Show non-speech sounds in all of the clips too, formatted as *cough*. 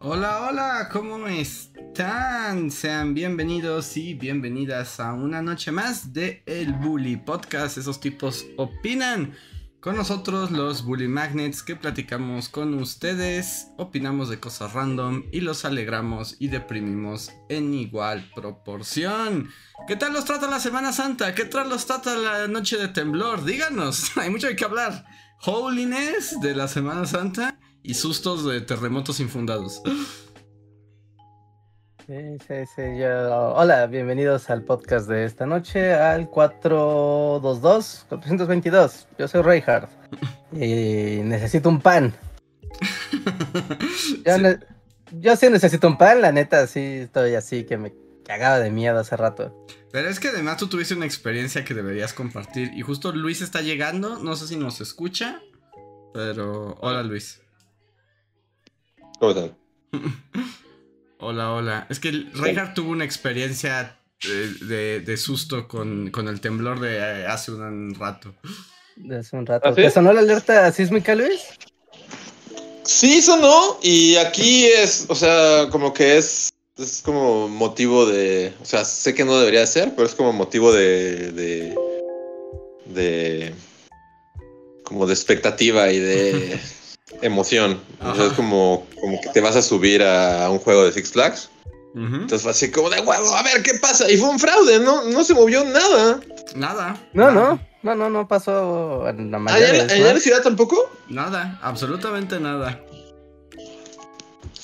Hola, hola, ¿cómo están? Sean bienvenidos y bienvenidas a una noche más de El Bully Podcast. Esos tipos opinan. Con nosotros los Bully Magnets que platicamos con ustedes, opinamos de cosas random y los alegramos y deprimimos en igual proporción. ¿Qué tal los trata la Semana Santa? ¿Qué tal los trata la noche de temblor? Díganos, *laughs* hay mucho qué hablar. Holiness de la Semana Santa y sustos de terremotos infundados. Sí, sí, sí. Yo... Hola, bienvenidos al podcast de esta noche, al 422, 422. Yo soy Reinhardt y necesito un pan. *laughs* Yo, sí. Ne... Yo sí necesito un pan, la neta, sí estoy así que me cagaba de miedo hace rato. Pero es que además tú tuviste una experiencia que deberías compartir y justo Luis está llegando, no sé si nos escucha, pero hola Luis. ¿Cómo están? *laughs* Hola, hola. Es que Reinhardt tuvo una experiencia de, de, de susto con, con, el temblor de hace un rato. De hace un rato. ¿Ah, sí? ¿Te sonó la alerta sísmica, Luis? Sí, sonó. Y aquí es, o sea, como que es, es como motivo de. O sea, sé que no debería ser, pero es como motivo de. de. de como de expectativa y de. *laughs* emoción. O sea, es como, como que te vas a subir a un juego de Six Flags. Uh -huh. Entonces fue así como de huevo, a ver qué pasa. Y fue un fraude, no, no se movió nada. Nada. No, no, no, no, no pasó en la mayoría. ¿Allá, ¿Allá en la ciudad tampoco? Nada, absolutamente nada.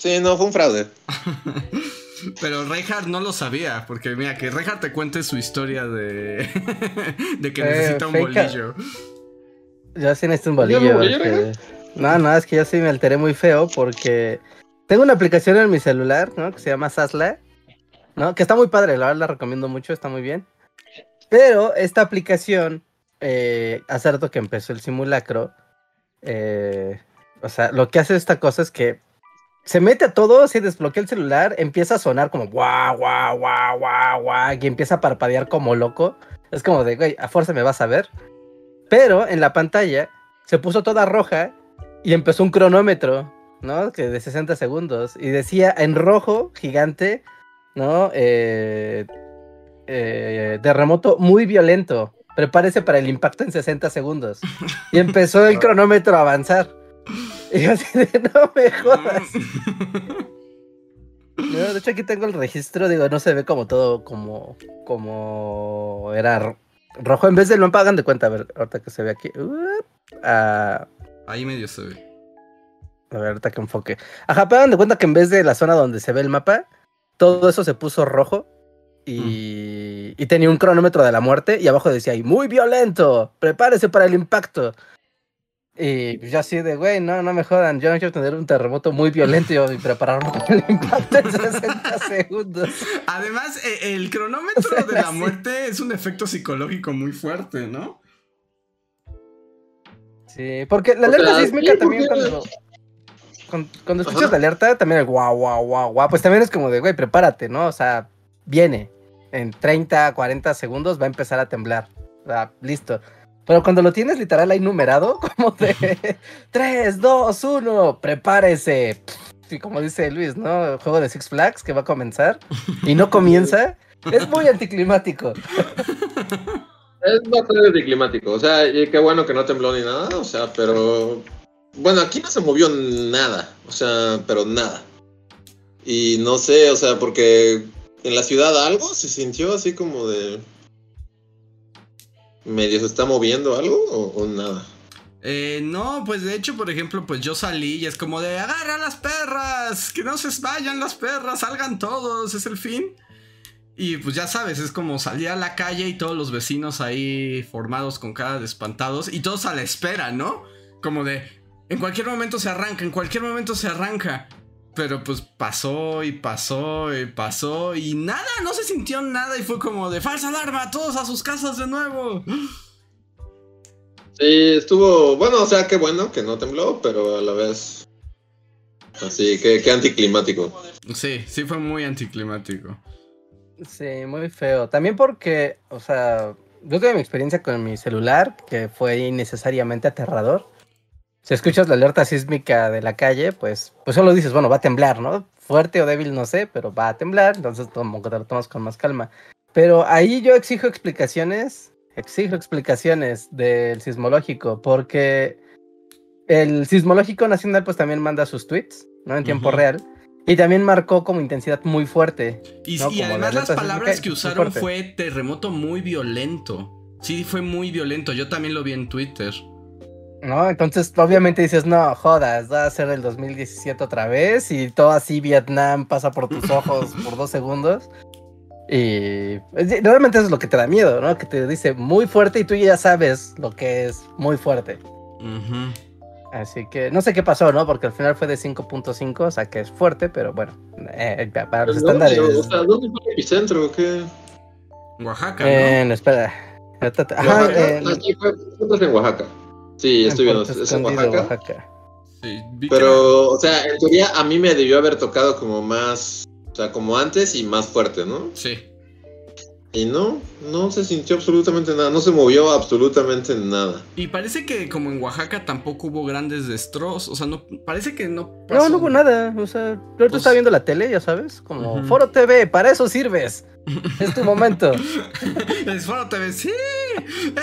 Sí, no, fue un fraude. *laughs* Pero Reinhardt no lo sabía, porque mira, que Reinhardt te cuente su historia de, *laughs* de que eh, necesita un bolillo. Yo sí necesito un bolillo. ¿Un bolillo porque... No, no, es que yo sí me alteré muy feo porque tengo una aplicación en mi celular, ¿no? Que se llama Sasla, ¿no? Que está muy padre, la verdad la recomiendo mucho, está muy bien. Pero esta aplicación, eh, que empezó el simulacro, eh, o sea, lo que hace esta cosa es que se mete a todo, se desbloquea el celular, empieza a sonar como guau, guau, guau, guau, guau, y empieza a parpadear como loco. Es como de, güey, a fuerza me vas a ver. Pero en la pantalla se puso toda roja y empezó un cronómetro, ¿no? Que de 60 segundos. Y decía en rojo, gigante, ¿no? Eh, eh, terremoto muy violento. Prepárese para el impacto en 60 segundos. Y empezó el *laughs* cronómetro a avanzar. Y yo así de, no me jodas. *laughs* No, de hecho, aquí tengo el registro, digo, no se ve como todo como, como era rojo. En vez de no pagan de cuenta, a ver, ahorita que se ve aquí. Uh, uh, Ahí medio se ve. A ver, ahorita que enfoque. Ajá, pero de cuenta que en vez de la zona donde se ve el mapa, todo eso se puso rojo y, mm. y tenía un cronómetro de la muerte y abajo decía, y muy violento, prepárese para el impacto. Y yo así de, güey, no, no me jodan, yo no quiero tener un terremoto muy violento y prepararme para el impacto en 60 *laughs* segundos. Además, e, el cronómetro *laughs* de la muerte es un efecto psicológico muy fuerte, ¿no? Sí, porque la alerta sísmica también cuando, cuando, cuando escuchas la alerta, también el guau, guau, guau, guau, pues también es como de, güey, prepárate, ¿no? O sea, viene. En 30, 40 segundos va a empezar a temblar. O sea, listo. Pero cuando lo tienes literal ahí numerado, *laughs* como de 3, 2, 1, prepárese. Y como dice Luis, ¿no? El juego de Six Flags que va a comenzar y no comienza. es muy anticlimático. *laughs* Es bastante anticlimático. O sea, qué bueno que no tembló ni nada. O sea, pero. Bueno, aquí no se movió nada. O sea, pero nada. Y no sé, o sea, porque en la ciudad algo se sintió así como de. medio se está moviendo algo o, nada. Eh, no, pues de hecho, por ejemplo, pues yo salí y es como de agarra las perras, que no se vayan las perras, salgan todos, es el fin. Y pues ya sabes, es como salir a la calle y todos los vecinos ahí formados con cara de espantados y todos a la espera, ¿no? Como de, en cualquier momento se arranca, en cualquier momento se arranca. Pero pues pasó y pasó y pasó y nada, no se sintió nada y fue como de falsa alarma, todos a sus casas de nuevo. Sí, estuvo, bueno, o sea, qué bueno que no tembló, pero a la vez así, que, que anticlimático. Sí, sí fue muy anticlimático. Sí, muy feo. También porque, o sea, yo tuve mi experiencia con mi celular, que fue innecesariamente aterrador. Si escuchas la alerta sísmica de la calle, pues, pues solo dices, bueno, va a temblar, ¿no? Fuerte o débil, no sé, pero va a temblar, entonces como que te lo tomas con más calma. Pero ahí yo exijo explicaciones, exijo explicaciones del sismológico, porque el sismológico nacional pues también manda sus tweets, ¿no? En tiempo real. Y también marcó como intensidad muy fuerte. Y, además las palabras que usaron fue terremoto muy violento. Sí, fue muy violento. Yo también lo vi en Twitter. ¿No? Entonces, obviamente dices, no, jodas, va a ser el 2017 otra vez y todo así Vietnam pasa por tus ojos *laughs* por dos segundos. Y realmente eso es lo que te da miedo, ¿no? Que te dice muy fuerte y tú ya sabes lo que es muy fuerte. Así que no sé qué pasó, ¿no? Porque al final fue de 5.5, o sea que es fuerte, pero bueno, eh, para los estándares. o sea, ¿dónde fue el epicentro? ¿Qué? Oaxaca. ¿no? Eh, espera. Ajá, eh, sí, fue, en Oaxaca. Sí, estoy viendo. Es en Oaxaca. Sí, pero, o sea, en teoría a mí me debió haber tocado como más, o sea, como antes y más fuerte, ¿no? Sí. Y no, no se sintió absolutamente nada, no se movió absolutamente nada. Y parece que como en Oaxaca tampoco hubo grandes destrozos, o sea, no parece que no No, no hubo nada, o sea, yo pues... estaba viendo la tele, ya sabes, como Foro TV, para eso sirves. *laughs* es tu momento. es Foro TV, sí,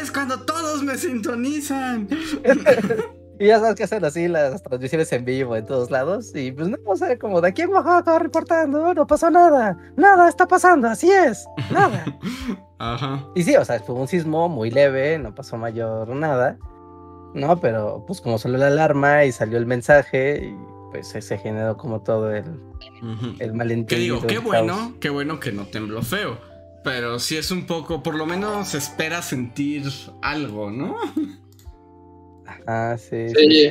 es cuando todos me sintonizan. *laughs* Y ya sabes que hacen así las transmisiones en vivo en todos lados. Y pues no, o sea, como de aquí en Oaxaca reportando, no pasó nada. Nada está pasando, así es. Nada. *laughs* Ajá. Y sí, o sea, fue un sismo muy leve, no pasó mayor nada. No, pero pues como salió la alarma y salió el mensaje, y pues se generó como todo el, el malentendido. digo, qué bueno, qué bueno que no tembló feo. Pero sí es un poco, por lo menos espera sentir algo, ¿no? *laughs* Ah, sí. Sí,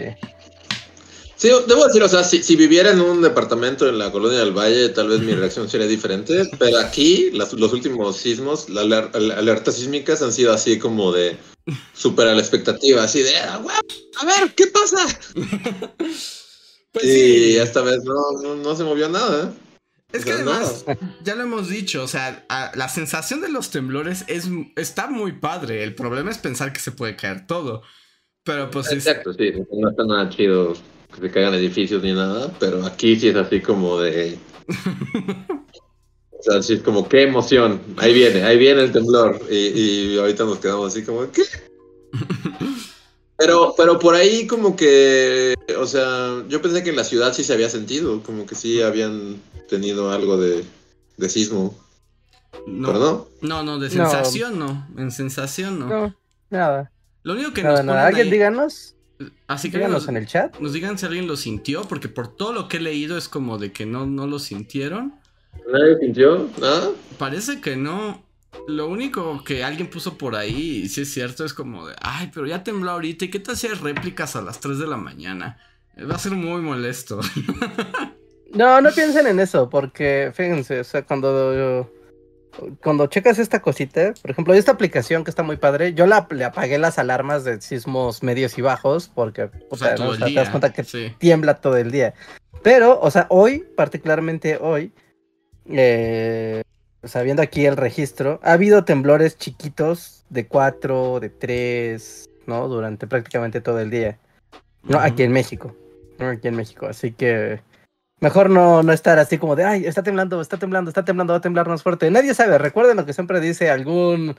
sí. debo decir, o sea, si, viviera en un departamento en la colonia del Valle, tal vez mi reacción sería diferente, pero aquí los últimos sismos, las alertas sísmicas han sido así como de superar la expectativa, así de, ah, a ver, ¿qué pasa? *laughs* Pues y esta vez no, se movió nada. Es que además, ya lo hemos dicho, o sea, la sensación de los temblores es, está muy padre. El problema es pensar que se puede caer todo. Pero pues Exacto, sí, no está nada chido que se caigan edificios ni nada, pero aquí sí es así como de... *laughs* o sea, así es como, qué emoción, ahí viene, ahí viene el temblor, y, ahorita nos quedamos así como, ¿qué? *laughs* Pero, pero por ahí como que, o sea, yo pensé que en la ciudad sí se había sentido, como que sí habían tenido algo de, de sismo. No, no? No, no, de sensación no. En sensación no. No, nada. Lo único que nos ¿Alguien díganos? Así que díganos en el chat. Nos digan si alguien lo sintió, porque por todo lo que he leído es como de que no, no lo sintieron. ¿Nadie sintió? ¿Nada? Parece que no. Lo único que alguien puso por ahí, y si es cierto, es como de, ay, pero ya tembló ahorita, ¿y qué te hacía réplicas a las 3 de la mañana? Va a ser muy molesto. *laughs* no, no piensen en eso, porque fíjense, o sea, cuando yo cuando checas esta cosita, por ejemplo, esta aplicación que está muy padre, yo la, le apagué las alarmas de sismos medios y bajos porque o sea, te das cuenta que tiembla todo el día. Pero, o sea, hoy, particularmente hoy, eh, o sea, viendo aquí el registro, ha habido temblores chiquitos de 4, de 3, ¿no? Durante prácticamente todo el día. No, aquí en México. No, aquí en México. Así que Mejor no, no estar así como de, ay, está temblando, está temblando, está temblando, va a temblar más fuerte. Nadie sabe. Recuerden lo que siempre dice algún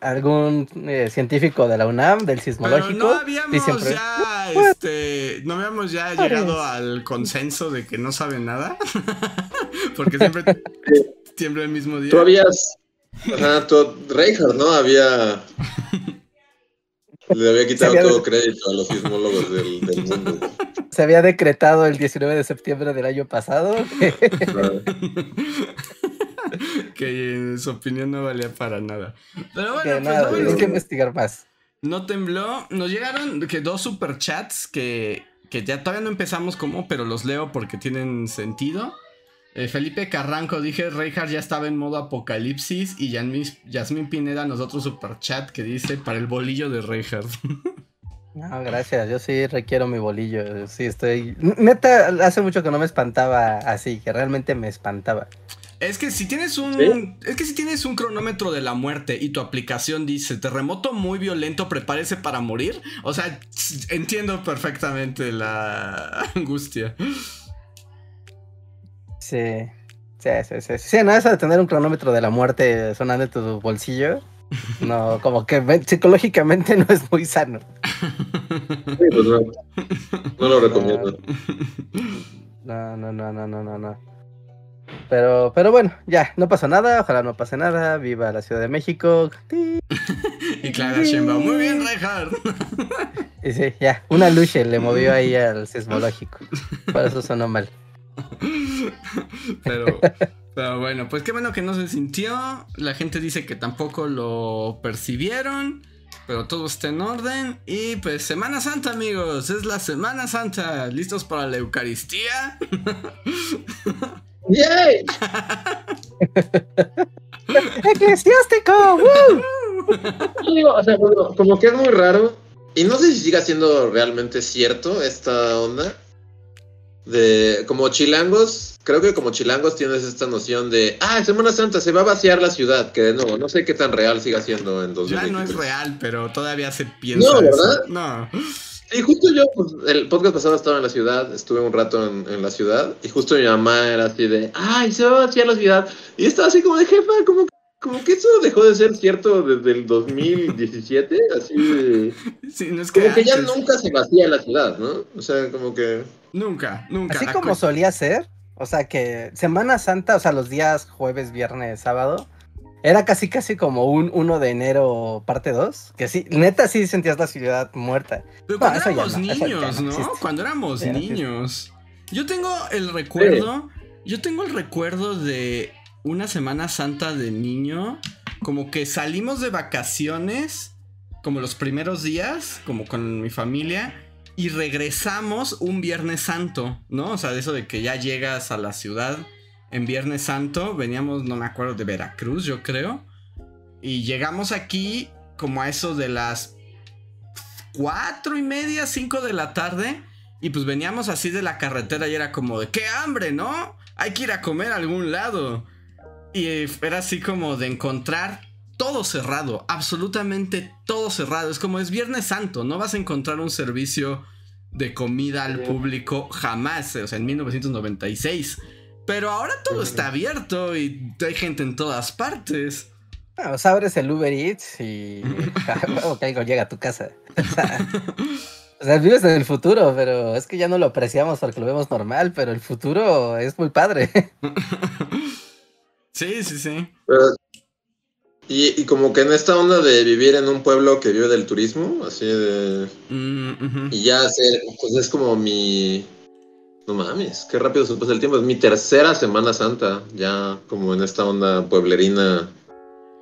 algún eh, científico de la UNAM, del sismológico. no habíamos ya, este, no habíamos ya llegado al consenso de que no saben nada. *laughs* Porque siempre *laughs* tiembla el mismo día. Tú habías, ajá, tú, Reinhardt, ¿no? Había le había quitado todo crédito a los sismólogos del, mundo. Se había decretado el 19 de septiembre del año pasado. *laughs* que en su opinión no valía para nada. Pero bueno, pues que investigar más. No tembló. Nos llegaron que dos superchats que, que ya todavía no empezamos como, pero los leo porque tienen sentido. Eh, Felipe Carranco, dije, Reinhardt ya estaba en modo apocalipsis y Yasmin Pineda nos otro super chat que dice para el bolillo de Reinhardt. No, *laughs* gracias. Yo sí requiero mi bolillo. Sí, estoy. Neta, hace mucho que no me espantaba así, que realmente me espantaba. Es que si tienes un. Es que si tienes un cronómetro de la muerte y tu aplicación dice terremoto muy violento, prepárese para morir. O sea, entiendo perfectamente la *laughs* angustia. Sí. Sí, sí, sí. Sí, no, eso de tener un cronómetro de la muerte sonando en tu bolsillo. *laughs* No, como que psicológicamente no es muy sano. Pues no, lo recomiendo. No, no, no, no, no, no, no. Pero, pero bueno, ya, no pasa nada, ojalá no pase nada, viva la Ciudad de México. *laughs* y Clara Sheinbaum, muy bien, Reinhardt. *laughs* y sí, ya, una luche le movió ahí al sismológico. Por eso sonó mal. *laughs* pero, pero bueno, pues qué bueno que no se sintió. La gente dice que tampoco lo percibieron. Pero todo está en orden. Y pues Semana Santa, amigos. Es la Semana Santa. ¿Listos para la Eucaristía? *laughs* ¡Yay! *laughs* ¡Eclesiástico! Digo, o sea, como, que es muy raro. Y no sé si siga siendo realmente cierto esta onda. De como chilangos, creo que como chilangos tienes esta noción de, ah, Semana Santa se va a vaciar la ciudad, que de nuevo, no sé qué tan real siga siendo en 2023. Ya no es real, pero todavía se piensa. No, ¿verdad? No. Y justo yo, pues, el podcast pasado estaba en la ciudad, estuve un rato en, la ciudad, y justo mi mamá era así de, ay, se va a vaciar la ciudad. Y estaba así como de jefa, como, como que eso dejó de ser cierto desde el 2017, así de... *laughs* Sí, no es que como que ya nunca se vacía la ciudad, ¿no? O sea, como que... Nunca, nunca. Así como solía ser, o sea que Semana Santa, o sea, los días jueves, viernes, sábado, era casi casi como un 1 de enero parte 2, que sí, neta sí sentías la ciudad muerta. Pero cuando éramos niños, ¿no? Cuando éramos niños. Yo tengo el recuerdo, yo tengo el recuerdo de una Semana Santa de niño, como que salimos de vacaciones, como los primeros días, como con mi familia, y regresamos un Viernes Santo, ¿no? O sea, de eso de que ya llegas a la ciudad en Viernes Santo. Veníamos, no me acuerdo, de Veracruz, yo creo. Y llegamos aquí como a eso de las cuatro y media, cinco de la tarde. Y pues veníamos así de la carretera y era como de, ¡qué hambre, ¿no? Hay que ir a comer a algún lado. Y era así como de encontrar todo cerrado, absolutamente todo cerrado. Es como es Viernes Santo, no vas a encontrar un servicio de comida al público jamás, o sea, en 1996. Pero ahora todo está abierto y hay gente en todas partes. Ah, o sea, abres el Uber Eats y *laughs* *laughs* o algo llega a tu casa. *laughs* O sea, vives en el futuro, pero es que ya no lo apreciamos porque lo vemos normal, pero el futuro es muy padre. sí, sí, sí. Y, como que en esta onda de vivir en un pueblo que vive del turismo, así de... Mm, y ya hacer, pues es como mi no mames, qué rápido se pasa el tiempo. Es mi tercera Semana Santa, ya como en esta onda pueblerina.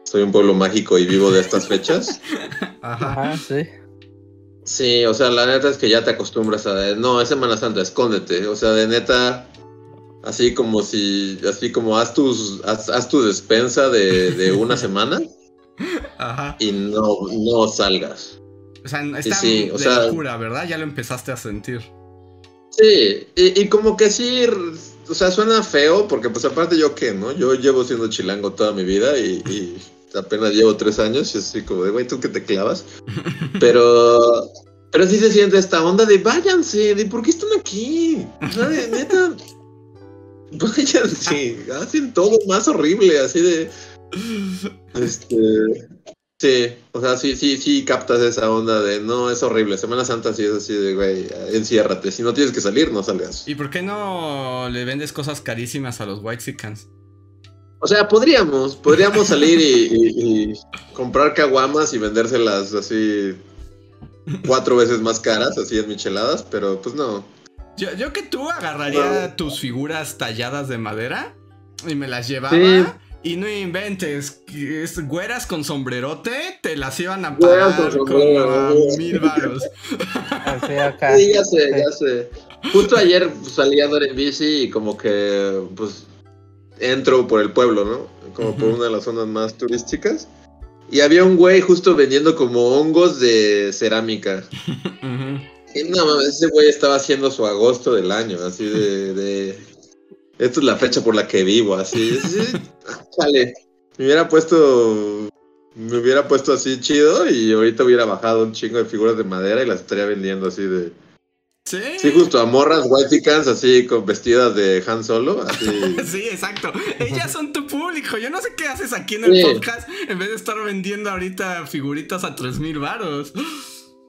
Soy un pueblo mágico y vivo de estas fechas. *laughs* Ajá, sí. Sí, o sea, la neta es que ya te acostumbras a... No, es Semana Santa, escóndete. O sea, de neta, así como si... Así como haz, tus, haz, tu despensa de, una *laughs* semana. Ajá. Y no, no salgas. O sea, está sí, de locura, ¿verdad? Ya lo empezaste a sentir. Sí, y, como que sí, o sea, suena feo, porque pues aparte yo qué, ¿no? Yo llevo siendo chilango toda mi vida y, apenas llevo tres años y así como de, güey, ¿tú que te clavas? *laughs* Pero, pero sí se siente esta onda de, váyanse, de, ¿por qué están aquí? O de, neta, *laughs* váyanse, hacen todo más horrible, así de... Este, Sí, o sea, sí, sí, sí captas esa onda de no, es horrible. Semana Santa sí es así de, güey, enciérrate. Si no tienes que salir, no salgas. ¿Y por qué no le vendes cosas carísimas a los White Sicans? O sea, podríamos, podríamos salir y, comprar caguamas y vendérselas así cuatro veces más caras, así en micheladas, pero pues no. Yo, que tú agarraría tus figuras talladas de madera y me las llevaba. Y no inventes, es, güeras con sombrerote te las iban a pagar como mil baros. *laughs* Sí, ya sé, ya sé. Justo ayer salí a dar en bici y como que, pues, entro por el pueblo, ¿no? Como por una de las zonas más turísticas. y había un güey justo vendiendo como hongos de cerámica. *laughs* Y no ese güey estaba haciendo su agosto del año, así de, de... Esta es la fecha por la que vivo, así. Chale. Me hubiera puesto. Me hubiera puesto así chido y ahorita hubiera bajado un chingo de figuras de madera y las estaría vendiendo así de. Sí. Sí, justo a morras whitecans así con vestidas de Han Solo. Así. *laughs* sí, exacto. Ellas son tu público. Yo no sé qué haces aquí en el podcast en vez de estar vendiendo ahorita figuritas a 3000 varos.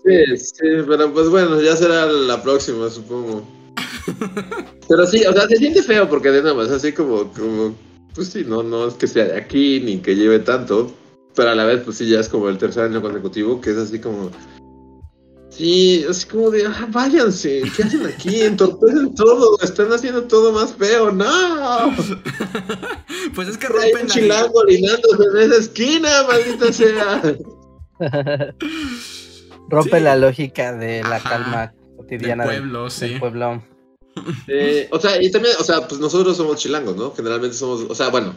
Sí, sí, pero pues bueno, ya será la próxima, supongo. *laughs* pero sí, o sea, se siente feo porque de nada más así como, como, pues sí, no, no es que sea de aquí ni que lleve tanto, pero a la vez, pues sí, ya es como el tercer año consecutivo, que es así como Sí, es como de, ah, váyanse, ¿qué hacen aquí? Entorpecen todo, están haciendo todo más feo, no. *laughs* pues es que rompen Hay un chilango orinándose en esa esquina, maldita sea. *laughs* Rompe la lógica de la calma cotidiana del pueblo, sí. pueblo. Eh, o sea, y también, o sea, pues nosotros somos chilangos, ¿no? Generalmente somos, o sea, bueno,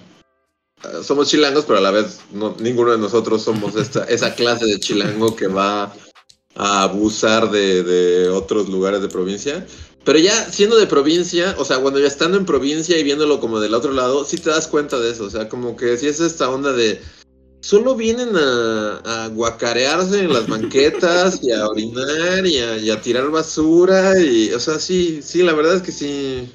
eh, somos chilangos, pero a la vez no, ninguno de nosotros somos esta, esa clase de chilango que va a abusar de, otros lugares de provincia. Pero ya siendo de provincia, o sea, cuando ya estando en provincia y viéndolo como del otro lado, sí te das cuenta de eso. O sea, como que si es esta onda de. Solo vienen a, guacarearse en las banquetas y a *laughs* orinar y a, tirar basura. Y, o sea, sí, sí, la verdad es que sí.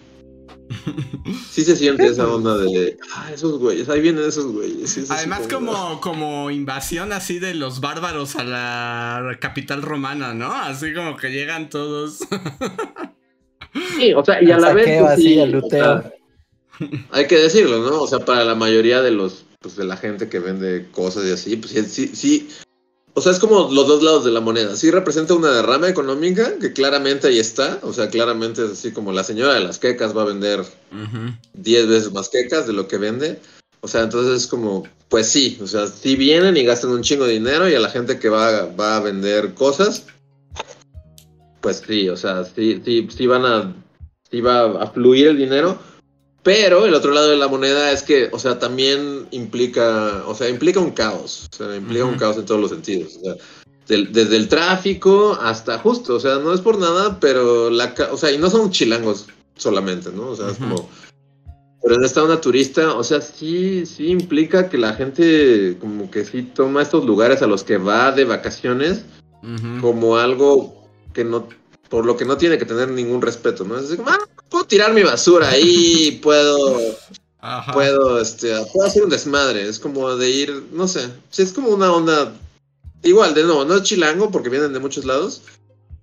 Sí se siente esa onda de, ah, esos güeyes, ahí vienen esos güeyes. Además como, como invasión así de los bárbaros a la capital romana, ¿no? Así como que llegan todos. *laughs* Sí, o sea, y a la vez... Pues hay que decirlo, ¿no? O sea, para la mayoría de los, pues de la gente que vende cosas y así, pues sí, sí, o sea, es como los dos lados de la moneda. Sí representa una derrama económica, que claramente ahí está. O sea, claramente es así como la señora de las quecas va a vender 10 veces más quecas de lo que vende. O sea, entonces es como, pues sí, o sea, sí vienen y gastan un chingo de dinero y a la gente que va, va a vender cosas, pues sí, o sea, sí, sí, sí van a, sí va a fluir el dinero pero el otro lado de la moneda es que, o sea, también implica, o sea, implica un caos, o sea, implica un caos en todos los sentidos. O sea, desde el tráfico hasta justo, o sea, no es por nada, pero la, o sea, y no son chilangos solamente, ¿no? O sea, es como, pero en esta onda turista, o sea, sí, sí implica que la gente como que sí toma estos lugares a los que va de vacaciones como algo que no por lo que no tiene que tener ningún respeto, ¿no? Es como, ah, puedo tirar mi basura ahí, puedo, puedo, este, puedo hacer un desmadre, es como de ir, no sé, sí, es como una onda, igual, de nuevo, no es chilango porque vienen de muchos lados,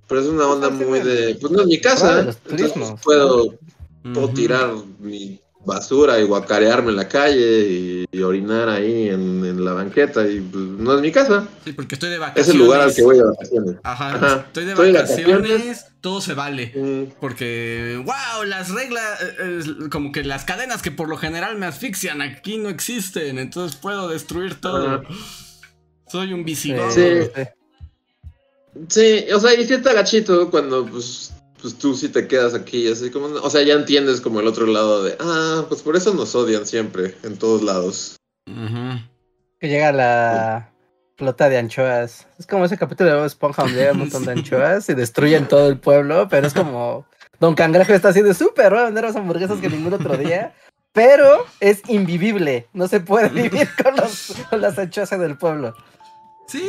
pero es una onda muy de, pues no es mi casa, entonces puedo, puedo tirar mi basura y guacarearme en la calle y, orinar ahí en, la banqueta y pues, no es mi casa. Sí, porque estoy de vacaciones. Es el lugar al que voy de vacaciones. Ajá, estoy de vacaciones, todo se vale. Mm. Porque, wow, las reglas, eh, como que las cadenas que por lo general me asfixian aquí no existen, entonces puedo destruir todo. Soy un visigodo. Sí. sí. o sea, y si está gachito cuando pues pues tú sí te quedas aquí, así como, o sea, ya entiendes como el otro lado de, ah, pues por eso nos odian siempre, en todos lados. Que llega la flota de anchoas. Es como ese capítulo de Esponja donde hay un *laughs* montón de anchoas y destruyen todo el pueblo, pero es como, Don Cangrejo está haciendo súper, va a vender las hamburguesas que ningún otro día. Pero es invivible, no se puede *laughs* vivir con, los, con las anchoas del pueblo. Sí,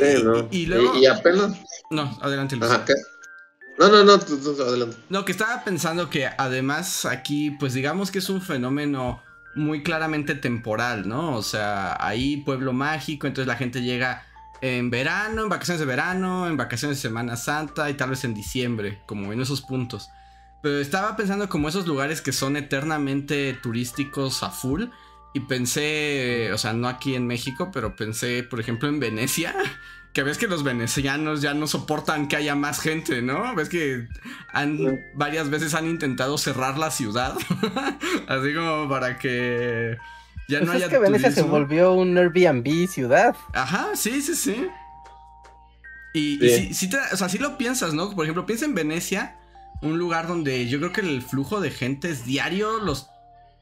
y, luego... Y, apenas... No, adelante Luis. No, no, no, adelante. No, que estaba pensando que además aquí, pues digamos que es un fenómeno muy claramente temporal, ¿no? O sea, ahí pueblo mágico, entonces la gente llega en verano, en vacaciones de verano, en vacaciones de Semana Santa y tal vez en diciembre, como en esos puntos. Pero estaba pensando como esos lugares que son eternamente turísticos a full. Y pensé, o sea, no aquí en México, pero pensé, por ejemplo, en Venecia, *laughs* que ves que los venecianos ya no soportan que haya más gente, ¿no? Ves que han varias veces han intentado cerrar la ciudad, *laughs* así como para que ya no pues haya. Es que Venecia se volvió un Airbnb ciudad. Ajá, sí, sí, sí. Y, si, o sea, si lo piensas, ¿no? Por ejemplo, piensa en Venecia, un lugar donde yo creo que el flujo de gente es diario los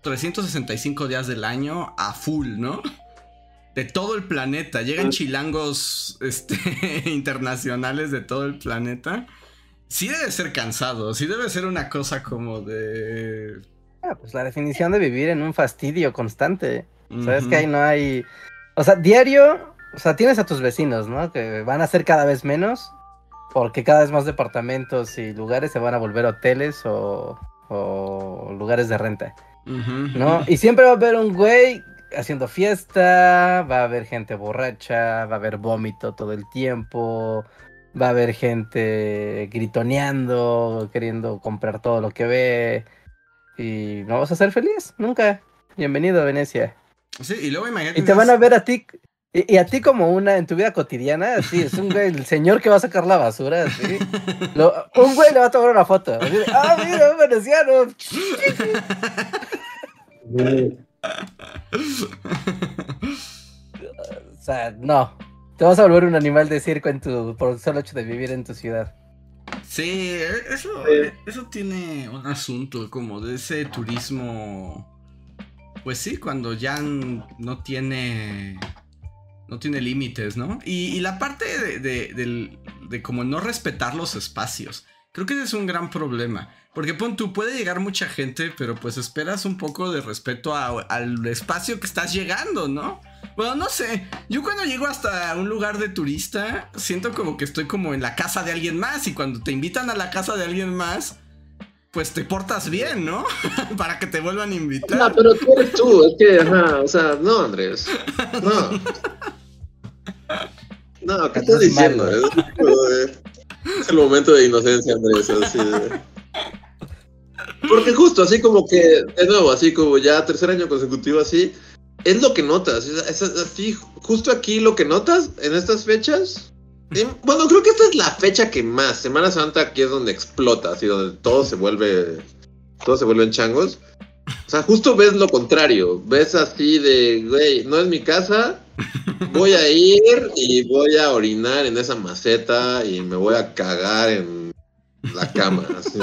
365 días del año a full, ¿no? De todo el planeta. Llegan chilangos este, *laughs* internacionales de todo el planeta. Sí debe ser cansado, sí debe ser una cosa como de... Ah, pues la definición de vivir en un fastidio constante. Sabes que ahí no hay... O sea, diario, o sea, tienes a tus vecinos, ¿no? Que van a ser cada vez menos, porque cada vez más departamentos y lugares se van a volver hoteles o, o lugares de renta, ¿no? Y siempre va a haber un güey haciendo fiesta, va a haber gente borracha, va a haber vómito todo el tiempo, va a haber gente gritoneando, queriendo comprar todo lo que ve. Y no vas a ser feliz, nunca. Bienvenido a Venecia. Sí, y luego imagínate. Y te van a ver a ti, y, a ti como una en tu vida cotidiana, así, es un güey, el señor que va a sacar la basura, así. *laughs* un güey le va a tomar una foto. ah, mira, un veneciano. *laughs* *laughs* o sea, no. Te vas a volver un animal de circo en tu, por el solo hecho de vivir en tu ciudad. Sí, eso, eso tiene un asunto como de ese turismo. Pues sí, cuando ya no tiene. No tiene límites, ¿no? Y, la parte de, de, de, como no respetar los espacios. Creo que ese es un gran problema. Porque pon tú, puede llegar mucha gente, pero pues esperas un poco de respeto al espacio que estás llegando, ¿no? Bueno, no sé. Yo cuando llego hasta un lugar de turista, siento como que estoy como en la casa de alguien más. Y cuando te invitan a la casa de alguien más, pues te portas bien, ¿no? *laughs* Para que te vuelvan a invitar. No, pero tú eres tú, es que, ajá, o sea, no, Andrés. No. *laughs* No, ¿qué estás diciendo? Es, el momento de inocencia, Andrés. Así Porque justo, así como que, de nuevo, así como ya tercer año consecutivo, así, es lo que notas. Es, así, justo aquí lo que notas en estas fechas. bueno, creo que esta es la fecha que más. Semana Santa aquí es donde explota, así donde todo se vuelve. Todo se vuelve en changos. O sea, justo ves lo contrario. Ves así de, güey, no es mi casa. Voy a ir y voy a orinar en esa maceta y me voy a cagar en la cama. Así.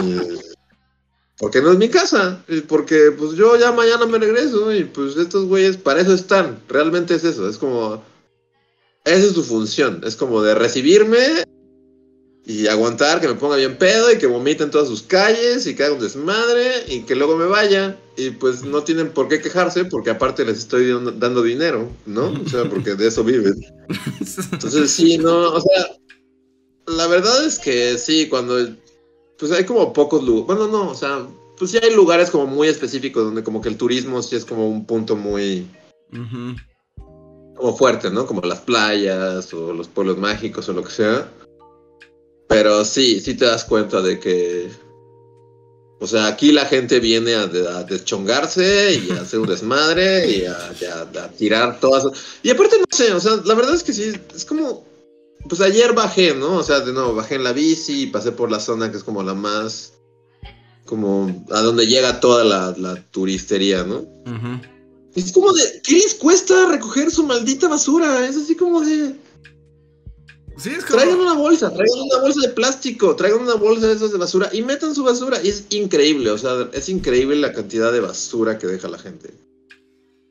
Porque no es mi casa. Porque pues yo ya mañana me regreso y pues estos güeyes para eso están. Realmente es eso. Es como... Esa es su función. Es como de recibirme y aguantar que me ponga bien pedo y que vomite en todas sus calles y que haga un desmadre y que luego me vaya. Y pues no tienen por qué quejarse porque aparte les estoy dando dinero, ¿no? O sea, porque de eso viven. Entonces sí, no, o sea, la verdad es que sí, cuando pues hay como pocos lugares. Bueno, no, o sea, pues sí hay lugares como muy específicos donde como que el turismo sí es como un punto muy... Como fuerte, ¿no? Como las playas o los pueblos mágicos o lo que sea. Pero sí, sí te das cuenta de que... O sea, aquí la gente viene a, deschongarse y a hacer un desmadre y a, a tirar todas... Y aparte, no sé, o sea, la verdad es que sí, es como pues ayer bajé, ¿no? O sea, de nuevo, bajé en la bici y pasé por la zona que es como la más. como a donde llega toda la, turistería, ¿no? Es como de. ¿Qué les cuesta recoger su maldita basura? Es así como de. Sí, es como... Traigan una bolsa, traigan una bolsa de plástico, traigan una bolsa de esas de basura y metan su basura. Y es increíble, o sea, es increíble la cantidad de basura que deja la gente.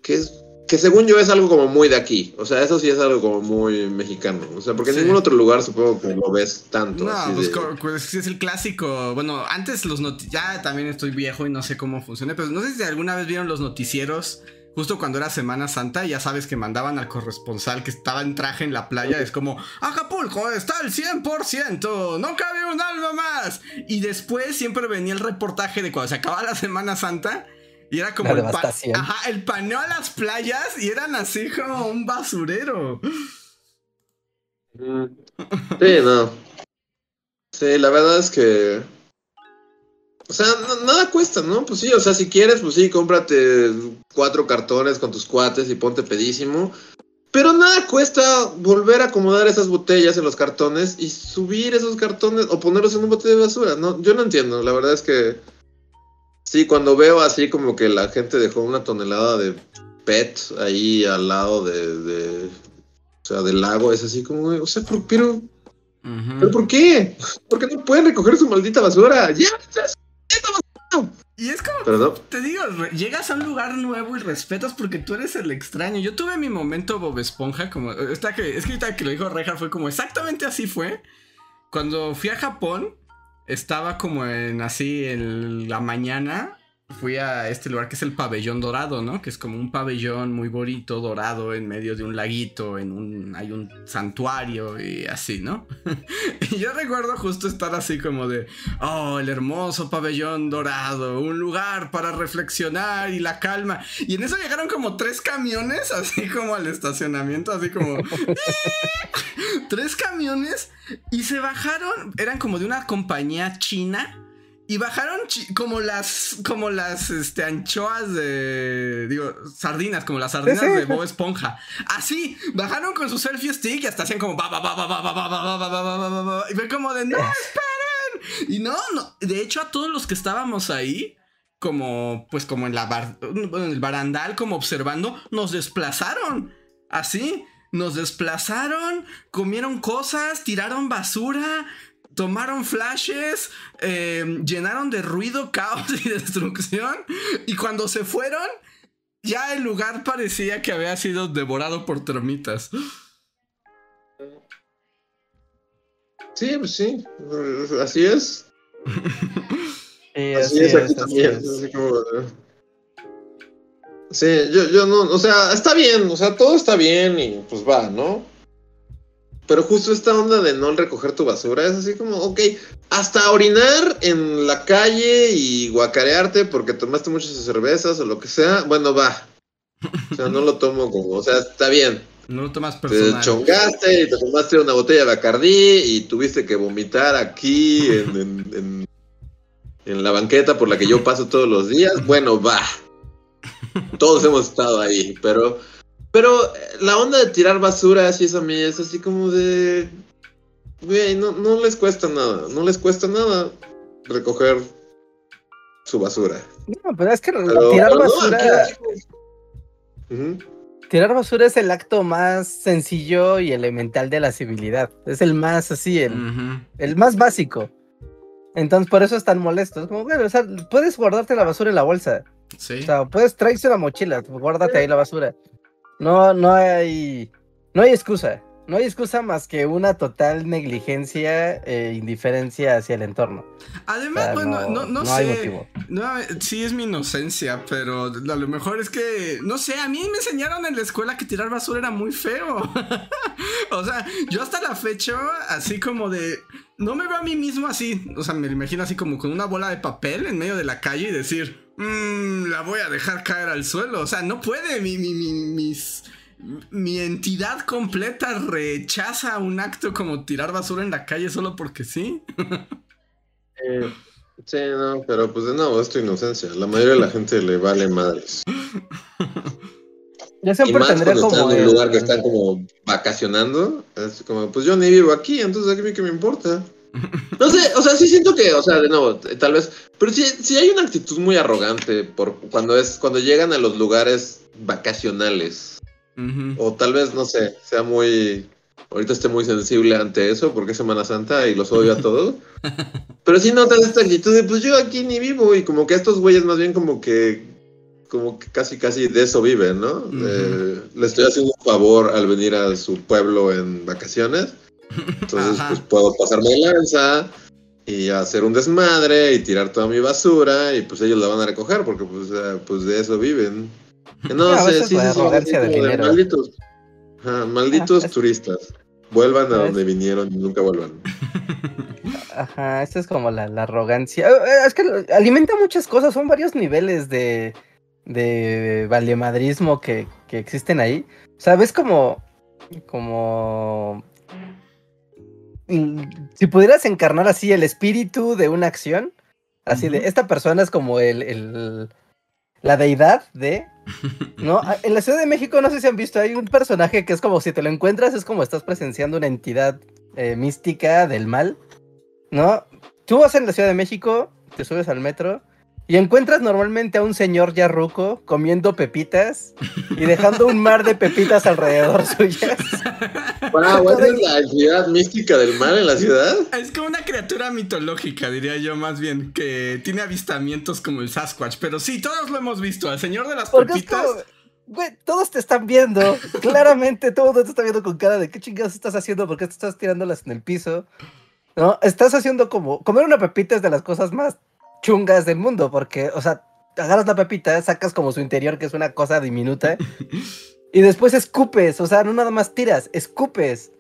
Que es que según yo es algo como muy de aquí. O sea, eso sí es algo como muy mexicano. O sea, porque en ningún otro lugar supongo que lo ves tanto. No, pues, pues es el clásico. Bueno, antes los ya también estoy viejo y no sé cómo funciona, pero no sé si alguna vez vieron los noticieros. Justo cuando era Semana Santa, ya sabes que mandaban al corresponsal que estaba en traje en la playa. Es como, Acapulco está al 100%, no cabe un alma más. Y después siempre venía el reportaje de cuando se acababa la Semana Santa y era como el, ajá, el paneo a las playas y eran así como un basurero. Mm. Sí, no. Sí, la verdad es que. O sea, nada cuesta, ¿no? Pues sí, o sea, si quieres, pues sí, cómprate cuatro cartones con tus cuates y ponte pedísimo. Pero nada cuesta volver a acomodar esas botellas en los cartones y subir esos cartones o ponerlos en un bote de basura. No, yo no entiendo, la verdad es que Sí, cuando veo así como que la gente dejó una tonelada de PET ahí al lado de, o sea, del lago, es así como, o sea, pero, pero ¿por qué? ¿Por qué no pueden recoger su maldita basura? ¡Ya! Y es como, te digo, llegas a un lugar nuevo y respetas porque tú eres el extraño. Yo tuve mi momento Bob Esponja, como, está que, es que ahorita que lo dijo Reja fue como exactamente así fue. Cuando fui a Japón, estaba como en así en la mañana fui a este lugar que es el pabellón dorado, ¿no? Que es como un pabellón muy bonito, dorado, en medio de un laguito, en un, hay un santuario y así, ¿no? *laughs* y yo recuerdo justo estar así como de, oh, el hermoso pabellón dorado, un lugar para reflexionar y la calma. Y en eso llegaron como tres camiones, así como al estacionamiento, así como... tres camiones y se bajaron, eran como de una compañía china y bajaron como las, como las este, anchoas de. Digo, sardinas, como las sardinas de Bob Esponja. Así, bajaron con su selfie stick y hasta hacían como. Y fue como de. ¡No, esperen! Y no, no. De hecho, a todos los que estábamos ahí, como. Pues como en, la bar, en el barandal, como observando, nos desplazaron. Así. Nos desplazaron, comieron cosas, tiraron basura, tomaron flashes, eh, llenaron de ruido, *laughs* caos y destrucción. Y cuando se fueron, ya el lugar parecía que había sido devorado por termitas. Sí, pues sí, así es. *laughs* así, es, aquí también. Sí, yo, yo no, o sea, está bien, o sea, todo está bien y pues va, ¿no? Pero justo esta onda de no recoger tu basura es así como, ok, hasta orinar en la calle y guacarearte porque tomaste muchas cervezas o lo que sea, bueno, va. O sea, no lo *laughs* tomo como, o sea, está bien. No lo tomas personal. Te chongaste y te tomaste una botella de Bacardí y tuviste que vomitar aquí en, en la banqueta por la que yo paso todos los días. Bueno, va. *laughs* Todos hemos estado ahí, pero pero eh, la onda de tirar basura así es a mí, es así como de. Güey, no, no les cuesta nada. No les cuesta nada recoger su basura. No, pero es que tirar basura. Tirar basura es el acto más sencillo y elemental de la civilidad. Es el más así, el, el más básico. Entonces, por eso están molestos. Como, bueno, o sea, puedes guardarte la basura en la bolsa. Sí. O sea, puedes traerse la mochila, guárdate ahí la basura. No, no hay. No hay excusa. No hay excusa más que una total negligencia e indiferencia hacia el entorno. Además, bueno, no, no, sé. No, sí es mi inocencia, pero a lo mejor es que, no sé, a mí me enseñaron en la escuela que tirar basura era muy feo. *laughs* o sea, yo hasta la fecha, así como de, no me veo a mí mismo así, o sea, me imagino así como con una bola de papel en medio de la calle y decir, mmm, la voy a dejar caer al suelo. O sea, no puede. Mi, mi, mi, mis, mi entidad completa rechaza un acto como tirar basura en la calle solo porque sí. *laughs* Eh, sí, no, pero pues de nuevo, es tu inocencia. La mayoría de la gente le vale madres. Yo siempre y tendría como. Están en un lugar que están como vacacionando. Es como, pues yo ni vivo aquí, entonces a mí qué me importa. No sé, o sea, sí siento que, o sea, de nuevo, tal vez, pero sí, sí hay una actitud muy arrogante por cuando es, cuando llegan a los lugares vacacionales. O tal vez, no sé, sea muy, ahorita esté muy sensible ante eso porque es Semana Santa y los odio a todos. *laughs* pero sí notas esta actitud de, pues yo aquí ni vivo y como que estos güeyes más bien como que, como que casi, casi de eso viven, ¿no? le estoy haciendo un favor al venir a su pueblo en vacaciones entonces, pues puedo pasarme de lanza y hacer un desmadre y tirar toda mi basura y pues ellos la van a recoger porque pues, pues de eso viven. *laughs* No, sé, sí, sí, malditos, malditos turistas. Vuelvan a donde vinieron y nunca vuelvan. *laughs* Ajá, esta es como la, arrogancia. Eh, eh, es que alimenta muchas cosas, son varios niveles de, de valemadrismo que, que existen ahí. O sea, ves como, como si pudieras encarnar así el espíritu de una acción, así de esta persona es como el, el, la deidad de, *laughs* ¿no? Ah, en la Ciudad de México, no sé si han visto, hay un personaje que es como si te lo encuentras, es como estás presenciando una entidad eh, mística del mal, ¿no? Tú vas en la Ciudad de México, te subes al metro y encuentras normalmente a un señor ya ruco comiendo pepitas y dejando un mar de pepitas alrededor *laughs* suyas. Wow, *laughs* ¿es la entidad mística del mal en la ciudad? Es como una criatura mitológica, diría yo, más bien, que tiene avistamientos como el Sasquatch. Pero sí, todos lo hemos visto. Al señor de las pepitas. Güey, todos te están viendo. *laughs* Claramente, todo mundo te está viendo con cara de qué chingados estás haciendo, por qué te estás tirándolas en el piso. ¿No? Estás haciendo como. Comer una pepita es de las cosas más chungas del mundo, porque, o sea, agarras la pepita, sacas como su interior, que es una cosa diminuta, *laughs* y después escupes, o sea, no nada más tiras, escupes.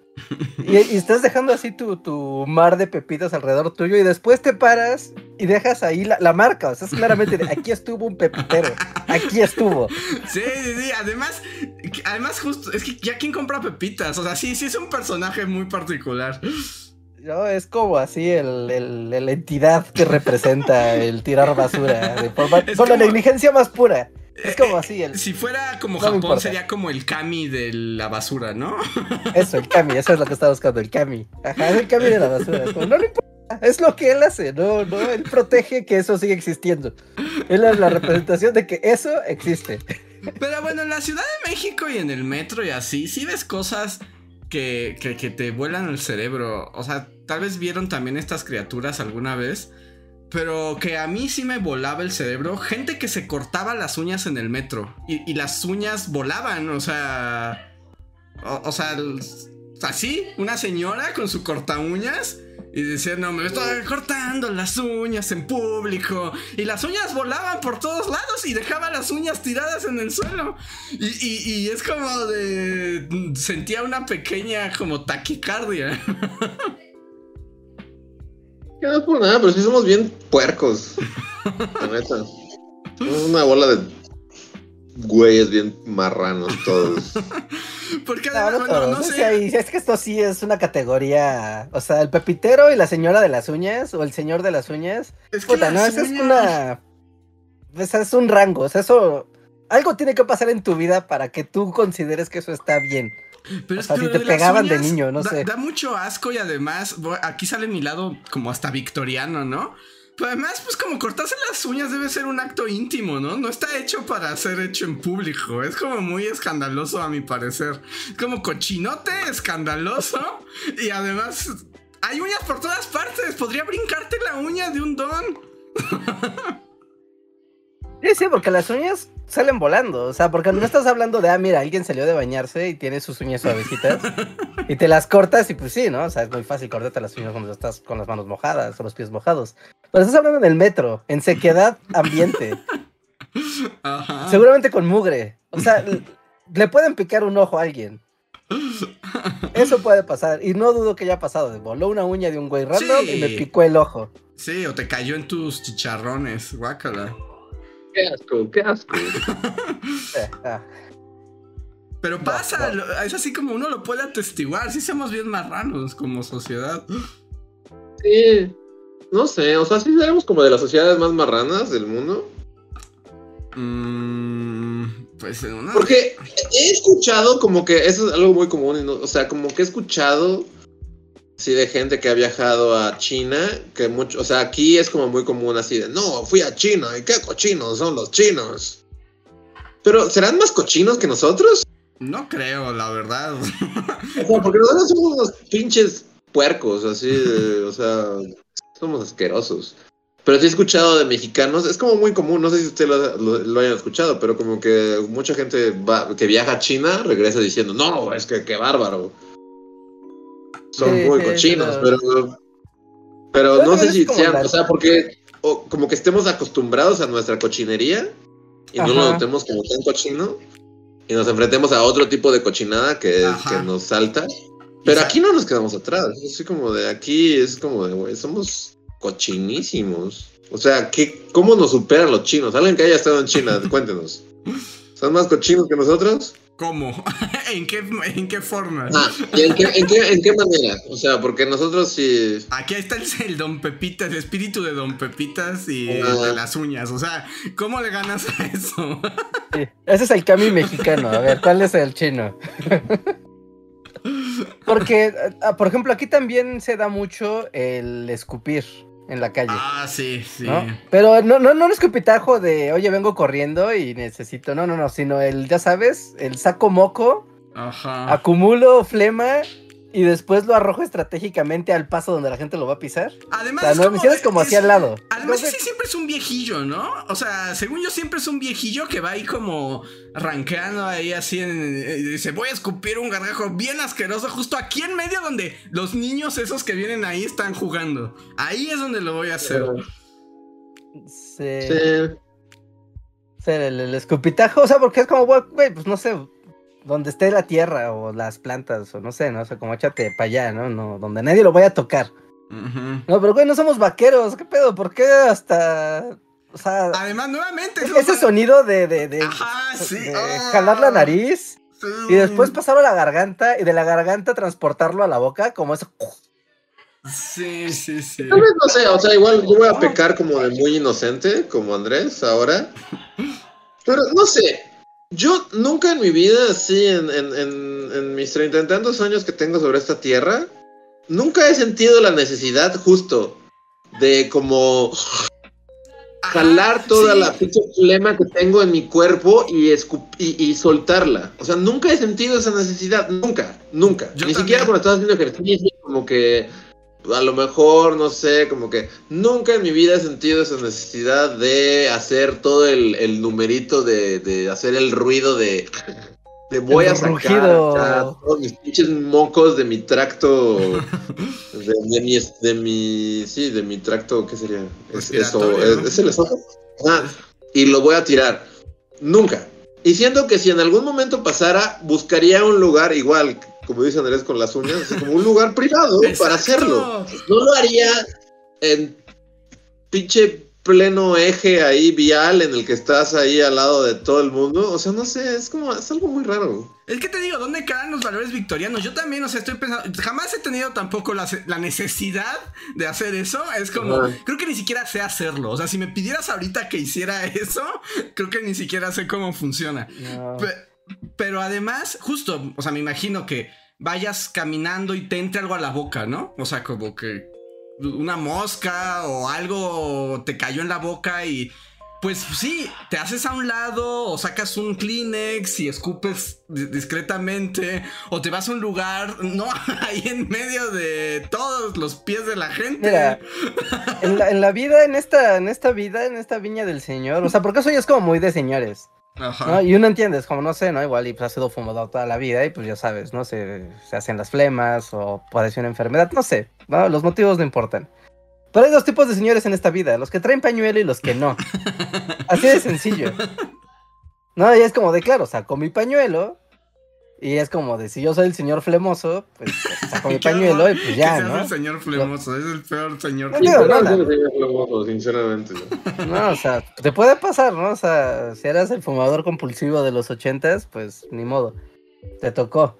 Y, estás dejando así tu, tu, mar de pepitas alrededor tuyo y después te paras y dejas ahí la, marca. O sea, es claramente de aquí estuvo un pepitero. Aquí estuvo. Sí, sí, sí. Además, además justo, es que ya quien compra pepitas. O sea, sí, sí es un personaje muy particular. No, es como así el, la entidad que representa el tirar basura. con la negligencia más pura. Es como así. El... Si fuera como Japón, sería como el kami de la basura, ¿no? *laughs* Eso, el kami, eso es lo que está buscando, el kami. Ajá, es el kami de la basura. no le importa, es lo que él hace, no, no, él protege que eso siga existiendo. Él es la representación de que eso existe. Pero bueno, en la Ciudad de México y en el metro y así, sí ves cosas que, que, que te vuelan el cerebro. O sea, tal vez vieron también estas criaturas alguna vez. Pero que a mí sí me volaba el cerebro. Gente que se cortaba las uñas en el metro. Y, las uñas volaban. O sea. O, sea. Así. Una señora con su corta uñas. Y decía, no, me estoy cortando las uñas en público. Y las uñas volaban por todos lados y dejaba las uñas tiradas en el suelo. Y, y es como de... Sentía una pequeña como taquicardia. *laughs* Que no es por nada, pero sí somos bien puercos. La neta. *laughs* Somos una bola de güeyes bien marranos todos. *laughs* Porque además, no, no, sé. es que esto sí es una categoría. O sea, el pepitero y la señora de las uñas, o el señor de las uñas. Es que puta, no, eso es una. Esa es un rango. O sea, eso. Algo tiene que pasar en tu vida para que tú consideres que eso está bien. Pero es que si te pegaban de niño, no sé. Da mucho asco y además, aquí sale mi lado como hasta victoriano, ¿no? Pero además, pues como cortarse las uñas debe ser un acto íntimo, ¿no? No está hecho para ser hecho en público. Es como muy escandaloso a mi parecer. Como cochinote, escandaloso. Y además, hay uñas por todas partes. Podría brincarte la uña de un don. *laughs* Sí, sí, porque las uñas salen volando. O sea, porque no estás hablando de, ah, mira, alguien salió de bañarse y tiene sus uñas suavecitas y te las cortas y pues sí, ¿no? O sea, es muy fácil cortarte las uñas cuando estás con las manos mojadas o los pies mojados. Pero estás hablando en el metro, en sequedad ambiente. Seguramente con mugre. O sea, le pueden picar un ojo a alguien. Eso puede pasar. Y no dudo que haya pasado. Voló una uña de un güey random y me picó el ojo. Sí, o te cayó en tus chicharrones. Guácala. Qué asco, qué asco. *laughs* Pero pasa, es así como uno lo puede atestiguar. Sí somos bien marranos como sociedad. Sí, no sé, o sea, sí seremos como de las sociedades más marranas del mundo. Mm, pues en una... Porque he escuchado como que eso es algo muy común, o sea, como que he escuchado Sí, de gente que ha viajado a China, que mucho, o sea, aquí es como muy común así de, no, fui a China, y qué cochinos son los chinos. Pero, ¿serán más cochinos que nosotros? No creo, la verdad. porque nosotros somos unos pinches puercos, así, o sea, somos asquerosos. Pero sí he escuchado de mexicanos, es como muy común, no sé si ustedes lo, lo, hayan escuchado, pero como que mucha gente va, que viaja a China regresa diciendo, no, es que qué bárbaro son muy cochinos, pero, pero no sé si sean, o sea, porque como que estemos acostumbrados a nuestra cochinería y no lo notemos como tan cochino y nos enfrentemos a otro tipo de cochinada que, que nos salta. Pero aquí no nos quedamos atrás, es como de aquí, es como de, güey, somos cochinísimos. O sea, ¿qué, ¿cómo nos superan los chinos? Alguien que haya estado en China, cuéntenos. ¿Son más cochinos que nosotros? ¿Cómo? *laughs* ¿En qué, ¿En qué forma? Ah, en, qué, en, qué, en, qué, manera? O sea, porque nosotros sí. Aquí está el, Don Pepitas, el espíritu de Don Pepitas y de las uñas. O sea, ¿cómo le ganas a eso? *laughs* ese es el Cami mexicano. A ver, ¿cuál es el chino? *laughs* porque, ah, por ejemplo, aquí también se da mucho el escupir en la calle. Ah, sí, sí. Pero no, no, no un escupitajo de, oye, vengo corriendo y necesito, no, no, no, sino el, ya sabes, el saco moco Ajá. acumulo flema y después lo arrojo estratégicamente al paso donde la gente lo va a pisar. Además, o sea, no, como, como hacia al lado. Además, ese siempre es un viejillo, ¿no? O sea, según yo, siempre es un viejillo que va ahí como arranqueando ahí así en, eh, dice, voy a escupir un gargajo bien asqueroso justo aquí en medio donde los niños esos que vienen ahí están jugando. Ahí es donde lo voy a hacer. Sí. sí. El, el, escupitajo, o sea, porque es como, güey, pues no sé, donde esté la tierra o las plantas o no sé, ¿no? O sea, como échate para allá, ¿no? ¿no? Donde nadie lo vaya a tocar. No, pero güey, no somos vaqueros, ¿qué pedo? ¿Por qué hasta... O sea... Además, nuevamente... Ese sonido de... de, de, sí. Ah. jalar la nariz y después pasarlo a la garganta y de la garganta transportarlo a la boca, como eso... Sí, sí, sí. no sé, o sea, igual yo voy a pecar como de muy inocente, como Andrés ahora. Pero no sé, yo nunca en mi vida, así, en, en, en, mis treinta y tantos años que tengo sobre esta tierra, nunca he sentido la necesidad justo de como jalar toda la pinche flema que tengo en mi cuerpo y, y, soltarla. O sea, nunca he sentido esa necesidad, nunca, nunca. Ni siquiera cuando estaba haciendo ejercicio, como que a lo mejor, no sé, como que nunca en mi vida he sentido esa necesidad de hacer todo el, numerito de, hacer el ruido de, de voy a sacar todos mis pinches mocos de mi tracto, *laughs* de, mi, de mi, sí, de mi tracto, ¿qué sería? Es, eso, es, el ah, y lo voy a tirar. Nunca. Y siento que si en algún momento pasara, buscaría un lugar igual como dice Andrés con las uñas, como un lugar privado *laughs* para hacerlo. No lo haría en pinche pleno eje ahí vial en el que estás ahí al lado de todo el mundo. O sea, no sé, es como, es algo muy raro. Es que te digo, ¿dónde quedan los valores victorianos? Yo también, o sea, estoy pensando, jamás he tenido tampoco la, necesidad de hacer eso. Es como, creo que ni siquiera sé hacerlo. O sea, si me pidieras ahorita que hiciera eso, creo que ni siquiera sé cómo funciona. Pero además, justo, o sea, me imagino que vayas caminando y te entre algo a la boca, ¿no? O sea, como que una mosca o algo te cayó en la boca y pues sí, te haces a un lado o sacas un Kleenex y escupes discretamente o te vas a un lugar, no, *laughs* ahí en medio de todos los pies de la gente. Mira, en la, en la vida, en esta, en esta vida, en esta viña del Señor, o sea, porque eso ya es como muy de señores. Y uno entiende, es como, no sé, ¿no? Igual y pues ha sido fumador toda la vida y pues ya sabes, ¿no? Se, se hacen las flemas o padece una enfermedad, no sé, ¿no? Los motivos no importan. Pero hay dos tipos de señores en esta vida, los que traen pañuelo y los que no. *laughs* Así de sencillo. No, y es como de claro, saco mi pañuelo y es como de si yo soy el señor flemoso, pues saco *laughs* mi pañuelo y pues ya, ¿no? Es el señor flemoso, es el peor señor flemoso. sinceramente. *laughs* No, o sea, te puede pasar, ¿no? O sea, si eras el fumador compulsivo de los ochentas, pues ni modo, te tocó.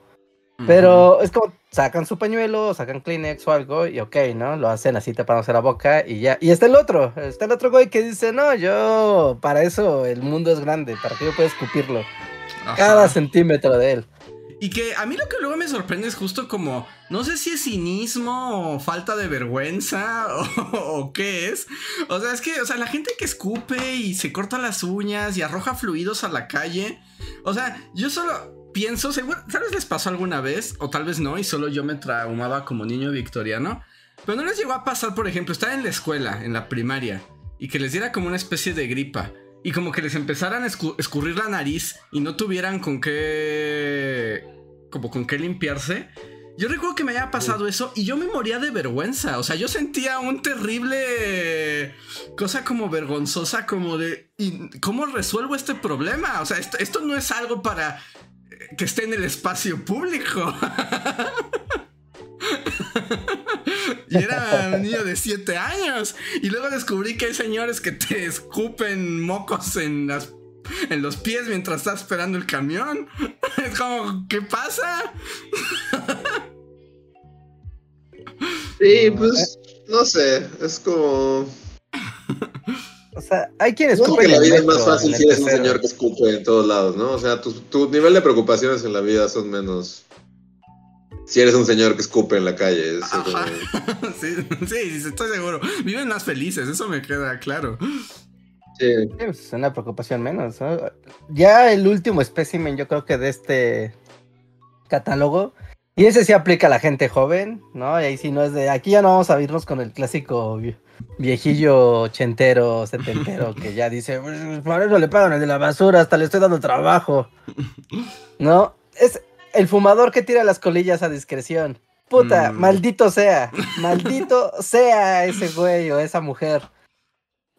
Pero es como sacan su pañuelo, sacan Kleenex o algo y ok, ¿no? Lo hacen así tapándose la boca y ya. Y está el otro, está el otro güey que dice, no, yo, para eso el mundo es grande, para que yo pueda escupirlo. Cada centímetro de él. Y que a mí lo que luego me sorprende es justo como, no sé si es cinismo o falta de vergüenza *laughs* o, qué es. O sea, es que, o sea, la gente que escupe y se corta las uñas y arroja fluidos a la calle. O sea, yo solo pienso, seguro, tal vez les pasó alguna vez, o tal vez no, y solo yo me traumaba como niño victoriano. Pero no les llegó a pasar, por ejemplo, estar en la escuela, en la primaria, y que les diera como una especie de gripa y como que les empezaran a escurrir la nariz y no tuvieran con qué. como con qué limpiarse. Yo recuerdo que me había pasado eso y yo me moría de vergüenza. O sea, yo sentía un terrible cosa como vergonzosa, como de. ¿y ¿Cómo resuelvo este problema? O sea, esto, esto no es algo para que esté en el espacio público. *laughs* y era un niño de 7 años. Y luego descubrí que hay señores que te escupen mocos en las en los pies mientras estás esperando el camión. *laughs* Es como, ¿qué pasa? Sí, pues no sé, es como o sea, hay quienes escupen. que la vida es más fácil si eres un señor que escupe en todos lados, ¿no? O sea, tu, tu, nivel de preocupaciones en la vida son menos si eres un señor que escupe en la calle. *laughs* sí, sí, estoy seguro. Viven más felices, eso me queda claro. Sí. Es una preocupación menos. Ya el último espécimen, yo creo que de este catálogo. Y ese sí aplica a la gente joven, ¿no? Y ahí sí no es de, aquí ya no vamos a irnos con el clásico viejillo ochentero, setentero, *laughs* que ya dice, pues, por eso le pagan el de la basura, hasta le estoy dando trabajo. ¿No? Es el fumador que tira las colillas a discreción. Puta, mm. maldito sea, maldito *laughs* sea ese güey o esa mujer.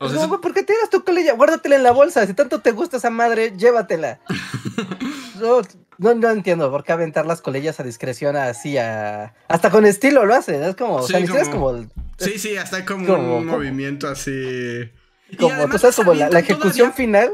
no, ¿por qué tiras tu colilla? Guárdatela en la bolsa. Si tanto te gusta esa madre, llévatela. *laughs* no, no, entiendo por qué aventar las colillas a discreción así a... Hasta con estilo lo hacen. Es como... Sí, como, sí, sí, hasta como, un movimiento así... Como, tú sabes, como la, ejecución final...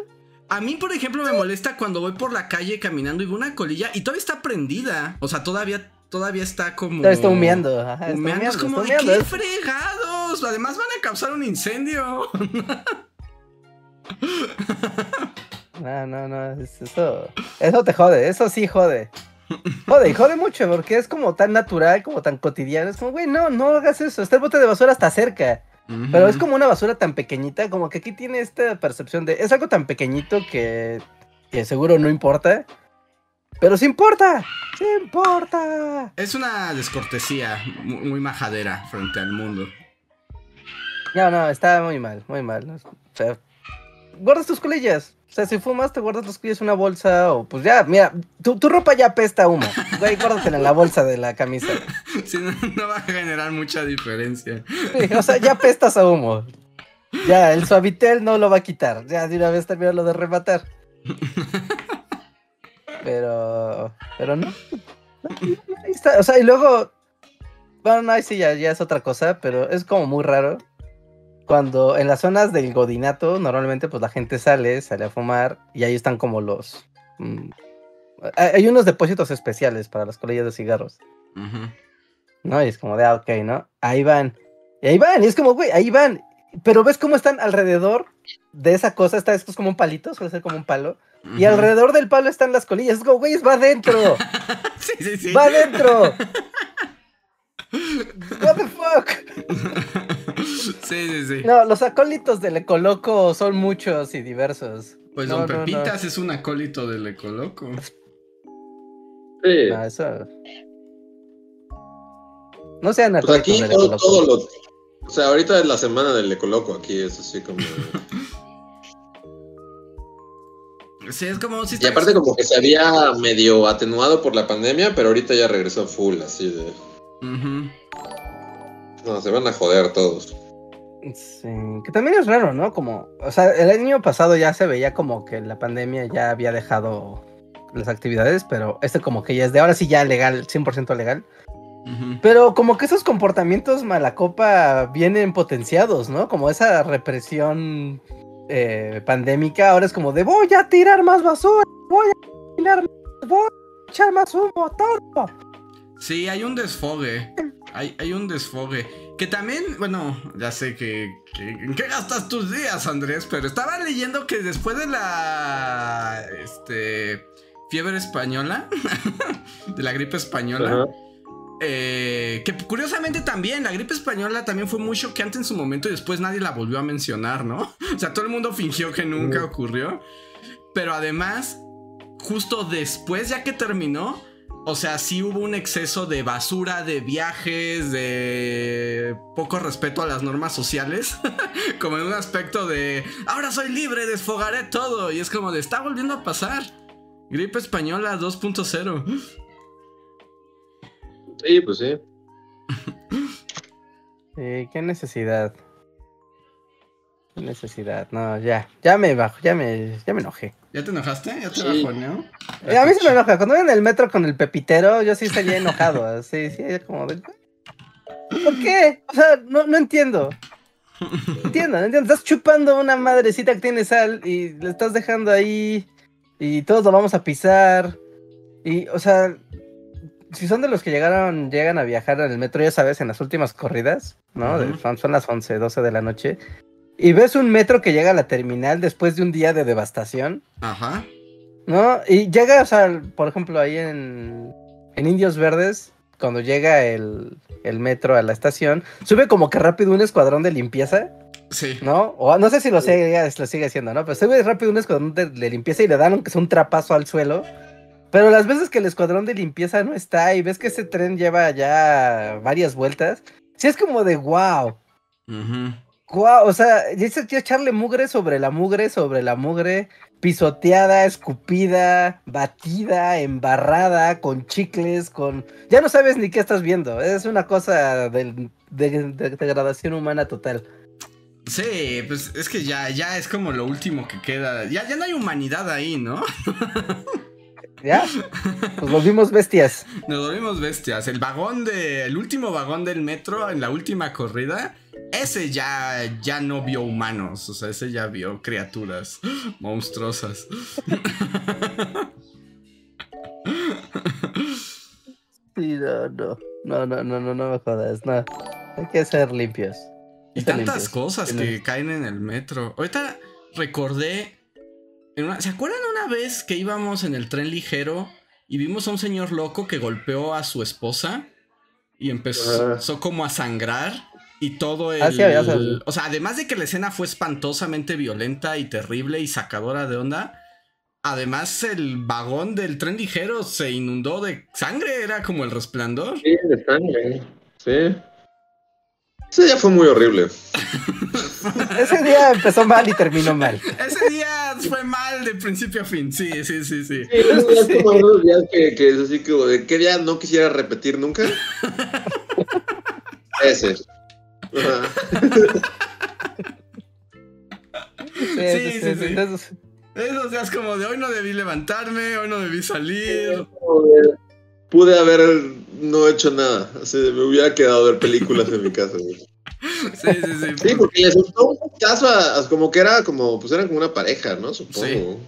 A mí, por ejemplo, me molesta cuando voy por la calle caminando y veo una colilla y todavía está prendida. O sea, todavía todavía está como. está humeando. Ajá, humeando, es como de qué fregados. Además van a causar un incendio. *laughs* no, no, no. Eso, eso te jode. Eso sí jode. Jode, y jode mucho porque es como tan natural, como tan cotidiano. Es como, güey, no, no hagas eso. Está el bote de basura hasta cerca. Pero es como una basura tan pequeñita, como que aquí tiene esta percepción de. Es algo tan pequeñito que, que seguro no importa. Pero sí importa, sí importa. Es una descortesía muy, majadera frente al mundo. No, no, está muy mal, muy mal. O sea, guardas tus colillas. O sea, si fumas, te guardas tus colillas en una bolsa o pues ya, mira, tu, ropa ya pesta humo. Güey, guárdatela en la bolsa de la camisa. *laughs* Sí, no, va a generar mucha diferencia. o sea, ya pestas a humo. Ya, el suavitel no lo va a quitar. Ya, de una vez termina lo de rematar. Pero, pero no. Ahí está. O sea, y luego, bueno, no, ahí sí ya, ya es otra cosa, pero es como muy raro. Cuando en las zonas del godinato, normalmente pues la gente sale, sale a fumar y ahí están como los... Mm, hay unos depósitos especiales para las colillas de cigarros. ¿No? Y es como de, ah, ok, ¿no? Ahí van. Y ahí van, y es como, güey, ahí van. Pero ves cómo están alrededor de esa cosa. Está, esto es como un palito, suele ser como un palo. Y alrededor del palo están las colillas. Es como, güey, va adentro. *laughs* sí, sí, sí. Va adentro. *laughs* What the fuck? *laughs* sí, sí, sí. No, los acólitos del Ecoloco son muchos y diversos. Pues Don Pepitas es un acólito del Ecoloco. Sí. No, eso. No sean pues aquí todo, todo lo. O sea, ahorita es la semana del Ecoloco, aquí es así como. *laughs* Sí, es como si Y aparte como que se había medio atenuado por la pandemia, pero ahorita ya regresó full, así de... No, se van a joder todos. Sí, que también es raro, ¿no? Como, o sea, el año pasado ya se veía como que la pandemia ya había dejado las actividades, pero este como que ya es de ahora sí ya legal, 100% legal. Pero como que esos comportamientos malacopa vienen potenciados, ¿no? Como esa represión eh, pandémica, ahora es como de voy a tirar más basura, voy a tirar más, voy a echar más humo, todo. Sí, hay un desfogue. Hay, hay un desfogue. Que también, bueno, ya sé que, ¿En qué gastas tus días, Andrés? Pero estaba leyendo que después de la. Este. Fiebre española. *laughs* de la gripe española. Eh, que curiosamente también, la gripe española también fue muy choqueante en su momento y después nadie la volvió a mencionar, ¿no? *laughs* O sea, todo el mundo fingió que nunca ocurrió. Pero además, justo después, ya que terminó, o sea, sí hubo un exceso de basura, de viajes, de poco respeto a las normas sociales. *laughs* como en un aspecto de, ahora soy libre, desfogaré todo. Y es como de, está volviendo a pasar. Gripe española 2.0. Sí, pues sí. *laughs* qué necesidad. Qué necesidad. No, ya, ya me bajo, ya me, ya me enojé. ¿Ya te enojaste? ¿Ya te bajó, no? Eh, a mí se me enoja. Cuando voy en el metro con el pepitero, yo sí estaría enojado. *laughs* Sí, sí, como de... ¿Por qué? O sea, no, no entiendo. Entiendo, no entiendo. Estás chupando una madrecita que tiene sal y le estás dejando ahí y todos lo vamos a pisar. Y, o sea, si son de los que llegaron, llegan a viajar en el metro, ya sabes, en las últimas corridas, ¿no? son, las 11, 12 de la noche. Y ves un metro que llega a la terminal después de un día de devastación. Ajá. ¿No? Y llega, o sea, por ejemplo, ahí en, en Indios Verdes, cuando llega el, el, metro a la estación, sube como que rápido un escuadrón de limpieza. Sí. ¿No? O no sé si lo sigue, lo sigue haciendo, ¿no? Pero sube rápido un escuadrón de, limpieza y le dan aunque sea un trapazo al suelo Pero las veces que el escuadrón de limpieza no está y ves que ese tren lleva ya varias vueltas, sí es como de wow. Wow, o sea, es echarle mugre sobre la mugre, sobre la mugre, pisoteada, escupida, batida, embarrada, con chicles, con... Ya no sabes ni qué estás viendo, es una cosa de, degradación humana total. Sí, pues es que ya, ya es como lo último que queda. Ya, ya no hay humanidad ahí, ¿no? *laughs* ¿Ya? Nos volvimos bestias. Nos volvimos bestias. El vagón de. El último vagón del metro en la última corrida. Ese ya, ya no vio humanos. O sea, ese ya vio criaturas *gasps* monstruosas. *laughs* Sí, no, no. No, no, no, no, no me jodas. No. Hay que ser limpios. Y tantas cosas que caen en el metro. Ahorita recordé. ¿Se acuerdan una vez que íbamos en el tren ligero y vimos a un señor loco que golpeó a su esposa? Y empezó como a sangrar. Y todo el, ah, O sea, además de que la escena fue espantosamente violenta y terrible y sacadora de onda. Además, el vagón del tren ligero se inundó de sangre, era como el resplandor. Sí, de sangre. Sí. Ese día fue muy horrible. *laughs* Ese día empezó mal y terminó mal. Ese día fue mal de principio a fin, sí, sí, sí, sí. sí es como unos días que, que, es así como de qué día no quisiera repetir nunca. *laughs* Ese. Sí, sí, sí. sí. Esos días como de hoy no debí levantarme, hoy no debí salir pude haber no hecho nada. Así me hubiera quedado a ver películas en mi casa, *laughs* Sí, sí, sí. Sí, porque les gustó un caso a, como que era como, pues eran como una pareja, ¿no? Supongo.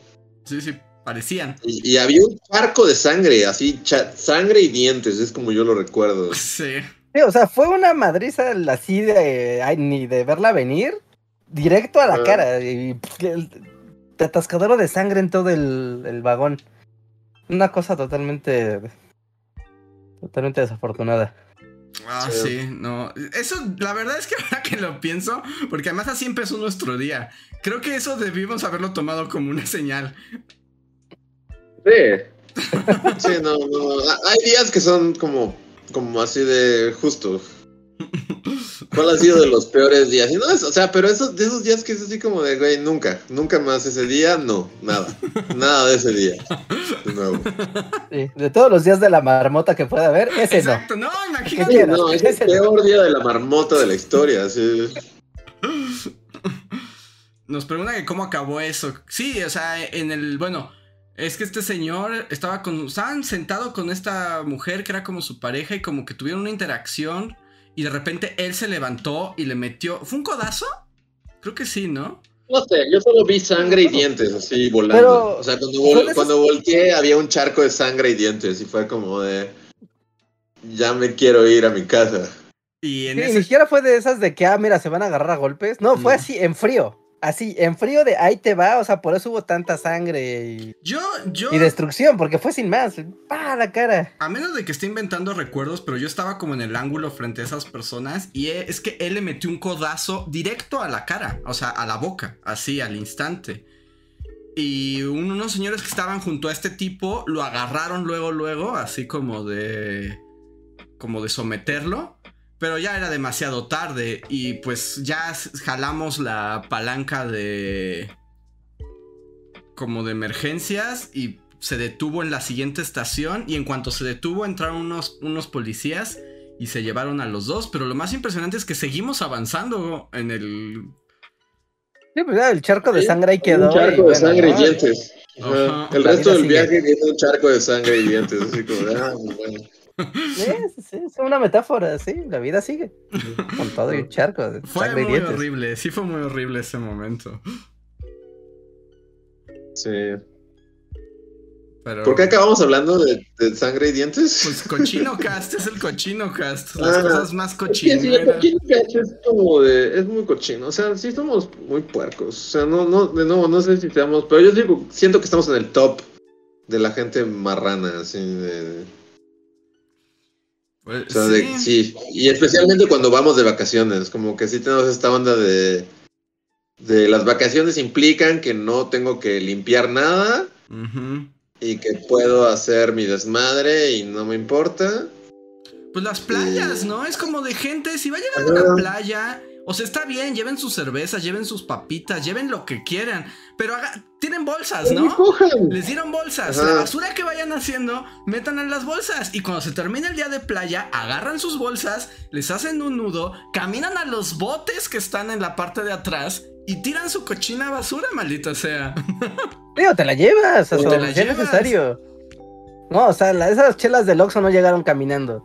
Sí, sí, parecían. Y, había un charco de sangre, así, sangre y dientes, es como yo lo recuerdo. Sí. Sí, o sea, fue una madriza así de, ni de verla venir, directo a la ah. cara. Y, atascadero de sangre en todo el, el vagón. Una cosa totalmente Totalmente desafortunada. Ah, sí. no. Eso, la verdad es que *laughs* ahora que lo pienso, porque además así empezó nuestro día. Creo que eso debimos haberlo tomado como una señal. Sí. *laughs* sí, no, no. Hay días que son como, como así de justo. ¿Cuál ha sido de los peores días? no o sea, pero esos, de esos días que es así como de, güey, nunca, nunca más ese día, no, nada, nada de ese día. De nuevo. de todos los días de la marmota que pueda haber, ese Exacto, no. imagínate. no, es el peor día de la marmota de la historia, sí. Nos preguntan que cómo acabó eso. Sí, o sea, en el, bueno, es que este señor estaba con, estaban sentado con esta mujer que era como su pareja y como que tuvieron una interacción y de repente él se levantó y le metió. ¿Fue un codazo? Creo que sí, ¿no? No sé, yo solo vi sangre y dientes así volando. o sea, cuando, volteé había un charco de sangre y dientes y fue como de. Ya me quiero ir a mi casa. Y Ni siquiera fue de esas de que, ah, mira, se van a agarrar a golpes. No, fue así, en frío. Así, en frío de ahí te va, o sea, por eso hubo tanta sangre y, yo, yo, y destrucción, porque fue sin más, pa la cara. A menos de que esté inventando recuerdos, pero yo estaba como en el ángulo frente a esas personas y e, es que él le metió un codazo directo a la cara, o sea, a la boca, así al instante. Y unos señores que estaban junto a este tipo lo agarraron luego, luego, así como de. como de someterlo. Pero ya era demasiado tarde y pues ya jalamos la palanca de... como de emergencias y se detuvo en la siguiente estación y en cuanto se detuvo entraron unos, unos policías y se llevaron a los dos. Pero lo más impresionante es que seguimos avanzando en el... Sí, pues ya el charco de sangre ahí quedó. Un charco de sangre y dientes. El resto del viaje tiene un charco de sangre y dientes. Así como, ah, bueno. *laughs* Sí, es una metáfora, sí, la vida sigue. Con todo y un charco. Fue muy horrible, sí fue muy horrible ese momento. Sí. Pero... ¿Por qué acabamos hablando de, sangre y dientes? Pues cochino *laughs* cast, es el cochino cast. Las ah, cosas más cochinas. Sí, el cochino cast es como de. Es muy cochino. O sea, sí somos muy puercos. O sea, no, no, de nuevo, no sé si seamos. Pero yo digo, siento que estamos en el top de la gente marrana, así de pues, sí. y especialmente cuando vamos de vacaciones, como que sí tenemos esta onda de, de las vacaciones implican que no tengo que limpiar nada, y que puedo hacer mi desmadre y no me importa. Pues las playas, ¿no? Es como de gente, si va a llegar a una playa, o sea, está bien, lleven sus cervezas, lleven sus papitas, lleven lo que quieran, pero tienen bolsas, ¿no? Les dieron bolsas. La basura que vayan haciendo, metan en las bolsas. Y cuando se termine el día de playa, agarran sus bolsas, les hacen un nudo, caminan a los botes que están en la parte de atrás y tiran su cochina basura, maldita sea. *laughs* Pero te la llevas, o sea, es necesario. No, o sea, esas chelas del Oxxo no llegaron caminando.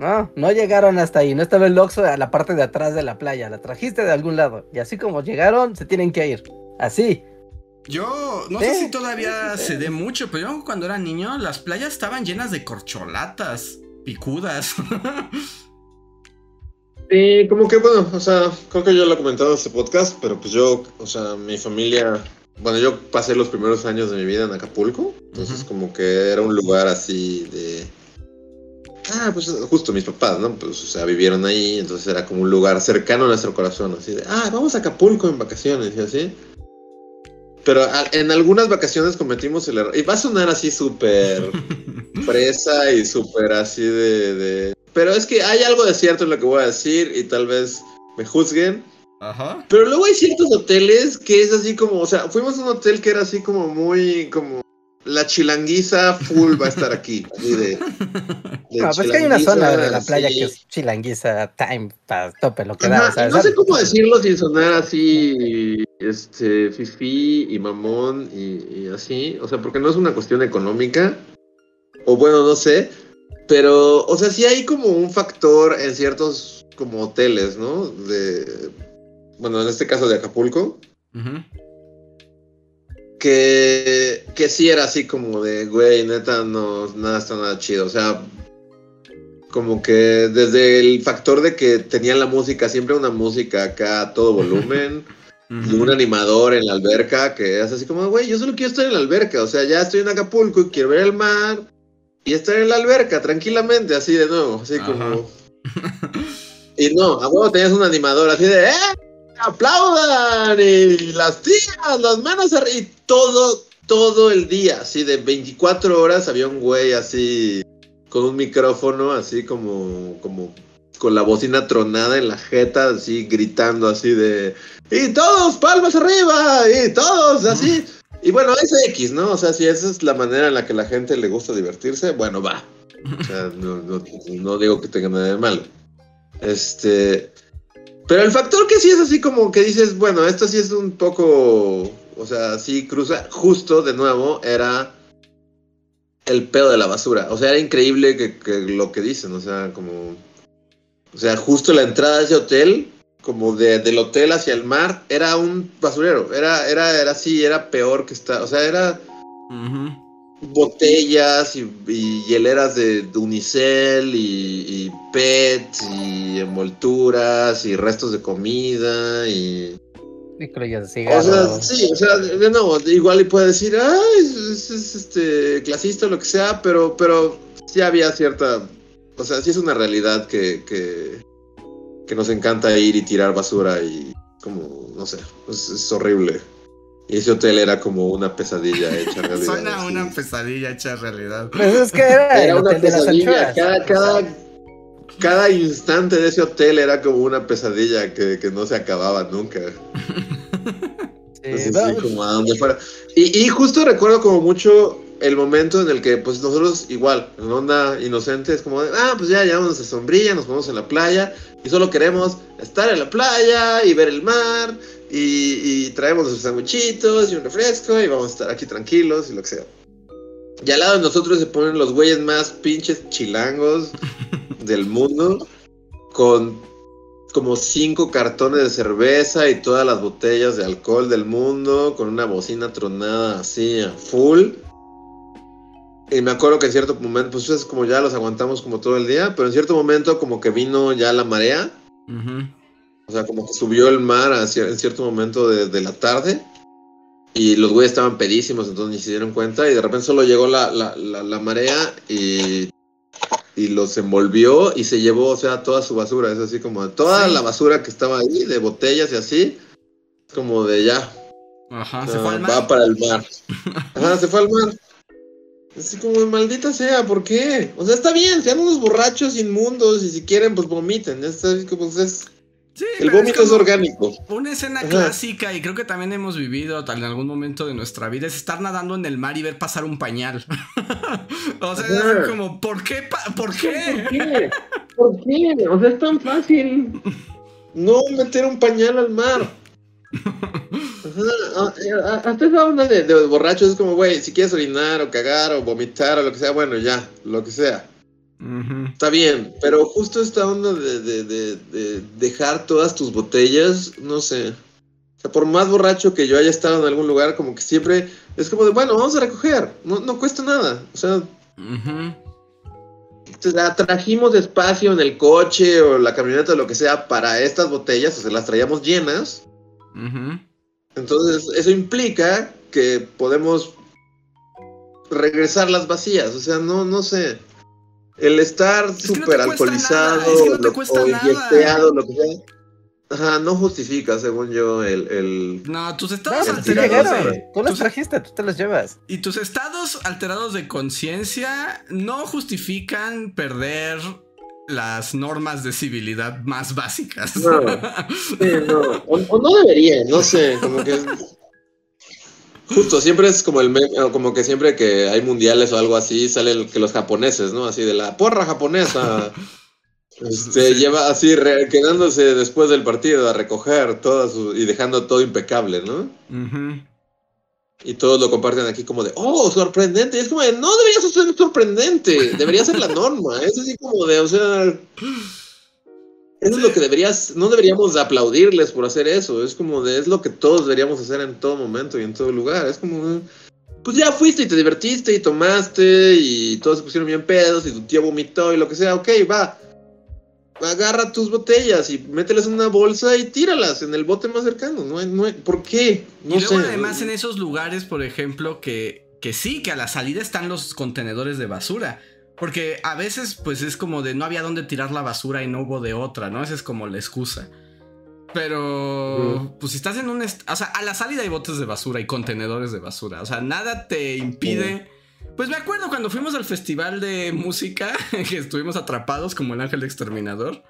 No, no llegaron hasta ahí. No estaba el Oxxo a la parte de atrás de la playa. La trajiste de algún lado. Y así como llegaron, se tienen que ir. Así. Yo no sé si todavía se dé mucho, pero yo cuando era niño, las playas estaban llenas de corcholatas, picudas. *laughs* Sí, como que bueno, o sea, creo que yo lo he comentado en este podcast, pero pues yo, o sea, mi familia, bueno, yo pasé los primeros años de mi vida en Acapulco, entonces como que era un lugar así de... Ah, pues justo mis papás, ¿no? Pues, o sea, vivieron ahí, entonces era como un lugar cercano a nuestro corazón, así de, ah, vamos a Acapulco en vacaciones y así. Pero en algunas vacaciones cometimos el error. Y va a sonar así súper *laughs* fresa y súper así de, Pero es que hay algo de cierto en lo que voy a decir y tal vez me juzguen. Ajá. Pero luego hay ciertos hoteles que es así como, o sea, fuimos a un hotel que era así como muy, como la chilanguiza full va a estar aquí. de, *laughs* no, pues que hay una zona de la playa que es chilanguiza time para tope, lo que da. no sé cómo decirlo sin sonar así, este, fifi y mamón y, así. O sea, porque no es una cuestión económica. O bueno, no sé. Pero, o sea, sí hay como un factor en ciertos como hoteles, ¿no? De, bueno, en este caso de Acapulco. Ajá que, que sí era así como de, güey, neta, no, nada está nada chido. O sea, como que desde el factor de que tenía la música, siempre una música acá a todo volumen, *laughs* y un animador en la alberca que es así como, güey, yo solo quiero estar en la alberca. O sea, ya estoy en Acapulco y quiero ver el mar y estar en la alberca tranquilamente, así de nuevo, así como. *laughs* y no, a huevo tenías un animador así de, ¡eh! Aplaudan y las tías, las manos arriba. Y todo, todo el día, así de 24 horas había un güey así con un micrófono, así como, como con la bocina tronada en la jeta, así gritando así de y todos palmas arriba y todos así. *laughs* Y bueno, es X, ¿no? O sea, si esa es la manera en la que la gente le gusta divertirse, bueno, va. O sea, no, no digo que tenga nada de malo. Este, pero el factor que sí es así como que dices, bueno, esto sí es un poco, o sea, sí cruza, justo de nuevo, era el pedo de la basura. O sea, era increíble que, lo que dicen, o sea, como, o sea, justo la entrada de ese hotel, como de, del hotel hacia el mar, era un basurero, era, era, era así, era peor que está, o sea, era botellas y, hieleras de, unicel y, PET y envolturas y restos de comida y... Y de O sea, sí, o sea, no, igual y puede decir, ay, es, este clasista o lo que sea, pero, pero sí había cierta, o sea, sí es una realidad que, que, que nos encanta ir y tirar basura y como, no sé, es horrible. Y ese hotel era como una pesadilla hecha *laughs* realidad. Suena una pesadilla hecha realidad. Pues es que era, una pesadilla. Cada, cada, cada, instante de ese hotel era como una pesadilla que, que no se acababa nunca. *laughs* Sí, como a donde fuera. Y, y, justo recuerdo como mucho el momento en el que pues nosotros igual, en onda inocente, es como de, ah, pues ya llevamos nuestra sombrilla, nos ponemos en la playa y solo queremos estar en la playa y ver el mar y, traemos nuestros sandwichitos y un refresco y vamos a estar aquí tranquilos y lo que sea. Y al lado de nosotros se ponen los güeyes más pinches chilangos *laughs* del mundo con como cinco cartones de cerveza y todas las botellas de alcohol del mundo con una bocina tronada así a full. Y me acuerdo que en cierto momento, pues es como ya los aguantamos como todo el día, pero en cierto momento como que vino ya la marea. O sea, como que subió el mar hacia, en cierto momento de, la tarde y los güeyes estaban pedísimos, entonces ni se dieron cuenta y de repente solo llegó la, la, marea y, y, los envolvió y se llevó, o sea, toda su basura. Es así como toda la basura que estaba ahí, de botellas y así, como de ya. Ajá, se fue al mar. Va para el mar. *laughs* Ajá, se fue al mar. Así como, maldita sea, ¿por qué? O sea, está bien, sean unos borrachos inmundos y si quieren, pues vomiten. Es, como, es, el vómito es, orgánico. Una escena clásica y creo que también hemos vivido en algún momento de nuestra vida es estar nadando en el mar y ver pasar un pañal. *laughs* o sea, es como, ¿por qué? ¿Por qué? ¿Por qué? ¿Por qué? O sea, es tan fácil no meter un pañal al mar. Hasta esa onda de, de borrachos es como, güey, si quieres orinar o cagar o vomitar o lo que sea, bueno, ya, lo que sea. Está bien, pero justo esta onda de, dejar todas tus botellas, no sé. O sea, por más borracho que yo haya estado en algún lugar, como que siempre es como de, bueno, vamos a recoger, no, no cuesta nada. O sea, la trajimos despacio en el coche o la camioneta o lo que sea para estas botellas, o sea, las traíamos llenas. Entonces, eso implica que podemos regresarlas vacías, o sea, no, no sé el estar súper alcoholizado o lo que sea, Ajá, no justifica, según yo, el... el... No, tus estados alterados... Tú los trajiste, tú te los llevas. Y tus estados alterados de conciencia no justifican perder las normas de civilidad más básicas. No, no. O, o, no debería, no sé, como que... *laughs* Justo, siempre es como el como que siempre que hay mundiales o algo así, sale que los japoneses, ¿no? Así de la porra japonesa. *laughs* Este, lleva así quedándose después del partido a recoger todo y dejando todo impecable, ¿no? Y todos lo comparten aquí como de, oh, sorprendente. Y es como de, no debería ser sorprendente, debería ser la norma. Es así como de, o sea, eso es lo que deberías, no deberíamos aplaudirles por hacer eso. Es como de, es lo que todos deberíamos hacer en todo momento y en todo lugar. Es como, pues ya fuiste y te divertiste y tomaste y todos se pusieron bien pedos y tu tío vomitó y lo que sea. Ok, va. Agarra tus botellas y mételas en una bolsa y tíralas en el bote más cercano. No no ¿Por qué? No y luego además en esos lugares, por ejemplo, que, que sí, que a la salida están los contenedores de basura. Porque a veces, pues es como de no había dónde tirar la basura y no hubo de otra, ¿no? Esa es como la excusa. Pero, pues si estás en un. O sea, a la salida hay botes de basura y contenedores de basura. O sea, nada te impide. Pues me acuerdo cuando fuimos al festival de música, *laughs* que estuvimos atrapados como el ángel exterminador.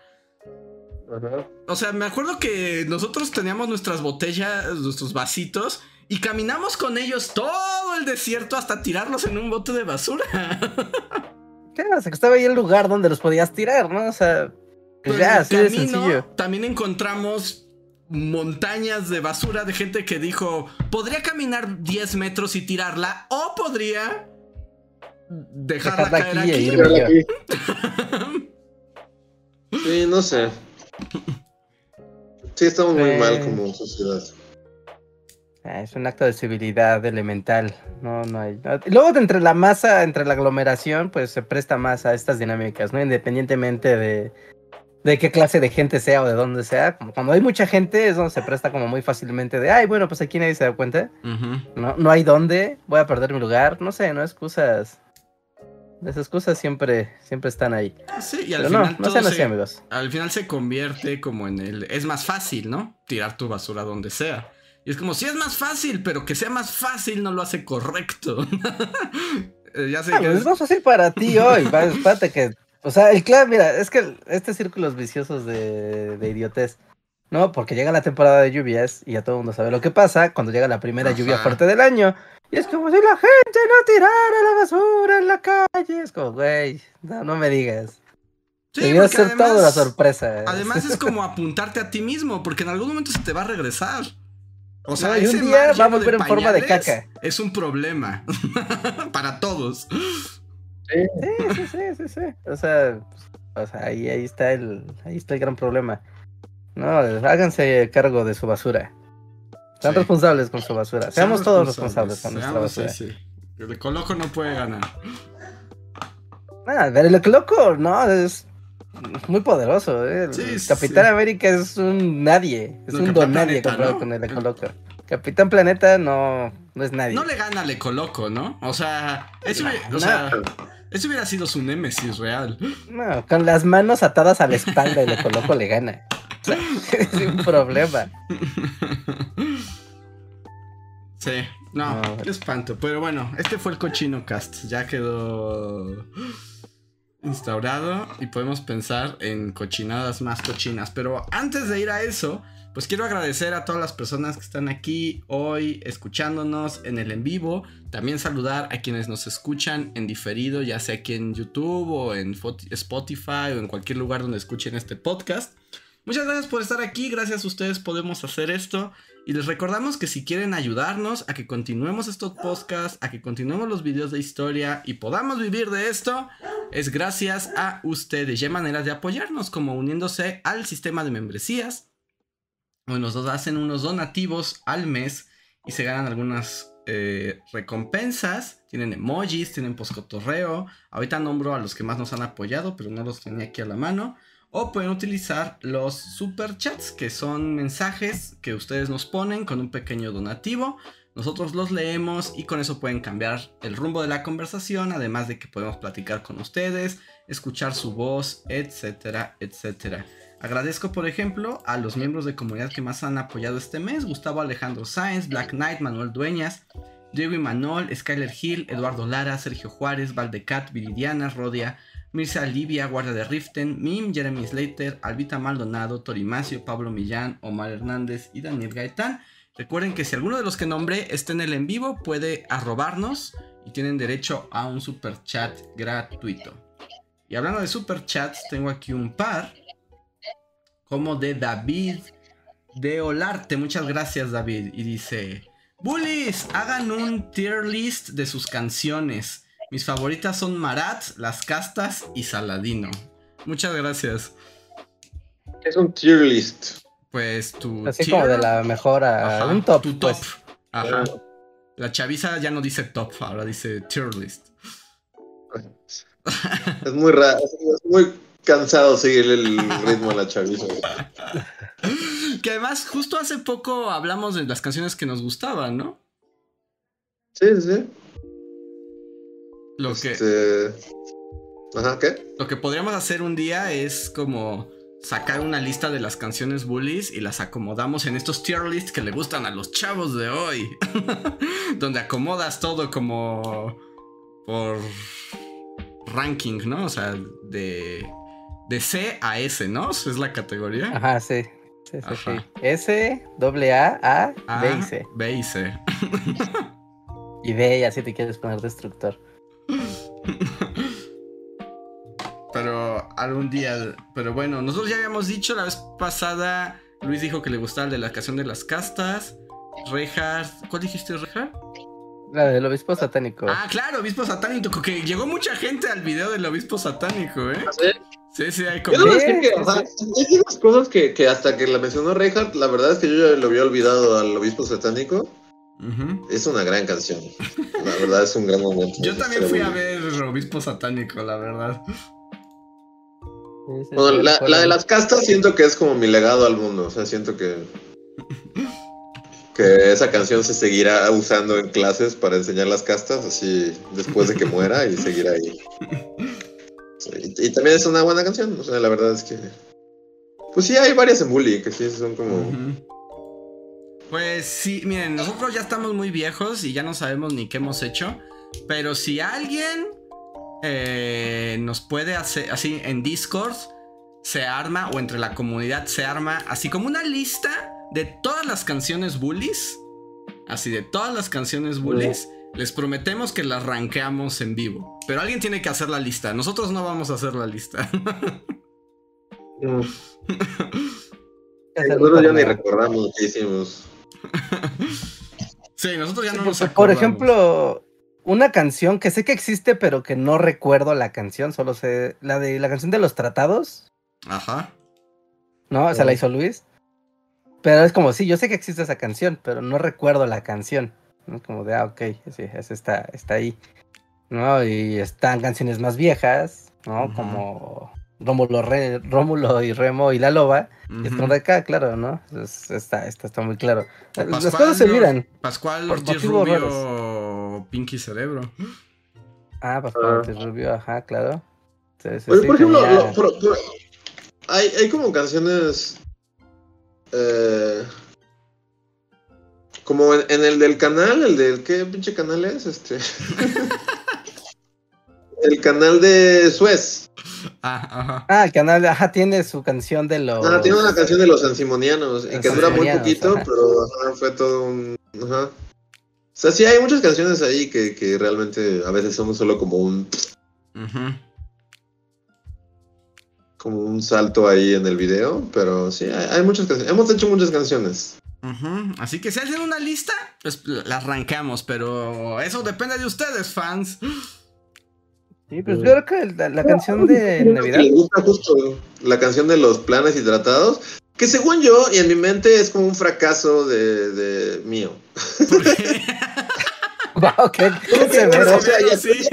O sea, me acuerdo que nosotros teníamos nuestras botellas, nuestros vasitos, y caminamos con ellos todo el desierto hasta tirarlos en un bote de basura. *laughs* O sea, que estaba ahí el lugar donde los podías tirar, ¿no? O sea, pues ya, así de sencillo. También encontramos montañas de basura de gente que dijo, podría caminar 10 metros y tirarla, o podría dejarla, caer aquí. aquí. sí, no sé. Sí, estamos muy mal como sociedad. Ah, es un acto de civilidad elemental. No, no hay. Luego, entre la masa, entre la aglomeración, pues se presta más a estas dinámicas, ¿no? Independientemente de, de qué clase de gente sea o de dónde sea. Como cuando hay mucha gente, es donde se presta como muy fácilmente de, ay, bueno, pues aquí nadie se da cuenta. no, no hay dónde, voy a perder mi lugar. No sé, no excusas. Las excusas siempre, siempre están ahí. Sí, y al final. No, sean así, amigos. Al final se convierte como en el. Es más fácil, ¿no? Tirar tu basura donde sea. Y es como, si es más fácil, pero que sea más fácil no lo hace correcto. *laughs* Eh, ya sé ah, que es... más fácil para ti hoy. *laughs* Espérate que. O sea, el claro, mira, es que este círculos viciosos de, de idiotez. No, porque llega la temporada de lluvias y ya todo el mundo sabe lo que pasa cuando llega la primera lluvia fuerte del año. Y es como si la gente no tirara la basura en la calle. Es como, güey, no, no me digas. Sí, Debió ser toda la sorpresa. Además es como *laughs* apuntarte a ti mismo, porque en algún momento se te va a regresar. O sea, un día va a volver en forma de caca. Es un problema *laughs* para todos. Sí, sí, sí, sí, sí. O sea, ahí, ahí está el, ahí está el gran problema. No, háganse cargo de su basura. Sean responsables con su basura. Seamos todos responsables con nuestra basura. Sí, sí. El Ecoloco no puede ganar. Nada, el Ecoloco, no, es muy poderoso, ¿eh? Capitán América es un nadie, es un don nadie comparado con el Ecoloco. Capitán Planeta no, no es nadie. No le gana al Ecoloco, ¿no? O sea, eso, hubiera sido su némesis real. No, con las manos atadas a la espalda el Ecoloco le gana. es *laughs* un problema. Sí, no, qué espanto. Pero bueno, este fue el cochino cast. Ya quedó instaurado y podemos pensar en cochinadas más cochinas. Pero antes de ir a eso, pues quiero agradecer a todas las personas que están aquí hoy escuchándonos en el en vivo. También saludar a quienes nos escuchan en diferido, ya sea aquí en YouTube o en Spotify o en cualquier lugar donde escuchen este podcast. Muchas gracias por estar aquí, gracias a ustedes podemos hacer esto. Y les recordamos que si quieren ayudarnos a que continuemos estos podcasts, a que continuemos los videos de historia y podamos vivir de esto, es gracias a ustedes. Y hay maneras de apoyarnos, como uniéndose al sistema de membresías. O nos hacen unos donativos al mes y se ganan algunas eh, recompensas. Tienen emojis, tienen poscotorreo. Ahorita nombro a los que más nos han apoyado, pero no los tenía aquí a la mano. O pueden utilizar los super chats, que son mensajes que ustedes nos ponen con un pequeño donativo. Nosotros los leemos y con eso pueden cambiar el rumbo de la conversación, además de que podemos platicar con ustedes, escuchar su voz, etcétera, etcétera. Agradezco, por ejemplo, a los miembros de comunidad que más han apoyado este mes: Gustavo Alejandro Sáenz, Black Knight, Manuel Dueñas, Diego Manol, Skyler Hill, Eduardo Lara, Sergio Juárez, Valdecat, Viridiana, Rodia, Mirza Livia, Guardia de Riften, Mim, Jeremy Slater, Albita Maldonado, Torimacio, Pablo Millán, Omar Hernández y Daniel Gaetán. Recuerden que si alguno de los que nombré está en el en vivo, puede arrobarnos y tienen derecho a un super chat gratuito. Y hablando de super chats, tengo aquí un par, como de David de Olarte. Muchas gracias, David. Y dice: Bullies, hagan un tier list de sus canciones. Mis favoritas son Marat, Las Castas y Saladino. Muchas gracias. Es un tier list. Pues tu. Así como de la mejor a un top. Tu top. Pues. Ajá. La chaviza ya no dice top, ahora dice tier list. *laughs* Es muy raro, es muy cansado seguir el ritmo de la chaviza. *laughs* que además, justo hace poco hablamos de las canciones que nos gustaban, ¿no? Sí, sí. Lo que. Este, ajá, ¿qué? Lo que podríamos hacer un día es como sacar una lista de las canciones bullies y las acomodamos en estos tier lists que le gustan a los chavos de hoy. *laughs* Donde acomodas todo como por ranking, ¿no? O sea, de, de C a S, ¿no? Esa es la categoría. Ajá, sí. Sí, sí, sí. S, doble A, A, B y C. B y C. *laughs* y B, y así te quieres poner destructor. Pero algún día. Pero bueno, nosotros ya habíamos dicho la vez pasada. Luis dijo que le gustaba el de la canción de las castas. Rehard. ¿Cuál dijiste, Rehard? La del obispo satánico. Ah, claro, obispo satánico. Que llegó mucha gente al video del obispo satánico, ¿eh? ¿Sí? Sí, sí, hay como. Yo no que, o sea, hay unas cosas que, que, hasta que la mencionó Reinhardt, la verdad es que yo ya lo había olvidado al obispo satánico. Es una gran canción. La verdad es un gran momento. Yo también fui a ver Obispo Satánico, la verdad. Bueno, la, de las castas siento que es como mi legado al mundo. O sea, siento que. Que esa canción se seguirá usando en clases para enseñar las castas, así después de que muera y seguir ahí. y, también es una buena canción. O sea, la verdad es que. Pues sí, hay varias en Bully que sí son como. Pues sí, miren, nosotros ya estamos muy viejos y ya no sabemos ni qué hemos hecho. Pero si alguien eh, nos puede hacer así en Discord, se arma, o entre la comunidad se arma, así como una lista de todas las canciones bullies. Así de todas las canciones bullies. Les prometemos que las rankeamos en vivo. Pero alguien tiene que hacer la lista. Nosotros no vamos a hacer la lista. *laughs* Nosotros ya ni recordamos que hicimos. sí, nosotros ya no nos acordamos. Por ejemplo, una canción que sé que existe, pero que no recuerdo la canción, solo sé la de la canción de los tratados. Ajá. ¿No? O sea, la hizo Luis. Pero es como, sí, yo sé que existe esa canción, pero no recuerdo la canción. ¿no? Como de, ah, ok, sí, esa está, está ahí. ¿No? Y están canciones más viejas, ¿no? Como Rómulo, Rómulo y Remo y la loba, están de acá, claro, ¿no? está, está, muy claro. Las cosas se miran. Pascual Ortiz Rubio, Pinky Cerebro. Ah, Pascual Ortiz Rubio, ajá, claro. por ejemplo, hay, hay como canciones... Eh, como en, el del canal, el del qué pinche canal es, este. *laughs* el canal de Suez. Ah, ajá. Ah, el canal, ajá, tiene su canción de los. Ah, tiene una canción de los ansimonianos, que dura muy poquito, pero fue todo un. Ajá. O sea, sí hay muchas canciones ahí que, que realmente a veces son solo como un. Ajá como un salto ahí en el video, pero sí, hay, muchas canciones. Hemos hecho muchas canciones. Así que si hacen una lista, pues la arrancamos, pero eso depende de ustedes, fans. Sí, pues yo creo que la, canción de Navidad. Me gusta justo la canción de los planes y tratados, que según yo y en mi mente es como un fracaso de, de mío. *laughs* wow, qué, severo. O sea, ya, sí. *laughs*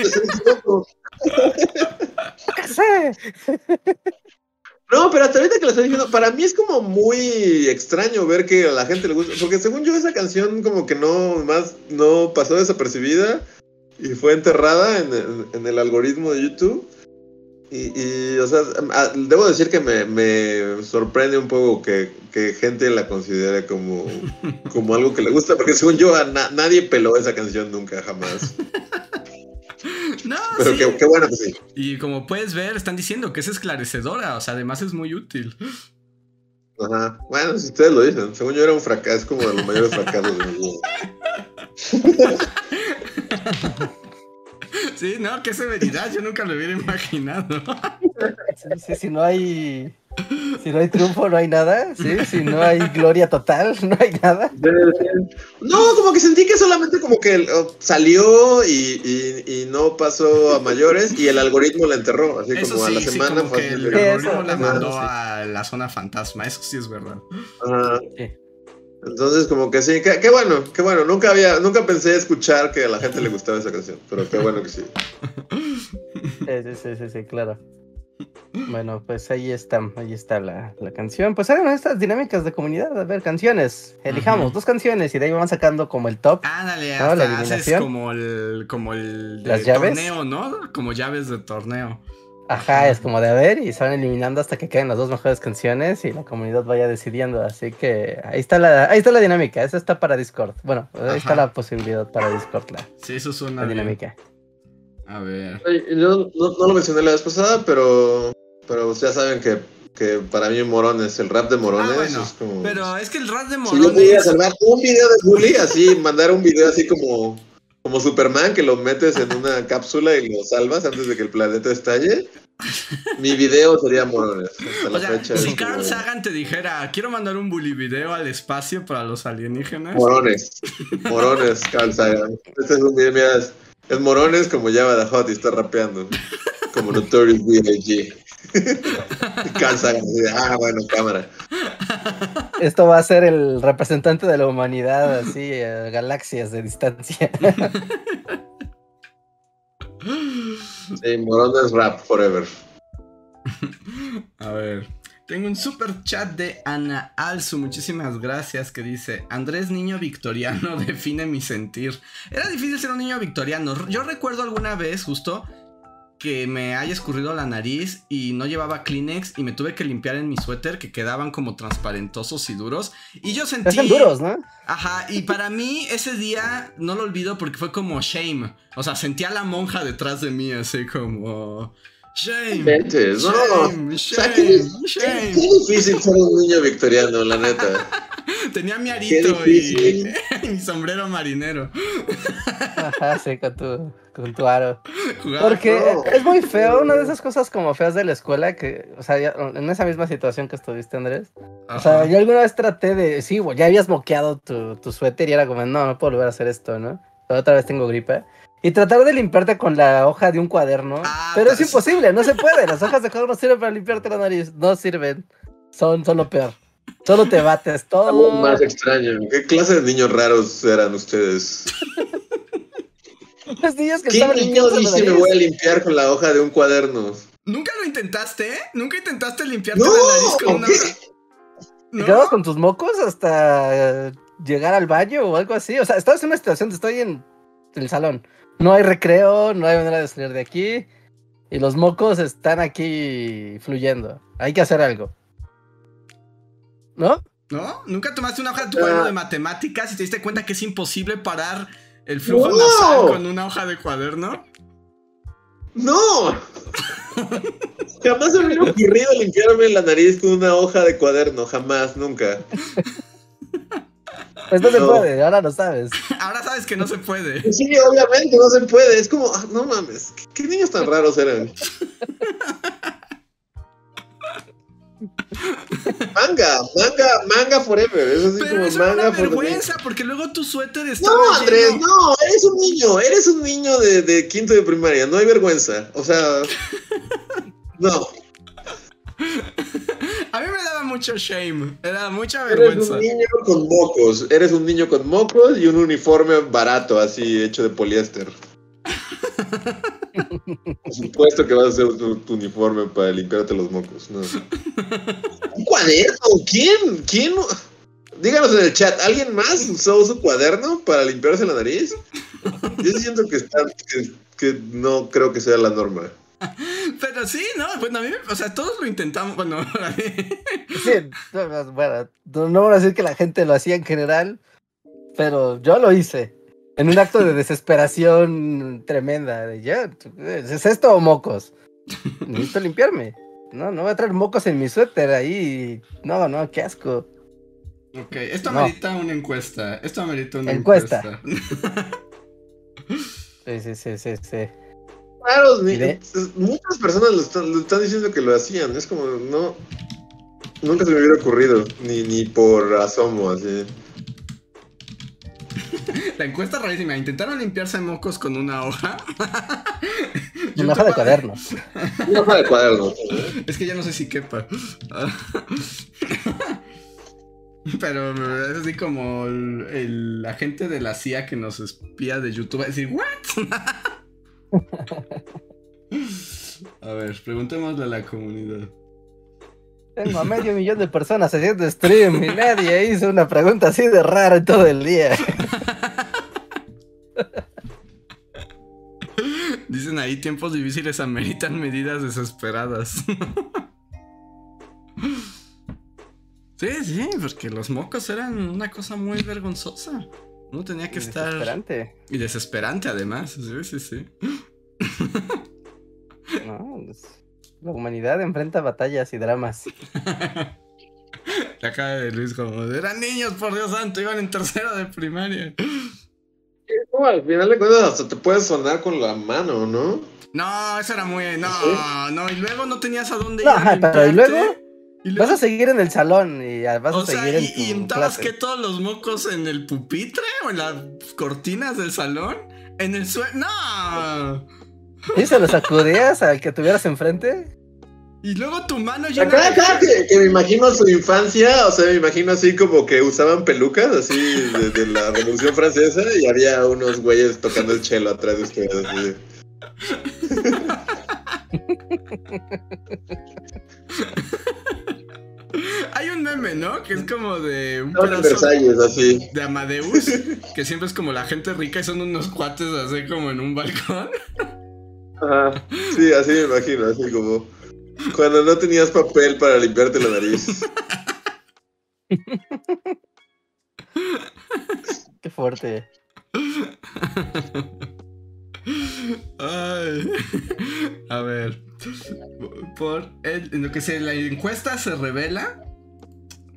No, pero hasta ahorita que lo estoy diciendo, para mí es como muy extraño ver que a la gente le gusta, porque según yo esa canción como que no más no pasó desapercibida y fue enterrada en, el algoritmo de YouTube. Y, o sea, debo decir que me, sorprende un poco que, gente la considere como, *laughs* como algo que le gusta, porque según yo a nadie peló esa canción nunca, jamás. *laughs* No, Pero qué, bueno que sí. Y como puedes ver, están diciendo que es esclarecedora, o sea, además es muy útil. Ajá. Bueno, si ustedes lo dicen, según yo era un fracaso, es como de los mayores fracasos de mi vida. *laughs* Sí, no, qué severidad, yo nunca lo hubiera imaginado. Sí, si no hay si no hay triunfo, no hay nada, ¿sí? Si no hay gloria total, no hay nada. No, como que sentí que solamente como que oh, salió y, no pasó a mayores y el algoritmo la enterró, así como a la semana. que el algoritmo la mandó a la zona fantasma, eso sí es verdad. Ajá. Entonces, como que sí, qué, bueno, qué bueno. Nunca había, nunca pensé escuchar que a la gente le gustaba esa canción, pero qué bueno que sí. *laughs* Sí, sí, sí, sí, claro. Bueno, pues ahí está, ahí está la, canción. Pues hagan estas dinámicas de comunidad, a ver, canciones. Elijamos dos canciones y de ahí vamos sacando como el top. Ándale, ¿no? la haces como el, como el de torneo, ¿no? Como llaves de torneo. Ajá, es como de a ver y se van eliminando hasta que queden las dos mejores canciones y la comunidad vaya decidiendo. Así que ahí está la, ahí está la dinámica. Esa está para Discord. Bueno, ahí está la posibilidad para Discord. La, sí, eso es una dinámica. A ver. Yo no, lo mencioné la vez pasada, pero, pero ya saben que, que para mí Morones, el rap de Morones ah, es como... Pero es que el rap de Morones... Si yo podía salvar un video de Bully, así, mandar un video así como, como Superman, que lo metes en una cápsula y lo salvas antes de que el planeta estalle. Mi video sería Morones. o sea, si Carl Sagan te dijera, quiero mandar un bully video al espacio para los alienígenas. Morones. Morones, Carl Sagan. Este es un video, mira, es Morones como Java de Hot y está rapeando. Como Notorious B.I.G. *laughs* Cansa. Ah, bueno, cámara. Esto va a ser el representante de la humanidad, así, galaxias de distancia. *laughs* Sí, Morones rap forever. A ver. Tengo un super chat de Ana Alzu, muchísimas gracias, que dice, Andrés niño victoriano *laughs* define mi sentir. Era difícil ser un niño victoriano. Yo recuerdo alguna vez justo que me haya escurrido la nariz y no llevaba Kleenex y me tuve que limpiar en mi suéter que quedaban como transparentosos y duros. Y yo sentí... duros, ¿no? Ajá, y para mí ese día no lo olvido porque fue como shame. O sea, sentía a la monja detrás de mí así como... Shame. no. Shame, Qué, difícil ser un niño victoriano, la neta. *laughs* Tenía mi arito y, *laughs* mi sombrero marinero. Ajá, sí, con tu, con tu aro. Porque es muy feo, una de esas cosas como feas de la escuela, que, o sea, en esa misma situación que estuviste, Andrés. O sea, yo alguna vez traté de, sí, ya habías moqueado tu, tu suéter y era como, no, no puedo volver a hacer esto, ¿no? Pero otra vez tengo gripe. Y tratar de limpiarte con la hoja de un cuaderno. Ah, pero es imposible, no se puede. Las hojas de cuaderno no sirven para limpiarte la nariz. No sirven. Son solo peor. Solo te bates todo. más extraño. ¿Qué clase de niños raros eran ustedes? Los niños que ¿Qué niño dice me voy a limpiar con la hoja de un cuaderno? ¿Nunca lo intentaste? ¿Nunca intentaste limpiarte la nariz con una ¿Te quedabas con tus mocos hasta llegar al baño o algo así? O sea, estabas en una situación, estoy en el salón no hay recreo, no hay manera de salir de aquí. Y los mocos están aquí fluyendo. Hay que hacer algo. ¿No? ¿No? ¿Nunca tomaste una hoja de tu cuaderno de matemáticas y te diste cuenta que es imposible parar el flujo nasal con una hoja de cuaderno? ¡No! *laughs* jamás se me hubiera ocurrido limpiarme la nariz con una hoja de cuaderno, jamás, nunca. *laughs* Pues no se puede, ahora lo sabes. *laughs* Ahora sabes que no se puede. Sí, obviamente no se puede. Es como, ah, no mames, ¿qué, niños tan raros eran? *laughs* manga, manga, manga forever. Eso sí Pero como manga es una vergüenza, porque luego tu suéter está. No, Andrés, no, eres un niño, eres un niño de, de quinto de primaria, no hay vergüenza. O sea, *laughs* no. Mucho shame, era mucha vergüenza. Eres un niño con mocos, eres un niño con mocos y un uniforme barato, así hecho de poliéster. *laughs* Por supuesto que vas a hacer tu, uniforme para limpiarte los mocos. ¿Un cuaderno? ¿Quién? ¿Quién? Díganos en el chat, ¿alguien más usó su cuaderno para limpiarse la nariz? Yo siento que, está, que no creo que sea la norma. *laughs* Pero sí, ¿no? Bueno, a mí, o sea, todos lo intentamos. Bueno, *laughs* sí, bueno, no voy a decir que la gente lo hacía en general, pero yo lo hice. En un acto de *laughs* desesperación tremenda. De ya, ¿es esto o mocos? Necesito limpiarme. No, no voy a traer mocos en mi suéter ahí. No, no, qué asco. Ok, esto amerita una encuesta. Esto amerita una encuesta. encuesta. *laughs* sí, sí, sí, sí, sí. Claro, muchas personas lo están, diciendo que lo hacían. Es como, no. Nunca se me hubiera ocurrido, ni, ni por asomo, así. La encuesta rarísima. Intentaron limpiarse mocos con una hoja. *laughs* una hoja de cuaderno. Una hoja de cuaderno. Es que ya no sé si quepa. *laughs* Pero es así como el, el, agente de la CIA que nos espía de YouTube. A decir, ¿what? *laughs* A ver, preguntémosle a la comunidad. Tengo a medio millón de personas haciendo stream y nadie hizo una pregunta así de rara todo el día. Dicen ahí, tiempos difíciles ameritan medidas desesperadas. sí, sí, porque los mocos eran una cosa muy vergonzosa. Uno tenía que estar. Desesperante. Y desesperante, además. Sí, sí, sí. no, la humanidad enfrenta batallas y dramas. *laughs* La cara de Luis como, eran niños, por Dios santo, iban en tercero de primaria. No, al final de cuentas hasta te puedes sonar con la mano, ¿no? No, eso era muy... No, no, y luego no tenías a dónde ir. No, pero ¿y luego? Vas a seguir en el salón y vas a seguir en tu ¿Y untabas que todos los mocos en el pupitre o en las cortinas del salón? ¿En el suelo? ¡No! ¿Y se los sacudías al que tuvieras enfrente? Y luego tu mano ya. Acá, acá que, me imagino su infancia, o sea, me imagino así como que usaban pelucas, así de, la Revolución Francesa, y había unos güeyes tocando el chelo atrás de ustedes. Así. *laughs* *laughs* Hay un meme, ¿no? Que es como de un Versalles, así. de Amadeus, que siempre es como la gente rica y son unos cuates así como en un balcón. Ajá. Sí, así me imagino, así como cuando no tenías papel para limpiarte la nariz. Qué fuerte. *laughs* Ay. *laughs* A ver. Por el, en lo que se la encuesta se revela.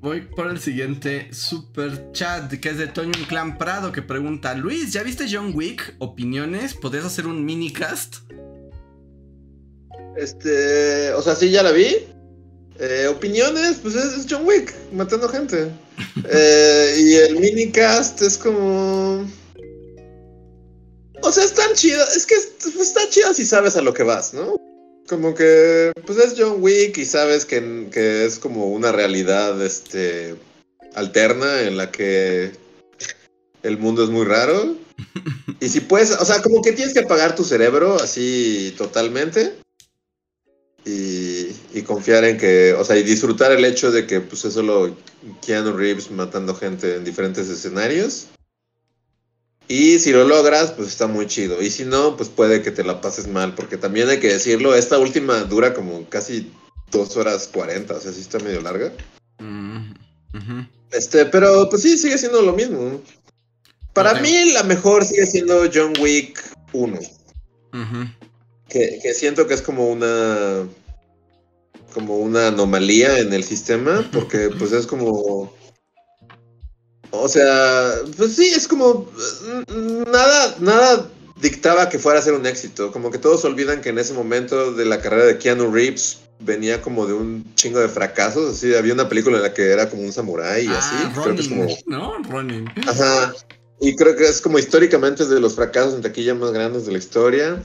Voy por el siguiente super chat que es de Toño Clan Prado que pregunta: Luis, ¿ya viste John Wick? ¿Opiniones? ¿Podrías hacer un mini cast? Este. O sea, sí, ya la vi. Eh, opiniones, pues es, John Wick matando gente. *laughs* Eh, y el mini cast es como. O sea, es tan chido. Es que está chido si sabes a lo que vas, ¿no? Como que, pues es John Wick y sabes que, que es como una realidad, este, alterna en la que el mundo es muy raro. *laughs* Y si puedes, o sea, como que tienes que apagar tu cerebro así totalmente. Y, y, confiar en que, o sea, y disfrutar el hecho de que pues es solo Keanu Reeves matando gente en diferentes escenarios. Y si lo logras, pues está muy chido. Y si no, pues puede que te la pases mal, porque también hay que decirlo, esta última dura como casi dos horas cuarenta, o sea, sí está medio larga. Mm. Este, pero pues sí, sigue siendo lo mismo. Para mí la mejor sigue siendo John Wick 1. que, siento que es como una como una anomalía en el sistema, porque *laughs* pues es como... O sea, pues sí, es como... Nada, nada dictaba que fuera a ser un éxito. Como que todos olvidan que en ese momento de la carrera de Keanu Reeves venía como de un chingo de fracasos. Así, había una película en la que era como un samurái y ah, así. creo que es como... ¿no? Ronin. Ajá. Y creo que es como históricamente es de los fracasos en taquilla más grandes de la historia.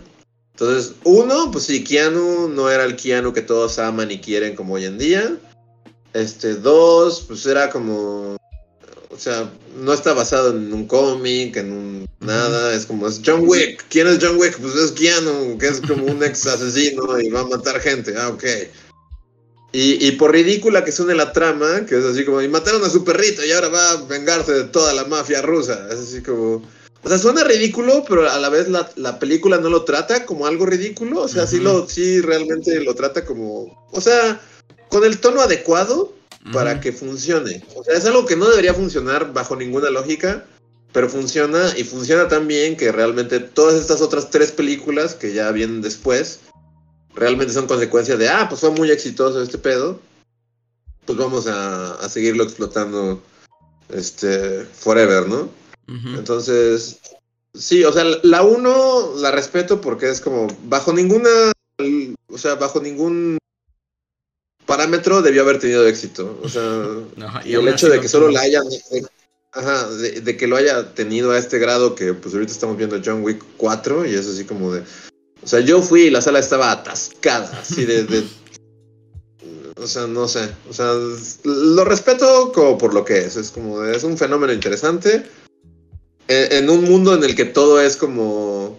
Entonces, uno, pues sí, Keanu no era el Keanu que todos aman y quieren como hoy en día. Este, dos, pues era como. O sea, no está basado en un cómic, en un nada. Es como, es John Wick. ¿Quién es John Wick? Pues es Keanu, que es como un ex asesino y va a matar gente. Ah, ok. Y, y, por ridícula que suene la trama, que es así como, y mataron a su perrito y ahora va a vengarse de toda la mafia rusa. Es así como, o sea, suena ridículo, pero a la vez la, la película no lo trata como algo ridículo. O sea, sí, lo, sí realmente lo trata como. O sea, con el tono adecuado para que funcione. O sea, es algo que no debería funcionar bajo ninguna lógica, pero funciona y funciona tan bien que realmente todas estas otras tres películas que ya vienen después realmente son consecuencia de, ah, pues fue muy exitoso este pedo. Pues vamos a, a seguirlo explotando este forever, ¿no? Entonces, sí, o sea, la 1 la respeto porque es como, bajo ninguna, o sea, bajo ningún parámetro debió haber tenido éxito. O sea, *laughs* y el hecho de que solo la hayan, ajá, de, que lo haya tenido a este grado que pues ahorita estamos viendo John Wick 4 y es así como de... O sea, yo fui y la sala estaba atascada, así de, de *laughs* o sea, no sé. O sea, lo respeto como por lo que es. Es como, es un fenómeno interesante en, un mundo en el que todo es como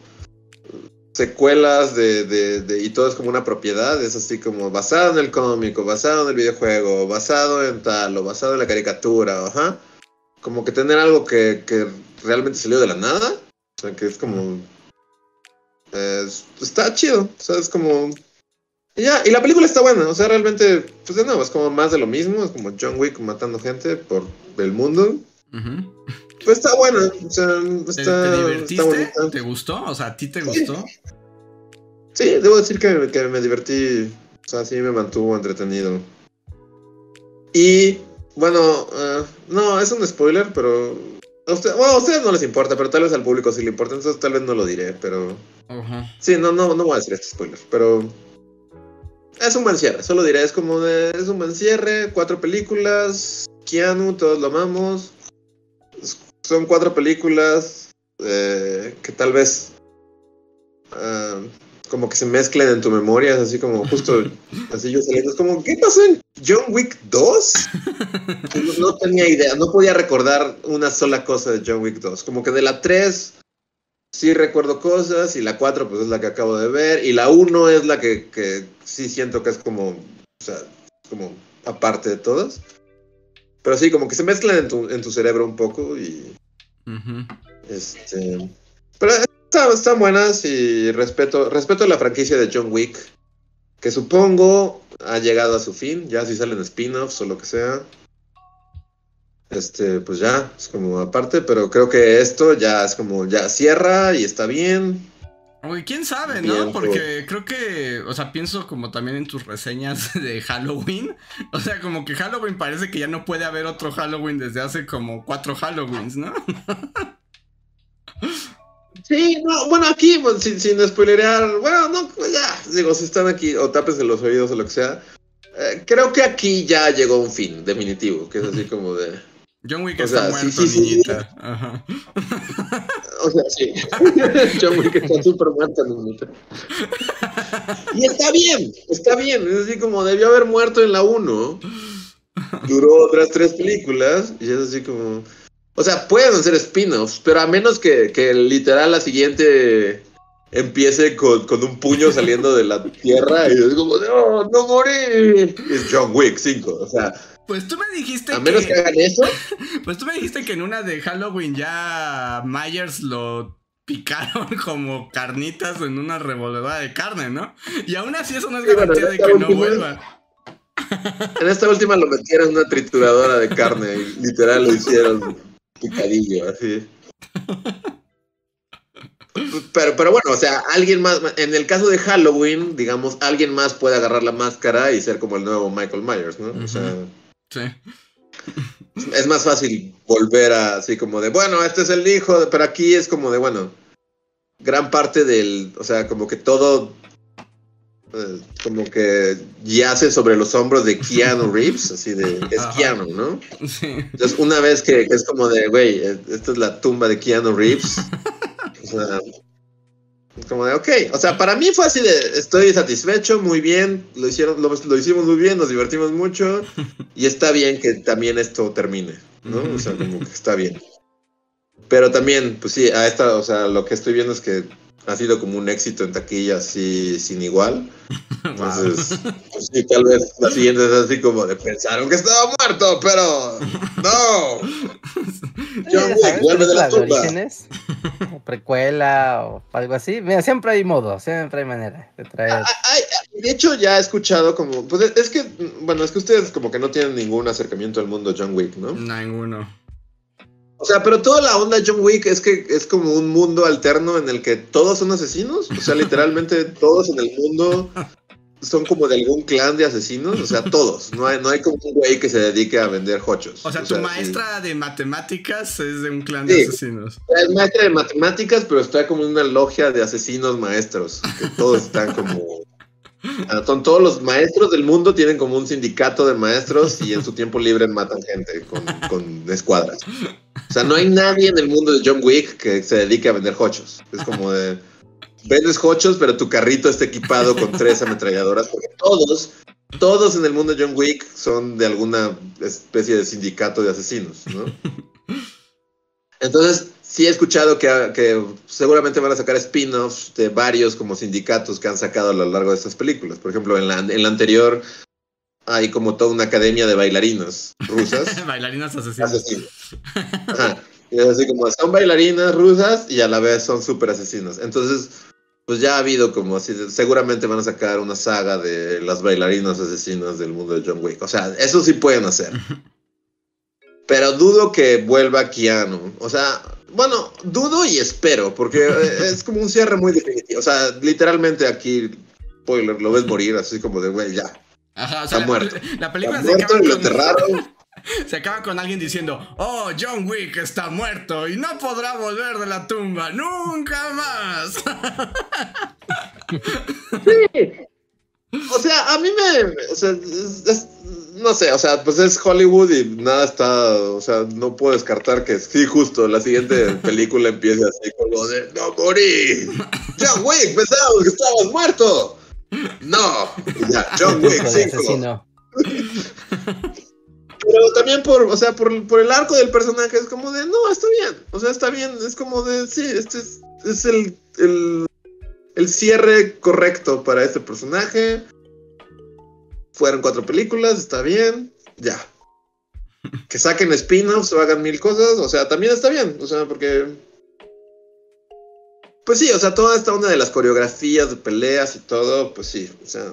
secuelas de, de, y todo es como una propiedad, es así como basado en el cómico, basado en el videojuego, basado en tal, o basado en la caricatura, ajá. Como que tener algo que, que realmente salió de la nada, o sea, que es como... está chido, o sea, es como... Y ya, y la película está buena, o sea, realmente, pues de nuevo, es como más de lo mismo, es como John Wick matando gente por el mundo. Pues está bueno, o sea, está, ¿Te, divertiste? ¿Te gustó? O sea, ¿a ti te gustó? Sí, debo decir que, me divertí, o sea, sí me mantuvo entretenido. Y, bueno, eh, no, es un spoiler, pero... A usted, bueno, a ustedes no les importa, pero tal vez al público sí le importa, entonces tal vez no lo diré, pero... Sí, no, no, no voy a decir este spoiler, pero... Es un buen cierre, solo diré, es como de... Es un buen cierre, cuatro películas, Keanu, todos lo amamos son cuatro películas eh, que tal vez ah, como que se mezclen en tu memoria, es así como justo *laughs* así yo saliendo, es como, ¿qué pasó en John Wick 2? *laughs* No, tenía idea, no podía recordar una sola cosa de John Wick 2, como que de la 3 sí recuerdo cosas y la 4 pues es la que acabo de ver y la 1 es la que, que sí siento que es como, o sea, como aparte de todas. Pero sí, como que se mezclan en tu, en tu cerebro un poco y. Este. Pero están, buenas y respeto, respeto la franquicia de John Wick. Que supongo ha llegado a su fin. Ya si salen spin-offs o lo que sea. Este, pues ya, es como aparte, pero creo que esto ya es como ya cierra y está bien. Oye, quién sabe, ¿no? Porque creo que, o sea, pienso como también en tus reseñas *laughs* de Halloween. O sea, como que Halloween parece que ya no puede haber otro Halloween desde hace como cuatro Halloweens, ¿no? *laughs* Sí, no, bueno, aquí, pues, sin, sin spoilerear, bueno, no, pues ya, digo, si están aquí o tápense los oídos o lo que sea, eh, creo que aquí ya llegó un fin definitivo, que es así como de... John Wick está muerto, niñita. Ajá. O sea, sí. *laughs* John Wick está súper muerto, niñita. Y está bien, está bien. Es así como debió haber muerto en la 1. Duró otras tres películas. Y es así como. O sea, pueden ser spin-offs, pero a menos que, que literal la siguiente empiece con, con, un puño saliendo de la tierra y es como, no, no morí. Es John Wick 5. O sea pues tú me dijiste A menos que hagan eso. *laughs* Pues tú me dijiste que en una de Halloween ya Myers lo picaron *laughs* como carnitas en una revolvedora de carne, ¿no? Y aún así eso no es garantía de que no vuelva. En esta última lo metieron en una trituradora de carne y literal lo hicieron picadillo, así. Pero, pero bueno, o sea, alguien más, en el caso de Halloween, digamos, alguien más puede agarrar la máscara y ser como el nuevo Michael Myers, ¿no? O sea, sí. Es más fácil volver a así como de, bueno, este es el hijo, pero aquí es como de, bueno, gran parte del, o sea, como que todo eh, como que yace sobre los hombros de Keanu *laughs* Reeves, así de, es Keanu, ¿no? Sí. Entonces, una vez que, es como de, güey, esta es la tumba de Keanu Reeves, *laughs* o sea, como de, ok, o sea, para mí fue así de, estoy satisfecho, muy bien, lo hicieron, lo, lo hicimos muy bien, nos divertimos mucho, y está bien que también esto termine, ¿no? O sea, como que está bien. Pero también, pues sí, a esta, o sea, lo que estoy viendo es que ha sido como un éxito en taquilla así sin igual. *laughs* Entonces, pues sí, tal vez la siguiente es así como de pensaron que estaba muerto, pero no. *laughs* John Wick, vuelve de la tumba. O precuela o algo así. Mira, siempre hay modo, siempre hay manera de traer. Ah, ah, de hecho, ya he escuchado como, pues es que, bueno, es que ustedes como que no tienen ningún acercamiento al mundo John Wick, ¿no? Ninguno. O sea, pero toda la onda John Wick es que es como un mundo alterno en el que todos son asesinos. O sea, *laughs* literalmente todos en el mundo son como de algún clan de asesinos. O sea, todos. No hay, no hay como un güey que se dedique a vender hochos. O sea, tu maestra de matemáticas es de un clan de asesinos. Es maestra de matemáticas, pero está como en una logia de asesinos maestros. Que todos están como son todos los maestros del mundo tienen como un sindicato de maestros y en su tiempo libre matan gente con, escuadras. O sea, no hay nadie en el mundo de John Wick que se dedique a vender hochos. Es como de vendes hochos, pero tu carrito está equipado con tres ametralladoras, porque todos, todos en el mundo de John Wick son de alguna especie de sindicato de asesinos, ¿no? Entonces, sí he escuchado que, seguramente van a sacar spin-offs de varios como sindicatos que han sacado a lo largo de estas películas. Por ejemplo, en la, en la anterior hay como toda una academia de bailarinas rusas. *laughs* bailarinas asesinas. Y es así como son bailarinas rusas y a la vez son súper asesinos. Entonces, pues ya ha habido como así, seguramente van a sacar una saga de las bailarinas asesinas del mundo de John Wick. O sea, eso sí pueden hacer. *laughs* Pero dudo que vuelva Keanu. O sea, bueno, dudo y espero, porque *laughs* es como un cierre muy definitivo. O sea, literalmente aquí, spoiler, lo ves morir así como de, güey, ya. Ajá, o sea, está muerto. La, película se acaba con... *laughs* Se acaba con alguien diciendo, oh, John Wick está muerto y no podrá volver de la tumba nunca más. Sí. O sea, a mí me... O sea, es, no sé, o sea, pues es Hollywood y nada está, o sea, no puedo descartar que sí, justo la siguiente *laughs* película empiece así con lo de no morí. *laughs* John Wick, pensamos que estabas muerto. No, ya, John Wick 5. *laughs* Pero también por, o sea, por, el arco del personaje es como de, no, está bien. O sea, está bien, es como de, sí, este es, es el, el, el cierre correcto para este personaje fueron cuatro películas, está bien, ya. *laughs* Que saquen spin-offs o hagan mil cosas, o sea, también está bien, o sea, porque... Pues sí, o sea, toda esta onda de las coreografías de peleas y todo, pues sí, o sea,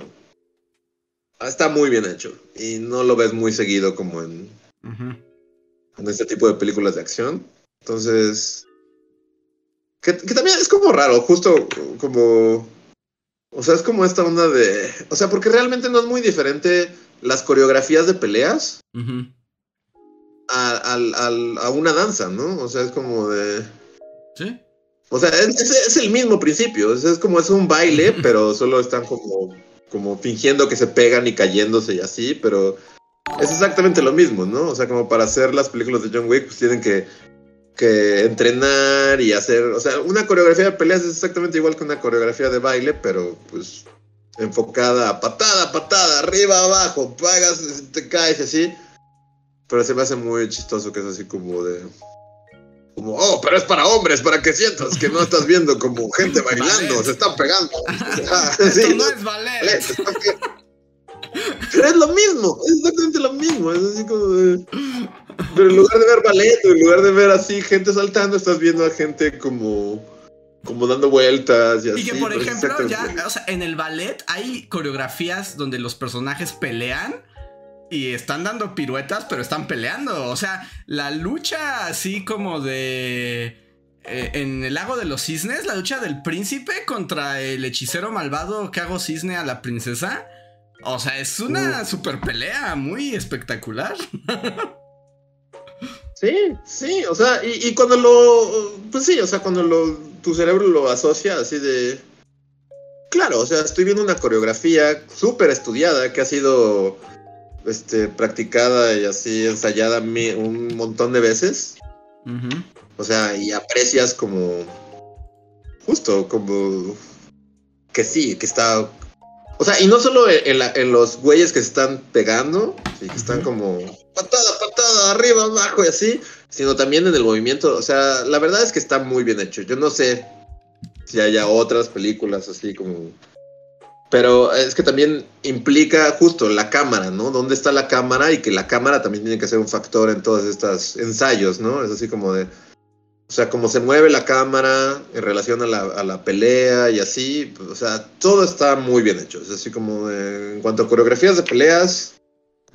está muy bien hecho. Y no lo ves muy seguido como en, en este tipo de películas de acción. Entonces, que, que, también es como raro, justo como o sea, es como esta onda de. O sea, porque realmente no es muy diferente las coreografías de peleas a, una danza, ¿no? O sea, es como de. Sí. O sea, es, el mismo principio. Es, como es un baile, pero solo están como, como fingiendo que se pegan y cayéndose y así, pero es exactamente lo mismo, ¿no? O sea, como para hacer las películas de John Wick, pues tienen que que entrenar y hacer, o sea, una coreografía de peleas es exactamente igual que una coreografía de baile, pero pues enfocada a patada, patada, arriba, abajo, pagas, te caes así. Pero se me hace muy chistoso que es así como de... Como, oh, pero es para hombres, para que sientas que no estás viendo como gente *laughs* bailando, se están pegando. *laughs* sí, no, es ballet. Pero es lo mismo, es exactamente lo mismo. Es así como de... Pero en lugar de ver ballet, en lugar de ver así gente saltando, estás viendo a gente como como dando vueltas y, así. Y que por ejemplo, ya, o sea, en el ballet hay coreografías donde los personajes pelean y están dando piruetas, pero están peleando. O sea, la lucha así como de... Eh, en el lago de los cisnes, la lucha del príncipe contra el hechicero malvado que hago cisne a la princesa. O sea, es una super pelea muy espectacular. *laughs* Sí, sí, o sea, y, cuando lo, pues sí, o sea, cuando lo, tu cerebro lo asocia así de, claro, o sea, estoy viendo una coreografía súper estudiada que ha sido, este, practicada y así ensayada un montón de veces. O sea, y aprecias como, justo, como, que sí, que está o sea, y no solo en, los güeyes que se están pegando, que están como patada, patada, arriba, abajo y así, sino también en el movimiento. O sea, la verdad es que está muy bien hecho. Yo no sé si haya otras películas así como... Pero es que también implica justo la cámara, ¿no? ¿Dónde está la cámara? Y que la cámara también tiene que ser un factor en todos estos ensayos, ¿no? Es así como de o sea, cómo se mueve la cámara en relación a la, pelea y así. Pues, o sea, todo está muy bien hecho. Es así como en cuanto a coreografías de peleas,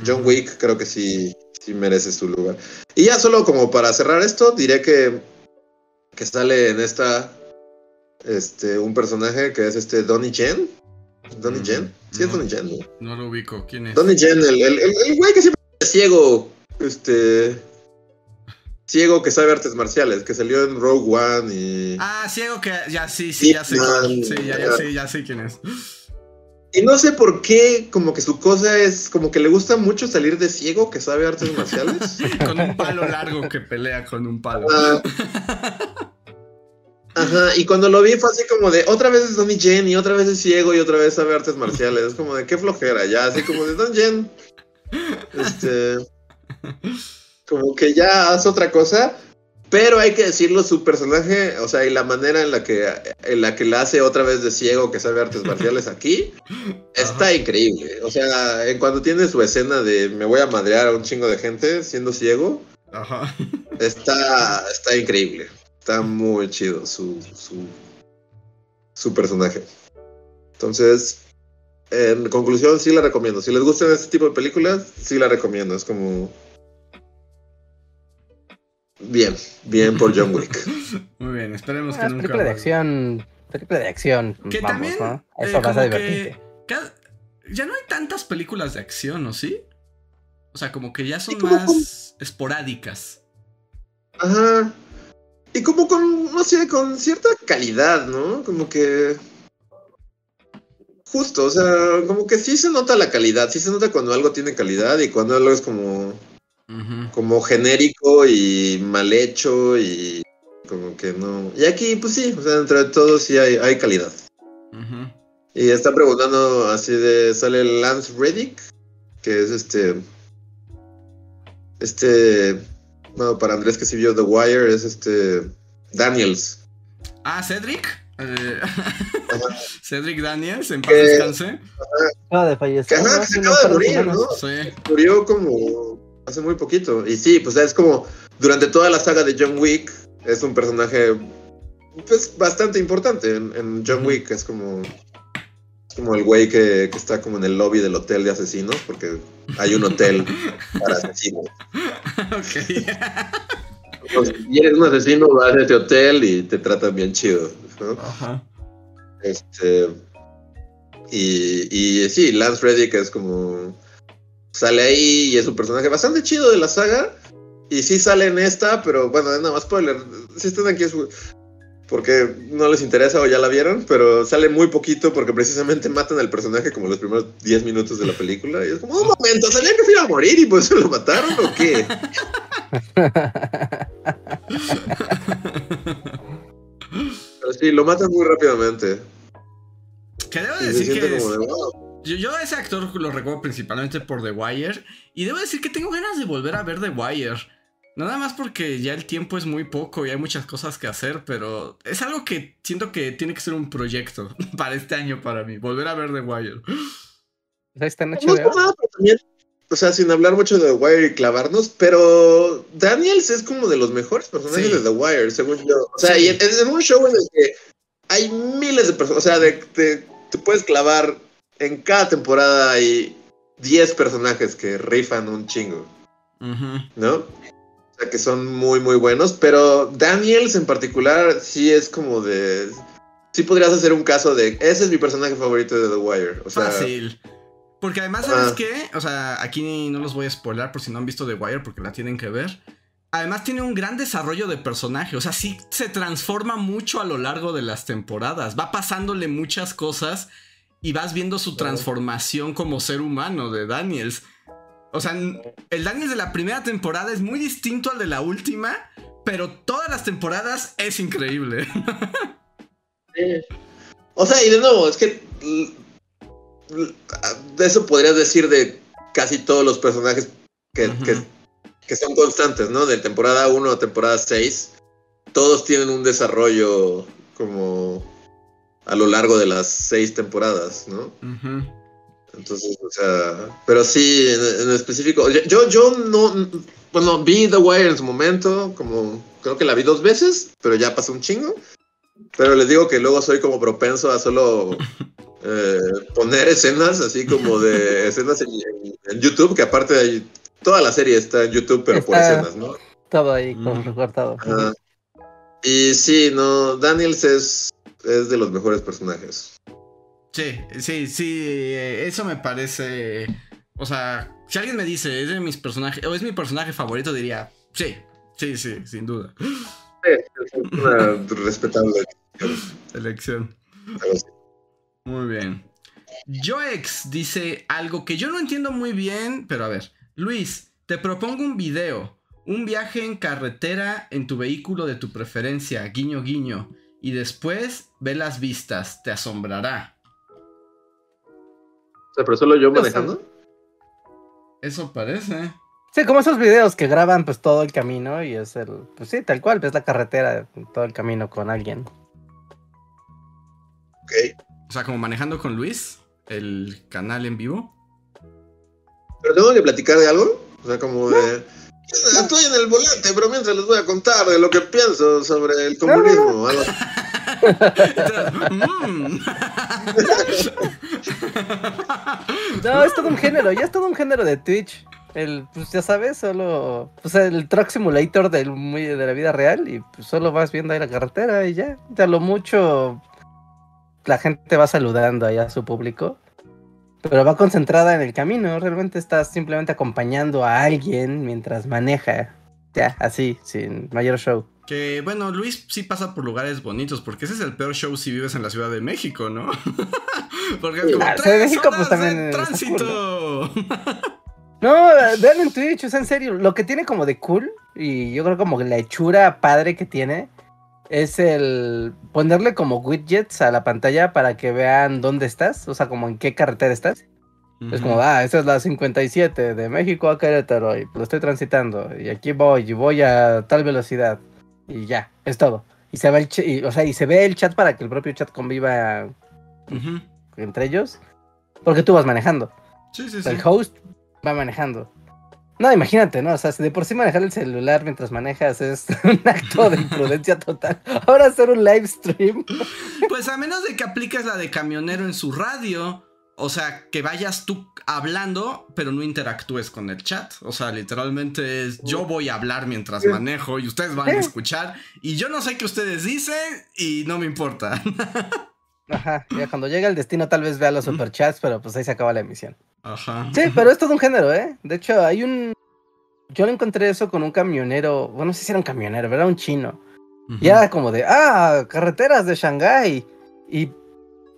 John Wick creo que sí, sí merece su lugar. Y ya solo como para cerrar esto, diré que, que sale en esta este, un personaje que es este Donnie Jen. ¿Donnie Jen? Sí, es Donnie Jen, ¿no? lo ubico. ¿Quién es? Donnie Jen, el, el, el güey que siempre es ciego. Este ciego que sabe artes marciales, que salió en Rogue One y. Ah, ciego que ya sí, sí, ya sé. sí, ya, ya, sé, ya sé quién es. Y no sé por qué, como que su cosa es, como que le gusta mucho salir de ciego que sabe artes marciales. *laughs* con un palo largo que pelea con un palo. Ajá, y cuando lo vi fue así como de, otra vez es Donnie Jen y otra vez es ciego y otra vez sabe artes marciales. Es como de, qué flojera, ya, así como de Don Jen. Este como que ya hace otra cosa, pero hay que decirlo, su personaje, o sea, y la manera en la que, en la que la hace otra vez de ciego que sabe artes *laughs* marciales aquí, está increíble. O sea, en cuando tiene su escena de me voy a madrear a un chingo de gente siendo ciego, Está, está increíble. Está muy chido su, su, su personaje. Entonces, en conclusión, sí la recomiendo. Si les gustan este tipo de películas, sí la recomiendo. Es como Bien, bien por John Wick. *laughs* Muy bien, esperemos que nunca. Película de acción, película de acción. Que también. Eso va a divertirte. ya no hay tantas películas de acción, ¿o sí? O sea, como que ya son más esporádicas. Ajá. Y como con, no sé, con cierta calidad, ¿no? Como que. Justo, o sea, como que sí se nota la calidad, sí se nota cuando algo tiene calidad y cuando algo es como como genérico y mal hecho y como que no. Y aquí, pues sí, o sea, dentro de todo sí hay, hay calidad. Y está preguntando así de. Sale Lance Reddick, que es este. Este. Bueno, para Andrés que sí vio The Wire, es este. Daniels. Ah, Cedric. Eh, *laughs* Cedric Daniels, en paz descanse. Acaba de fallecer. Que, se acaba de morir, ¿no? Sí. Murió como Hace muy poquito. Y sí, pues es como durante toda la saga de John Wick es un personaje pues bastante importante en, John Wick. Es como, como el güey que, está como en el lobby del hotel de asesinos porque hay un hotel *laughs* para asesinos. Ok. y eres un asesino, vas a ese hotel y te tratan bien chido. Ajá. Este. Y, y sí, Lance Reddick es como sale ahí y es un personaje bastante chido de la saga. Y sí sale en esta, pero bueno, nada más spoiler. Si están aquí es porque no les interesa o ya la vieron, pero sale muy poquito porque precisamente matan al personaje como los primeros 10 minutos de la película. Y es como, un momento, ¿sabían que iba a morir y pues se lo mataron o qué? *laughs* pero sí, lo matan muy rápidamente. ¿Qué debo decir que yo, a ese actor lo recuerdo principalmente por The Wire. Y debo decir que tengo ganas de volver a ver The Wire. Nada más porque ya el tiempo es muy poco y hay muchas cosas que hacer, pero es algo que siento que tiene que ser un proyecto *laughs* para este año para mí, volver a ver The Wire. Está en o sea, sin hablar mucho de The Wire y clavarnos, pero Daniels es como de los mejores personajes de The Wire, según yo. O sea, y en, un show en el que hay miles de personas, o sea, de, te puedes clavar en cada temporada hay 10 personajes que rifan un chingo. ¿No? O sea, que son muy, muy buenos. Pero Daniels en particular sí es como de. Sí podrías hacer un caso de. Ese es mi personaje favorito de The Wire. O sea, Fácil. Porque además, ¿sabes qué? O sea, aquí no los voy a spoiler por si no han visto The Wire porque la tienen que ver. Además tiene un gran desarrollo de personaje, o sea, sí se transforma mucho a lo largo de las temporadas, va pasándole muchas cosas y vas viendo su transformación como ser humano de Daniels. O sea, el Daniels de la primera temporada es muy distinto al de la última, pero todas las temporadas es increíble. O sea, y de nuevo, es que de eso podrías decir de casi todos los personajes que, que, son constantes, ¿no? De temporada 1 a temporada 6, todos tienen un desarrollo como a lo largo de las seis temporadas, ¿no? Entonces, o sea, pero sí, en, específico, yo, yo no, bueno, vi The Wire en su momento, como creo que la vi dos veces, pero ya pasó un chingo. Pero les digo que luego soy como propenso a solo *laughs* eh, poner escenas, así como de *laughs* escenas en, YouTube, que aparte de toda la serie está en YouTube, pero por escenas, ¿no? Todo ahí como recortado. Y sí, no, Daniels es, es de los mejores personajes. Sí, sí, sí, eh, eso me parece, o sea, si alguien me dice, es de mis personajes, o es mi personaje favorito, diría, sí, sí, sí, sin duda. Sí, es una respetable elección. Muy bien. Joex dice algo que yo no entiendo muy bien, pero a ver. Luis, te propongo un video. Un viaje en carretera en tu vehículo de tu preferencia, guiño guiño. Y después ve las vistas, te asombrará. O sea, pero solo yo manejando. Eso parece. Sí, como esos videos que graban pues todo el camino y es el, pues sí, tal cual, ves la carretera todo el camino con alguien. Ok. O sea, como manejando con Luis, el canal en vivo. Pero tengo que platicar de algo. O sea, como de. Estoy en el volante, pero mientras les voy a contar de lo que pienso sobre el comunismo. *laughs* No, es todo un género, ya es todo un género de Twitch. El, pues ya sabes, solo. Pues el truck simulator del, muy, de la vida real. Y pues solo vas viendo ahí la carretera y ya. De lo mucho la gente va saludando allá a su público, pero va concentrada en el camino, realmente estás simplemente acompañando a alguien mientras maneja, ya, así, sin mayor show. Que bueno, Luis sí pasa por lugares bonitos, porque ese es el peor show si vives en la Ciudad de México, ¿no? *laughs* porque es como Ciudad de México, pues también. ¡Tránsito! *laughs* No, vean en Twitch, o sea, en serio, lo que tiene como de cool, y yo creo como la hechura padre que tiene, es el ponerle como widgets a la pantalla para que vean dónde estás, o sea, como en qué carretera estás. Es como, ah, esta es la 57 de México a Querétaro y lo estoy transitando y aquí voy y voy a tal velocidad y ya, es todo. Y se ve el, o sea, y se ve el chat para que el propio chat conviva entre ellos, porque tú vas manejando. Sí, sí, El host va manejando. No, imagínate, ¿no? O sea, si de por sí manejar el celular mientras manejas es *laughs* un acto de imprudencia total. Ahora hacer un live stream. Pues a menos de que apliques la de camionero en su radio. O sea, que vayas tú hablando, pero no interactúes con el chat. O sea, literalmente es yo voy a hablar mientras manejo y ustedes van a escuchar. Y yo no sé qué ustedes dicen y no me importa. *laughs* Ajá, ya cuando llega el destino tal vez vea los superchats, pero pues ahí se acaba la emisión. Ajá. Sí, pero es todo un género, ¿eh? De hecho, hay un... Yo le encontré eso con un camionero, bueno, no sé si era un camionero, pero era un chino. Y era como de, ah, carreteras de Shanghái. Y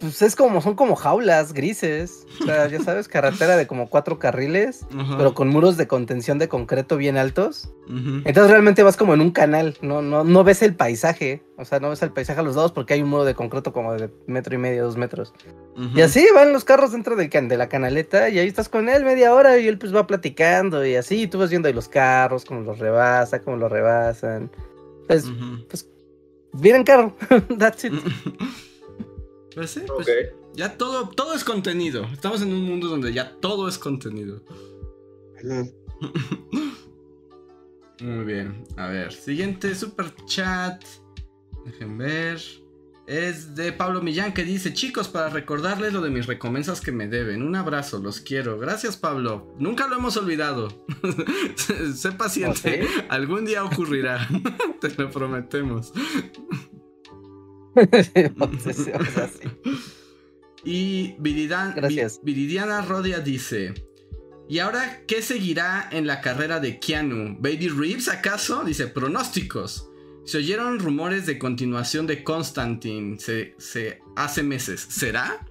pues es como, son como jaulas grises. O sea, ya sabes, *laughs* carretera de como cuatro carriles, pero con muros de contención de concreto bien altos. Entonces realmente vas como en un canal, no, no, no ves el paisaje. O sea, no ves el paisaje a los dos porque hay un muro de concreto como de metro y medio, dos metros. Y así van los carros dentro del de la canaleta y ahí estás con él media hora y él pues va platicando y así. Y tú vas viendo ahí los carros, cómo los rebasa, cómo los rebasan. Pues, pues, vienen carro. *laughs* That's it. *laughs* Pues sí, pues ya todo, todo es contenido. Estamos en un mundo donde ya todo es contenido. *laughs* Muy bien. A ver, siguiente super chat. Dejen ver. Es de Pablo Millán que dice, chicos, para recordarles lo de mis recompensas que me deben. Un abrazo, los quiero. Gracias Pablo. Nunca lo hemos olvidado. *laughs* sé paciente. Algún día ocurrirá. *laughs* Te lo prometemos. Y Viridiana Rodia dice, ¿y ahora qué seguirá en la carrera de Keanu? ¿Baby Reeves acaso? Dice, pronósticos. Se oyeron rumores de continuación de Constantine se, se, hace meses. ¿Será?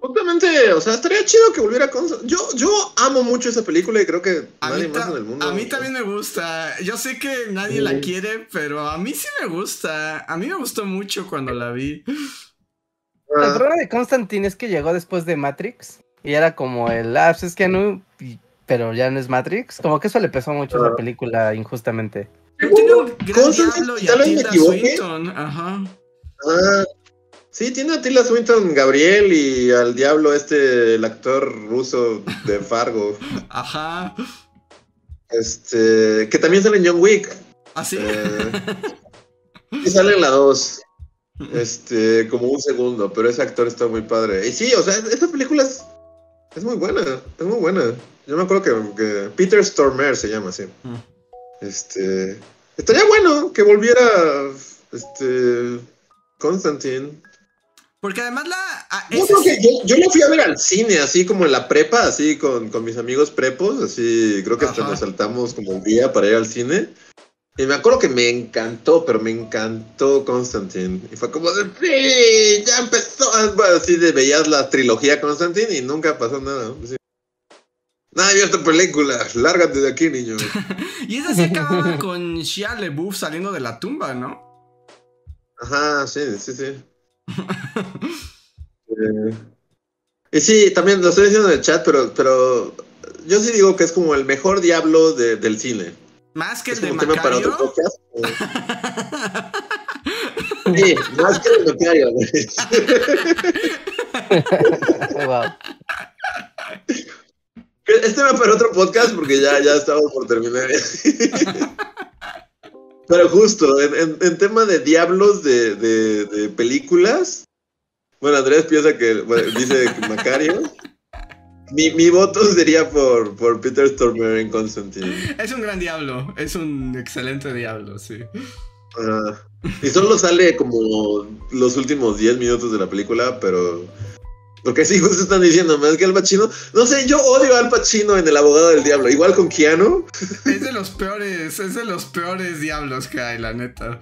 Justamente, o sea, estaría chido que volviera Constantine. Yo, yo amo mucho esa película y creo que a nadie más en el mundo. A mí también me gusta. Yo sé que nadie la quiere, pero a mí sí me gusta. A mí me gustó mucho cuando la vi. El problema de Constantine es que llegó después de Matrix y era como el, ah, pues es que no, pero ya no es Matrix. Como que eso le pesó mucho a esa película injustamente. Gran diablo y a Tilda Swinton. Ajá. Ah, sí, tiene a Tilda Swinton, Gabriel y al diablo este, el actor ruso de Fargo. *laughs* Ajá. Este, que también sale en John Wick. ¿Ah, sí? Eh, y sale en la 2. Este, como un segundo, pero ese actor está muy padre. Y sí, o sea, esta película es es muy buena, es muy buena. Yo me acuerdo que, Peter Stormer se llama así. Mm. Este. Estaría bueno que volviera. Este. Constantine. Porque además la. Ah, yo, creo que yo, lo fui a ver al cine, así como en la prepa, así con, mis amigos prepos, así creo que hasta nos saltamos como un día para ir al cine. Y me acuerdo que me encantó, pero me encantó Constantine. Y fue como de, sí, ya empezó. Así de veías la trilogía Constantine y nunca pasó nada. Nada, yo esta película, lárgate de aquí, niño. *laughs* y esa sí acababa con Shia LeBouf saliendo de la tumba, ¿no? Ajá, sí, sí, sí. Eh, y sí, también lo estoy diciendo en el chat, pero, pero yo sí digo que es como el mejor diablo del cine. Más que el de Macario. Para otro *laughs* sí, más que el de Macario. *laughs* Este va para otro podcast porque ya, ya estamos por terminar. *laughs* Pero justo, en, en, tema de diablos de, de, de, películas, bueno, Andrés piensa que dice Macario. Mi, mi, voto sería por, por Peter Stormer en Constantine. Es un gran diablo, es un excelente diablo, sí. y solo sale como los últimos 10 minutos de la película, pero... Porque sí, justo están diciendo, más que Al Pacino. No sé, yo odio a Al Pacino en El Abogado del Diablo. Igual con Keanu. Es de los peores, es de los peores diablos que hay, la neta.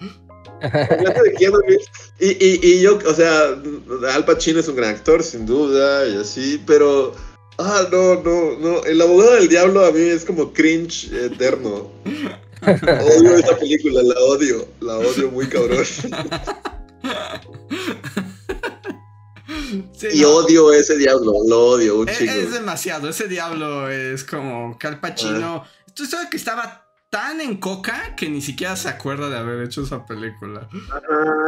y, y, y yo, o sea, Al Pacino es un gran actor, sin duda, y así, pero Ah, no, no, no. El abogado del diablo a mí es como cringe eterno. odio esa película, la odio. La odio muy cabrón. *laughs* y odio ese diablo, lo odio un es, Es demasiado, ese diablo es como Calpachino. Ah. Tú sabes que estaba tan en coca que ni siquiera se acuerda de haber hecho esa película.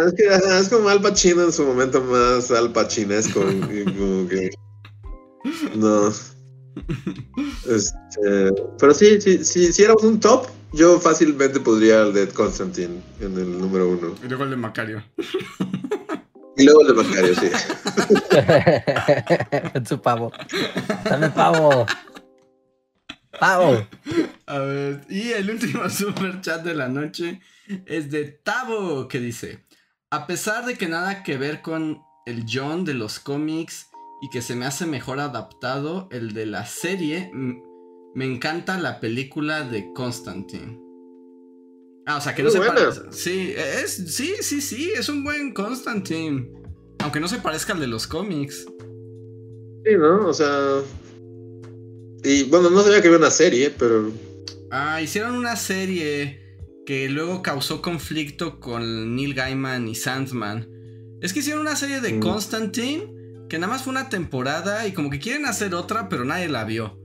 es, que, es como Al Pacino en su momento más Al Pachinesco. como que *laughs* no. Este, pero sí, sí, sí, si éramos un top, yo fácilmente podría el de Constantine en el número uno. Y luego el de Macario. *laughs* Y luego el de Macario, sí. *laughs* su pavo. Dame pavo. Pavo. A ver, y el último *laughs* super chat de la noche es de Tavo, que dice: A pesar de que nada que ver con el John de los cómics y que se me hace mejor adaptado el de la serie. Me encanta la película de Constantine. Ah, o sea, que no se parece. Sí, es, sí, sí, sí, es un buen Constantine. Aunque no se parezca al de los cómics. Sí, ¿no? O sea. Y bueno, no sabía que había una serie, pero. Ah, hicieron una serie que luego causó conflicto con Neil Gaiman y Sandman. Es que hicieron una serie de mm. Constantine que nada más fue una temporada y como que quieren hacer otra, pero nadie la vio.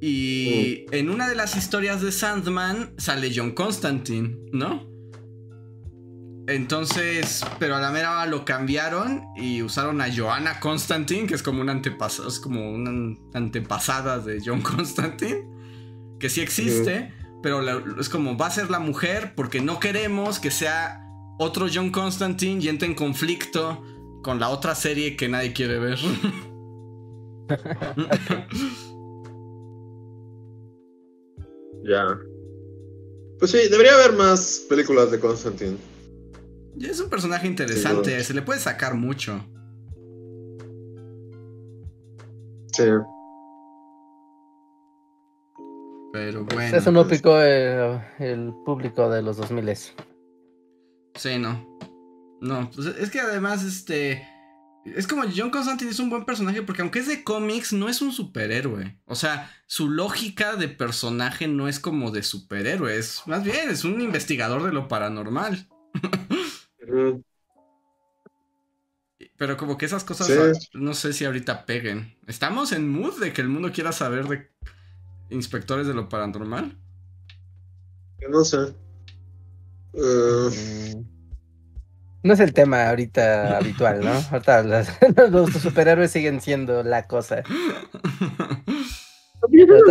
Y mm. en una de las historias de Sandman sale John Constantine, ¿no? Entonces, pero a la mera hora lo cambiaron y usaron a Joanna Constantine, que es como una antepasada, es como una antepasada de John *laughs* Constantine, que sí existe, pero es como va a ser la mujer porque no queremos que sea otro John Constantine y entra en conflicto con la otra serie que nadie quiere ver. *laughs* *laughs* ya. Pues sí, debería haber más películas de Constantine. Es un personaje interesante, se le puede sacar mucho. Sí. Pero bueno. Eso no picó el, público de los 2000 Sí, no. No, pues es que además, este. Es como John Constantine es un buen personaje porque aunque es de cómics, no es un superhéroe. O sea, su lógica de personaje no es como de superhéroe, es más bien es un investigador de lo paranormal. *laughs* Pero como que esas cosas no sé si ahorita peguen. ¿Estamos en mood de que el mundo quiera saber de inspectores de lo paranormal? No sé. Uh... No es el tema ahorita *laughs* habitual, ¿no? Ahorita *laughs* los superhéroes siguen siendo la cosa.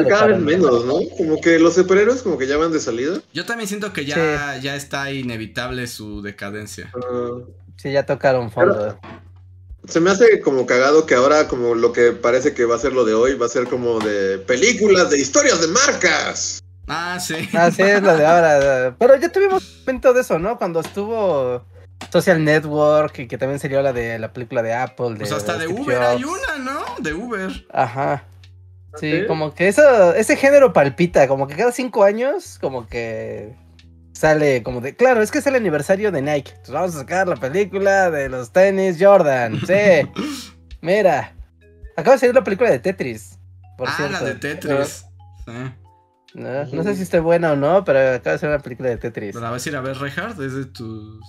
cada vez menos, ¿no? Como que los superhéroes como que ya van de salida. Yo también siento que ya, ya está inevitable su decadencia. Ah. sí, ya tocaron fondo. se me hace como cagado que ahora como lo que parece que va a ser lo de hoy va a ser como de películas de historias de marcas. Ah, sí. Ah, sí, es lo de *laughs* ahora. Pero ya tuvimos un momento de eso, ¿no? Cuando estuvo Social Network, y que también sería la de la película de Apple. De, pues hasta de, Uber hay una, ¿no? De Uber. Ajá. Sí, como que eso, ese género palpita, como que cada cinco años, como que sale como de, claro, es que es el aniversario de Nike. Entonces vamos a sacar la película de los tenis Jordan. Sí. *laughs* Mira. Acaba de salir la película de Tetris. Por ah, la de Tetris. No, sé si esté buena o no, pero acaba de salir la película de Tetris. ¿La vas a ir a ver, Reinhardt? Es de tus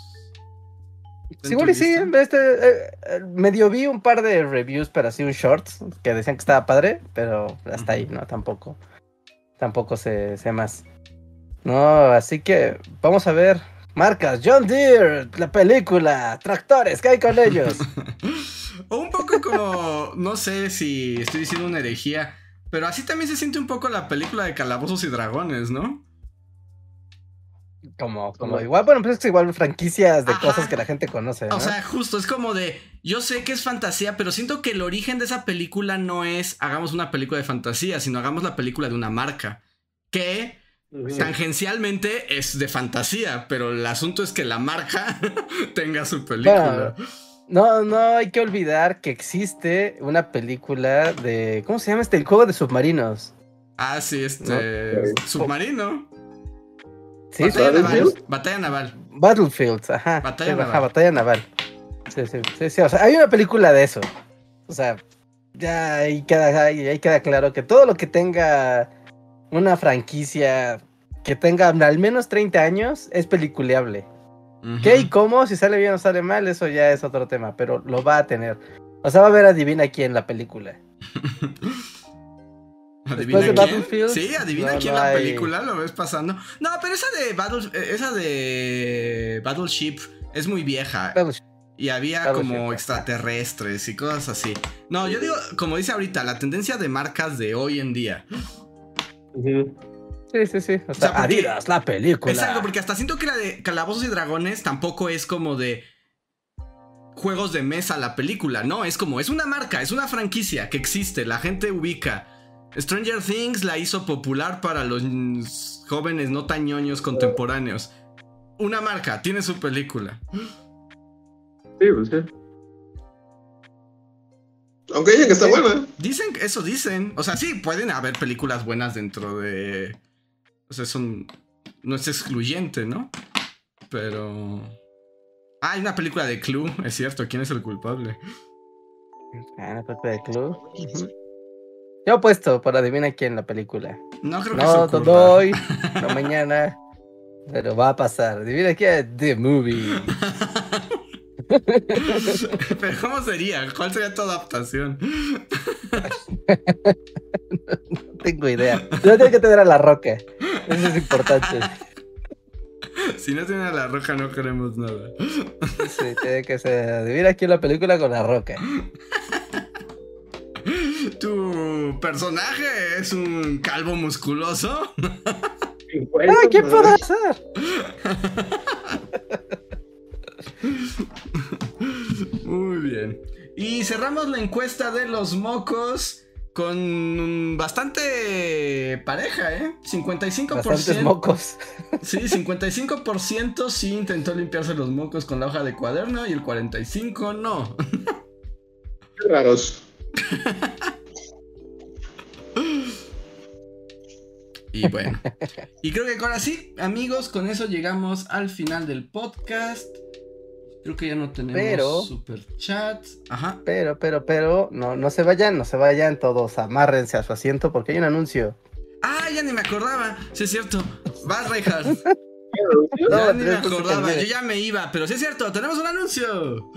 Igual y sí, este, eh, medio vi un par de reviews para así un shorts que decían que estaba padre, pero hasta ahí, ¿no? Tampoco, tampoco sé, sé más. No, así que vamos a ver. Marcas, John Deere, la película, tractores, ¿qué hay con ellos? *laughs* o un poco como, no sé si estoy diciendo una herejía, pero así también se siente un poco la película de Calabozos y Dragones, ¿no? Como, como igual, bueno, pues es que igual franquicias de cosas que la gente conoce. O sea, justo, es como de, yo sé que es fantasía, pero siento que el origen de esa película no es hagamos una película de fantasía, sino hagamos la película de una marca. Que tangencialmente es de fantasía, pero el asunto es que la marca *laughs* tenga su película. no, no hay que olvidar que existe una película de, ¿cómo se llama este? El juego de submarinos. Ah, sí, este... Submarino. Sí, batalla naval. Batalla naval. Battlefields, ajá. Batalla naval. batalla naval. Sí, sí, sí, sí, O sea, hay una película de eso. O sea, ya ahí queda, ahí, queda claro que todo lo que tenga una franquicia que tenga al menos 30 años es peliculeable. ¿Qué y cómo? Si sale bien o sale mal, eso ya es otro tema, pero lo va a tener. O sea, va a ver adivina quién la película. *laughs* ¿Adivina de quién? Sí, adivina quién la película lo ves pasando. No, pero esa de Battle, esa de Battleship es muy vieja. Y había como extraterrestres y cosas así. No, yo digo, como dice ahorita, la tendencia de marcas de hoy en día. Sí, sí, sí. O sea, Adidas, la película. Exacto, porque hasta siento que la de Calabozos y Dragones tampoco es como de juegos de mesa la película, no, es como, es una marca, es una franquicia que existe, la gente ubica. Stranger Things la hizo popular para los jóvenes no tañoños contemporáneos. Una marca, tiene su película. Sí, pues sí. Aunque dicen que está buena. Dicen, eso dicen. O sea, sí, pueden haber películas buenas dentro de. O sea, son. No es excluyente, ¿no? Pero. Ah, hay una película de Clue, es cierto. ¿Quién es el culpable? Ah, una película de Clue. Yo he puesto para adivina quién la película. No creo que No, todo hoy, no *laughs* mañana. Pero va a pasar. Adivina quién The Movie. *laughs* pero ¿cómo sería? ¿Cuál sería tu adaptación? *laughs* no tengo idea. No tiene que tener a la roca. Eso es importante. Si no tiene a la roca no queremos nada. Sí, tiene que ser. Adivina quién la película con la roca. ¿Tu personaje es un calvo musculoso? ¡Ah, ¿qué puede ser? bien. Y cerramos la encuesta de los mocos con bastante pareja, ¿eh? 55%. Bastantes mocos. Sí, 55% sí intentó limpiarse los mocos con la hoja de cuaderno y el 45% no. Qué raros. *laughs* Y bueno. Y creo que ahora sí, amigos, con eso llegamos al final del podcast. Creo que ya no tenemos pero, super chat. Ajá. Pero, pero, pero, no, no se vayan, no se vayan todos, amárrense a su asiento porque hay un anuncio. Ah, ya ni me acordaba. Sí, es cierto. Vas, Reinhardt. *laughs* ya ni me acordaba. Yo ya me iba, pero sí es cierto, tenemos un anuncio.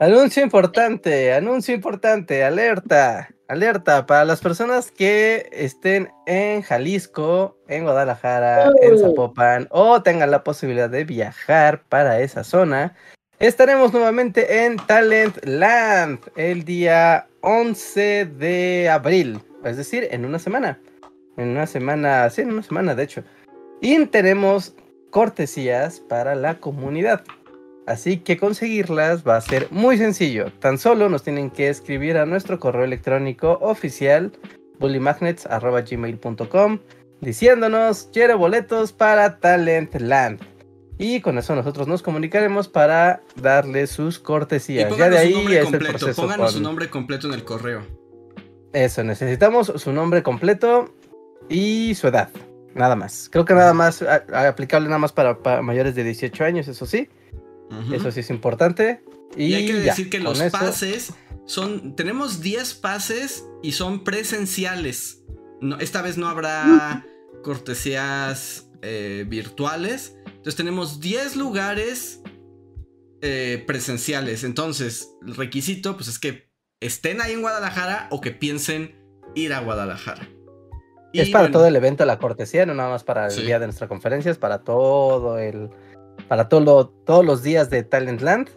Anuncio importante, anuncio importante, alerta, alerta para las personas que estén en Jalisco, en Guadalajara, en oh. Zapopan o tengan la posibilidad de viajar para esa zona. Estaremos nuevamente en Talent Land el día 11 de abril, es decir, en una semana. En una semana, sí, en una semana de hecho. Y tenemos cortesías para la comunidad. Así que conseguirlas va a ser muy sencillo. Tan solo nos tienen que escribir a nuestro correo electrónico oficial bullymagnets.gmail.com diciéndonos quiero boletos para Talentland. Y con eso nosotros nos comunicaremos para darle sus cortesías. ya de ahí es el proceso. Pónganos su nombre completo en el correo. Eso, necesitamos su nombre completo y su edad. Nada más. Creo que nada más aplicable nada más para mayores de 18 años, eso sí. Eso sí es importante. Y, hay que decir que los pases son. Tenemos 10 pases y son presenciales. No, esta vez no habrá *laughs* cortesías eh, virtuales. Entonces tenemos 10 lugares eh, presenciales. Entonces, el requisito pues es que estén ahí en Guadalajara o que piensen ir a Guadalajara. es para todo el evento la cortesía, no nada más para el día de nuestra conferencia, es para todo el, para todo todos los días de Talentland.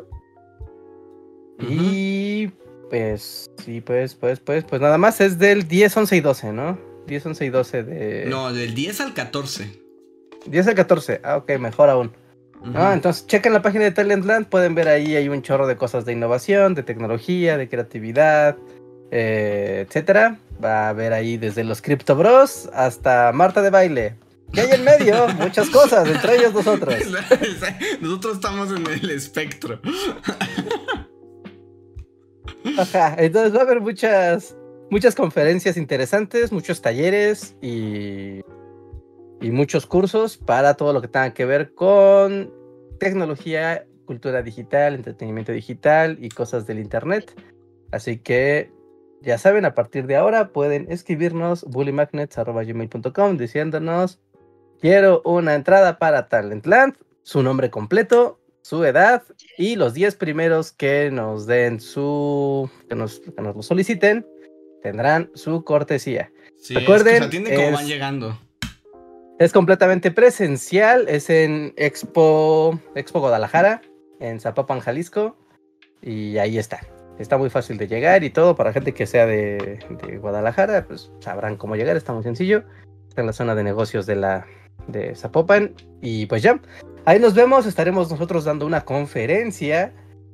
Y pues, sí, pues, pues, pues, pues nada más es del 10, 11 y 12, ¿no? 10, 11 y 12 de... No, del 10 al 14. 10 al 14, ah, ok, mejor aún. Ah, entonces chequen la página de Talentland, pueden ver ahí, hay un chorro de cosas de innovación, de tecnología, de creatividad, eh, etcétera. Va a haber ahí desde los Crypto Bros hasta Marta de baile. ¿Qué hay en medio? Muchas cosas, entre ellos nosotros. *laughs* Nosotros estamos en el espectro. Ajá, entonces va a haber muchas, muchas conferencias interesantes, muchos talleres y, y muchos cursos para todo lo que tenga que ver con tecnología, cultura digital, entretenimiento digital y cosas del internet. Así que ya saben, a partir de ahora pueden escribirnos bullymagnets.gmail.com diciéndonos Quiero una entrada para Talentland, su nombre completo, su edad y los 10 primeros que nos den su. que nos, que nos lo soliciten tendrán su cortesía. Recuerden. Es cómo van llegando. Es completamente presencial, es en Expo, Expo Guadalajara, en Zapopan, Jalisco. Y ahí está. Está muy fácil de llegar y todo. Para gente que sea de, de Guadalajara, pues sabrán cómo llegar, está muy sencillo. Está en la zona de negocios de la, de Zapopan. Y pues ya, ahí nos vemos. Estaremos nosotros dando una conferencia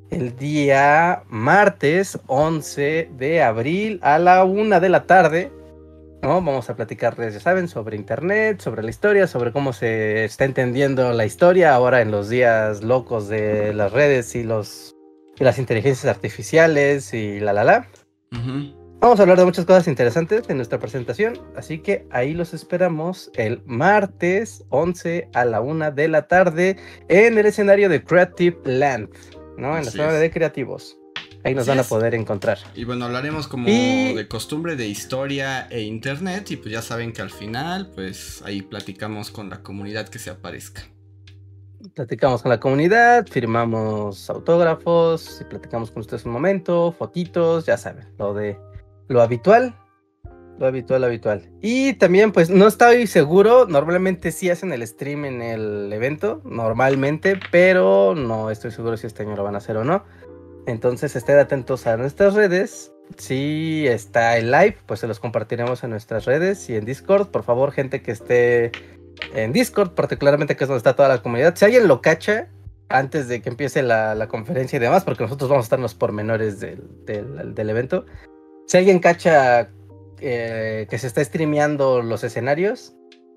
el día martes 11 de abril a la una de la tarde. ¿no? Vamos a platicarles, ya saben, sobre internet, sobre la historia, sobre cómo se está entendiendo la historia ahora en los días locos de las redes y los y las inteligencias artificiales y la la la. Vamos a hablar de muchas cosas interesantes en nuestra presentación, así que ahí los esperamos el martes 11 a la 1 de la tarde en el escenario de Creative Land, ¿no? En la zona de creativos. Ahí nos van a poder encontrar. Y bueno, hablaremos como de costumbre de historia e internet y pues ya saben que al final pues ahí platicamos con la comunidad que se aparezca. Platicamos con la comunidad, firmamos autógrafos, y platicamos con ustedes un momento, fotitos, ya saben, lo de lo habitual. Lo habitual, lo habitual. Y también, pues, no estoy seguro. Normalmente sí hacen el stream en el evento, normalmente, pero no estoy seguro si este año lo van a hacer o no. Entonces estén atentos a nuestras redes. Si está el live, pues se los compartiremos en nuestras redes y en Discord. Por favor, gente que esté en Discord, particularmente que es donde está toda la comunidad. Si alguien lo cacha, antes de que empiece la, conferencia y demás, porque nosotros vamos a estar en los pormenores del, del, evento. Si alguien cacha eh, que se está streameando los escenarios,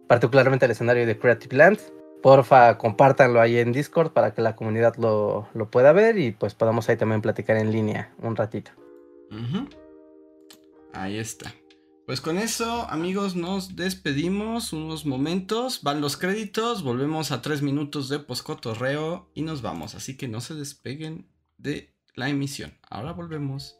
particularmente el escenario de Creative Land, porfa, compártanlo ahí en Discord para que la comunidad lo, lo pueda ver y pues podamos ahí también platicar en línea un ratito. Ahí está. Pues con eso, amigos, nos despedimos unos momentos. Van los créditos, volvemos a tres minutos de poscotorreo y nos vamos. Así que no se despeguen de la emisión. Ahora volvemos.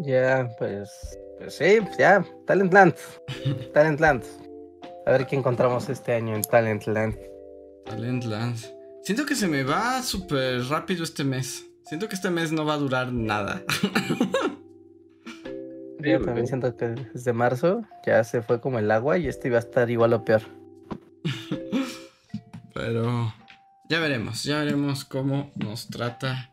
Ya, pues, pues sí, ya, Talentland. *laughs* Talentland. A ver qué encontramos este año en Talentland. Talentland. Siento que se me va súper rápido este mes. Siento que este mes no va a durar nada. *laughs* Yo también siento que desde marzo ya se fue como el agua y este iba a estar igual o peor. *laughs* Pero ya veremos, ya veremos cómo nos trata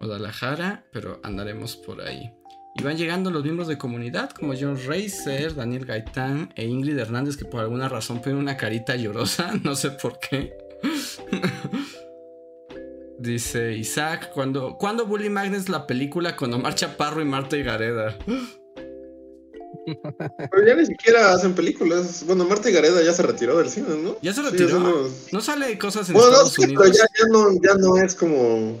Guadalajara, pero andaremos por ahí. Y van llegando los miembros de comunidad como John Racer, Daniel Gaitán e Ingrid Hernández que por alguna razón ponen una carita llorosa, *laughs* no sé por qué. *laughs* Dice Isaac, cuando, ¿cuándo Bully Magnets la película con Omar Chaparro y Marta y Gareda? Pero ya ni siquiera hacen películas. Bueno, Marta y Gareda ya se retiró del cine, ¿no? Ya se retiró. No sale cosas en Estados Unidos. Pero ya, no, ya no es como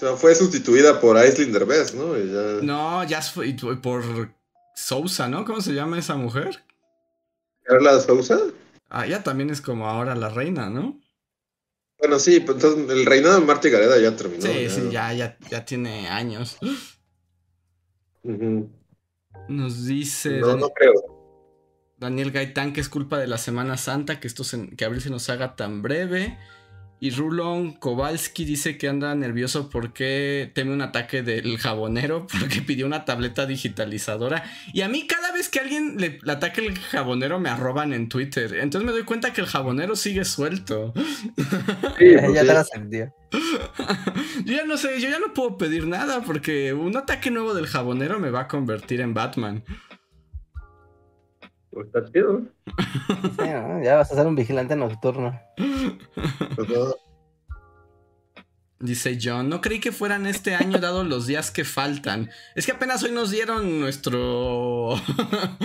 o sea, fue sustituida por Aislinn Derbez, ¿no? No, ya fue por Sousa, ¿no? ¿Cómo se llama esa mujer? ¿Carla Sousa? Ah, ella también es como ahora la reina, ¿no? Bueno, sí, pues entonces el reinado de Marta y Gareda ya terminó. Sí, sí, ya, ya, ya tiene años. Nos dice. No, no creo. Daniel Gaitán que es culpa de la Semana Santa, que esto que abril se nos haga tan breve. Y Rulon Kowalski dice que anda nervioso porque teme un ataque del jabonero *laughs* porque pidió una tableta digitalizadora. Y a mí cada vez que alguien le, ataque el jabonero me arroban en Twitter. Entonces me doy cuenta que el jabonero sigue suelto. *laughs* Sí, ya te la sentía. yo ya no sé, yo ya no puedo pedir nada porque un ataque nuevo del jabonero me va a convertir en Batman. Pues está chido. Ya vas a ser un vigilante nocturno. Dice John, no creí que fueran este año dado los días que faltan. Es que apenas hoy nos dieron nuestro...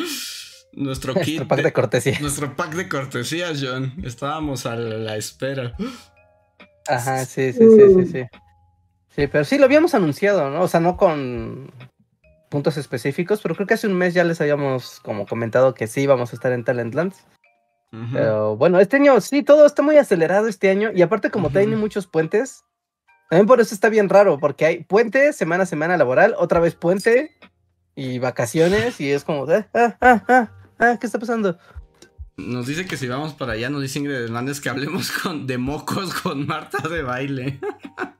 *laughs* nuestro kit. Nuestro pack de cortesía. Nuestro pack de cortesía, John. Estábamos a la espera. Ajá, sí, sí, sí, sí, sí. Sí, pero sí lo habíamos anunciado, ¿no? O sea, no con puntos específicos, pero creo que hace un mes ya les habíamos como comentado que sí íbamos a estar en Talentlands. Pero bueno, este año sí, todo está muy acelerado este año y aparte como tiene muchos puentes, también por eso está bien raro, porque hay puente, semana a semana laboral, otra vez puente y vacaciones y es como, ah, ah, ah, ah, ¿qué está pasando? Nos dice que si vamos para allá, nos dice Ingrid Hernández que hablemos con, de mocos con Marta de baile. *laughs*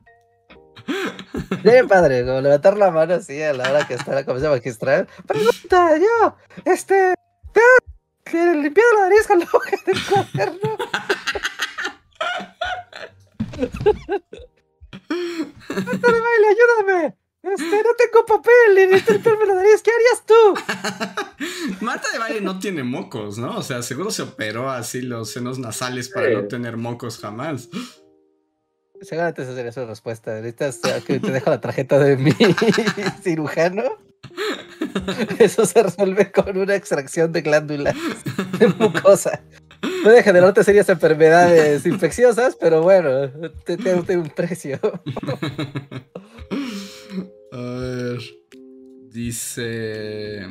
Bien padre, como levantar la mano así a la hora que está la comisión magistral. Pregunta, yo, este, que limpiado la nariz con la hoja del cuaderno. Marta de baile, ayúdame. Este, no tengo papel y necesito limpiarme la nariz. ¿Qué harías tú? Marta de baile no tiene mocos, ¿no? O sea, seguro se operó así los senos nasales para no tener mocos jamás. Seguramente esa sería su respuesta. Necesitas que te dejo la tarjeta de mi *laughs* cirujano. *laughs* Eso se resuelve con una extracción de glándulas *laughs* de mucosa. Puede generarte serias enfermedades infecciosas, pero bueno, tiene un precio. A ver. Dice.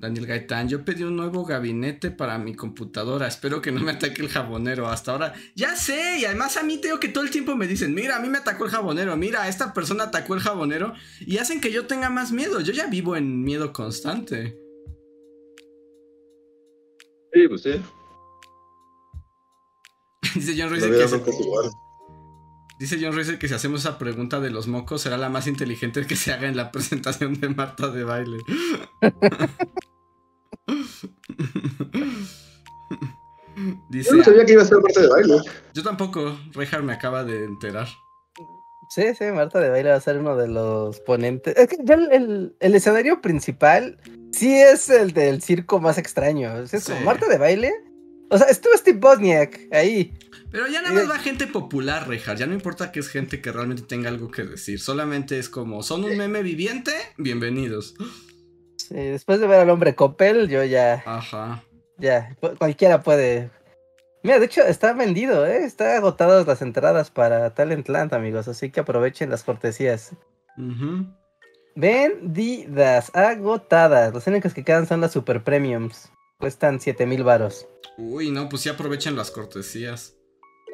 Daniel Gaitán, yo pedí un nuevo gabinete para mi computadora. Espero que no me ataque el jabonero. Hasta ahora, ya sé. Y además a mí tengo que todo el tiempo me dicen, mira, a mí me atacó el jabonero. Mira, esta persona atacó el jabonero. Y hacen que yo tenga más miedo. Yo ya vivo en miedo constante. Sí, pues sí. *laughs* Dice John Ruiz que, Dice John Ruiz que si hacemos esa pregunta de los mocos será la más inteligente que se haga en la *laughs* presentación de Marta de baile. *laughs* *laughs* Dice, yo no sabía que iba a ser Marta de baile. Yo tampoco, Rejar me acaba de enterar. Sí, sí, Marta de baile va a ser uno de los ponentes. Es que ya el, escenario principal sí es el del circo más extraño. Es como Marta de baile. O sea, estuvo Steve Bosniak ahí. Pero ya nada más va gente popular, Rejar. Ya no importa que es gente que realmente tenga algo que decir. Solamente es como, ¿son un meme viviente? Bienvenidos. Sí, después de ver al hombre Coppel, yo ya. Ajá. Ya, cualquiera puede Mira, de hecho, está vendido, ¿eh? Están agotadas las entradas para Talentland, amigos. Así que aprovechen las cortesías. Vendidas, agotadas. Las únicas que quedan son las super premiums. Cuestan 7000 varos. Uy, no, pues sí aprovechen las cortesías.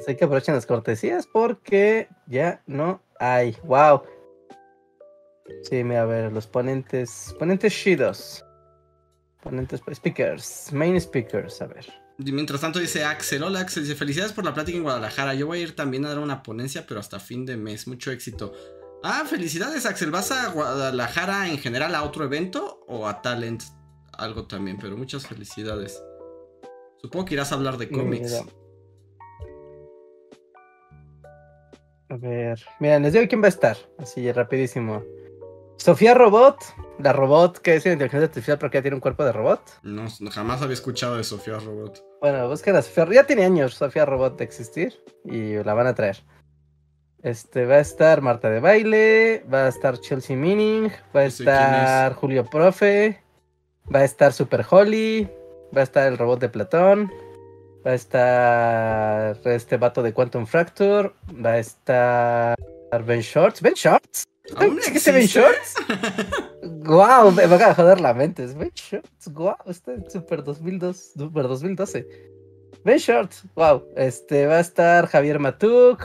Así que aprovechen las cortesías porque ya no hay. ¡Wow! Sí, mira, a ver, los ponentes. Ponentes chidos. Ponentes speakers. Main speakers, a ver. Mientras tanto dice Axel, hola Axel, dice felicidades por la plática en Guadalajara. Yo voy a ir también a dar una ponencia, pero hasta fin de mes. Mucho éxito. Ah, felicidades Axel. ¿Vas a Guadalajara en general a otro evento o a Talent? Algo también, pero muchas felicidades. Supongo que irás a hablar de cómics. A ver, mira, les digo quién va a estar. Así, rapidísimo. Sofía Robot, la robot que es inteligencia artificial porque ya tiene un cuerpo de robot. No, jamás había escuchado de Sofía Robot. Bueno, busquen a Sofía. Ya tiene años Sofía Robot de existir y la van a traer. Este va a estar Marta de Baile, va a estar Chelsea Meaning, va a estar Julio Profe, va a estar Super Holly, va a estar el robot de Platón, va a estar este vato de Quantum Fracture, va a estar Ben Shorts. ¿Ben Shorts? ¿Aún existe Ben Shorts? Guau, me va a joder la mente. Es Ben Shorts, guau, está en Super 2002, Super 2012. Ben Shorts, wow. Este va a estar Javier Matuk.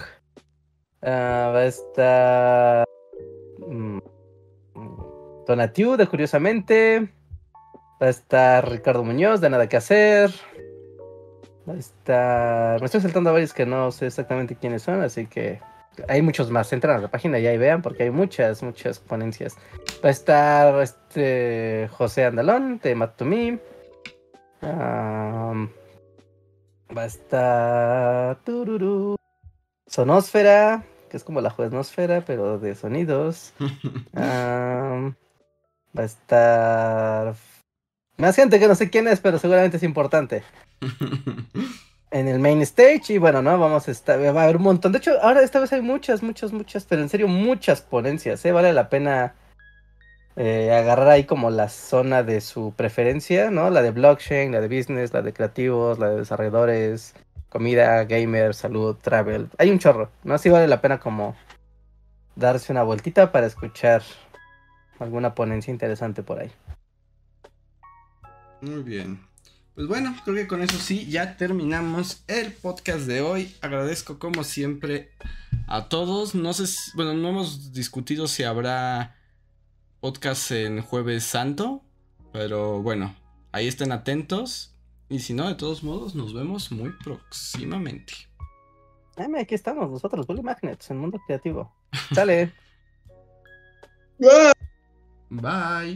Ah, va a estar. Mm, Donatiu, de Curiosamente. Va a estar Ricardo Muñoz, de Nada que Hacer. Va a estar. Me estoy saltando a varios que no sé exactamente quiénes son, así que hay muchos más. Entran a la página y ahí vean porque hay muchas, muchas ponencias. Va a estar este José Andalón de Matumi. va a estar Tururu. Sonósfera, que es como la jueznósfera, pero de sonidos. *laughs* va a estar más gente que no sé quién es, pero seguramente es importante. *laughs* en el main stage y bueno, ¿no? Vamos a estar, va a haber un montón. De hecho, ahora esta vez hay muchas, muchas, muchas, pero en serio muchas ponencias, ¿eh? Vale la pena eh, agarrar ahí como la zona de su preferencia, ¿no? La de blockchain, la de business, la de creativos, la de desarrolladores, comida, gamer, salud, travel. Hay un chorro, ¿no? Sí vale la pena como darse una vueltita para escuchar alguna ponencia interesante por ahí. Muy bien. Pues bueno, creo que con eso sí, ya terminamos el podcast de hoy. Agradezco como siempre a todos. No sé, si, bueno, no hemos discutido si habrá podcast en jueves santo, pero bueno, ahí estén atentos. Y si no, de todos modos, nos vemos muy próximamente. Dame, aquí estamos nosotros, Bully Magnets, en Mundo Creativo. Sale. *laughs* Bye. Bye.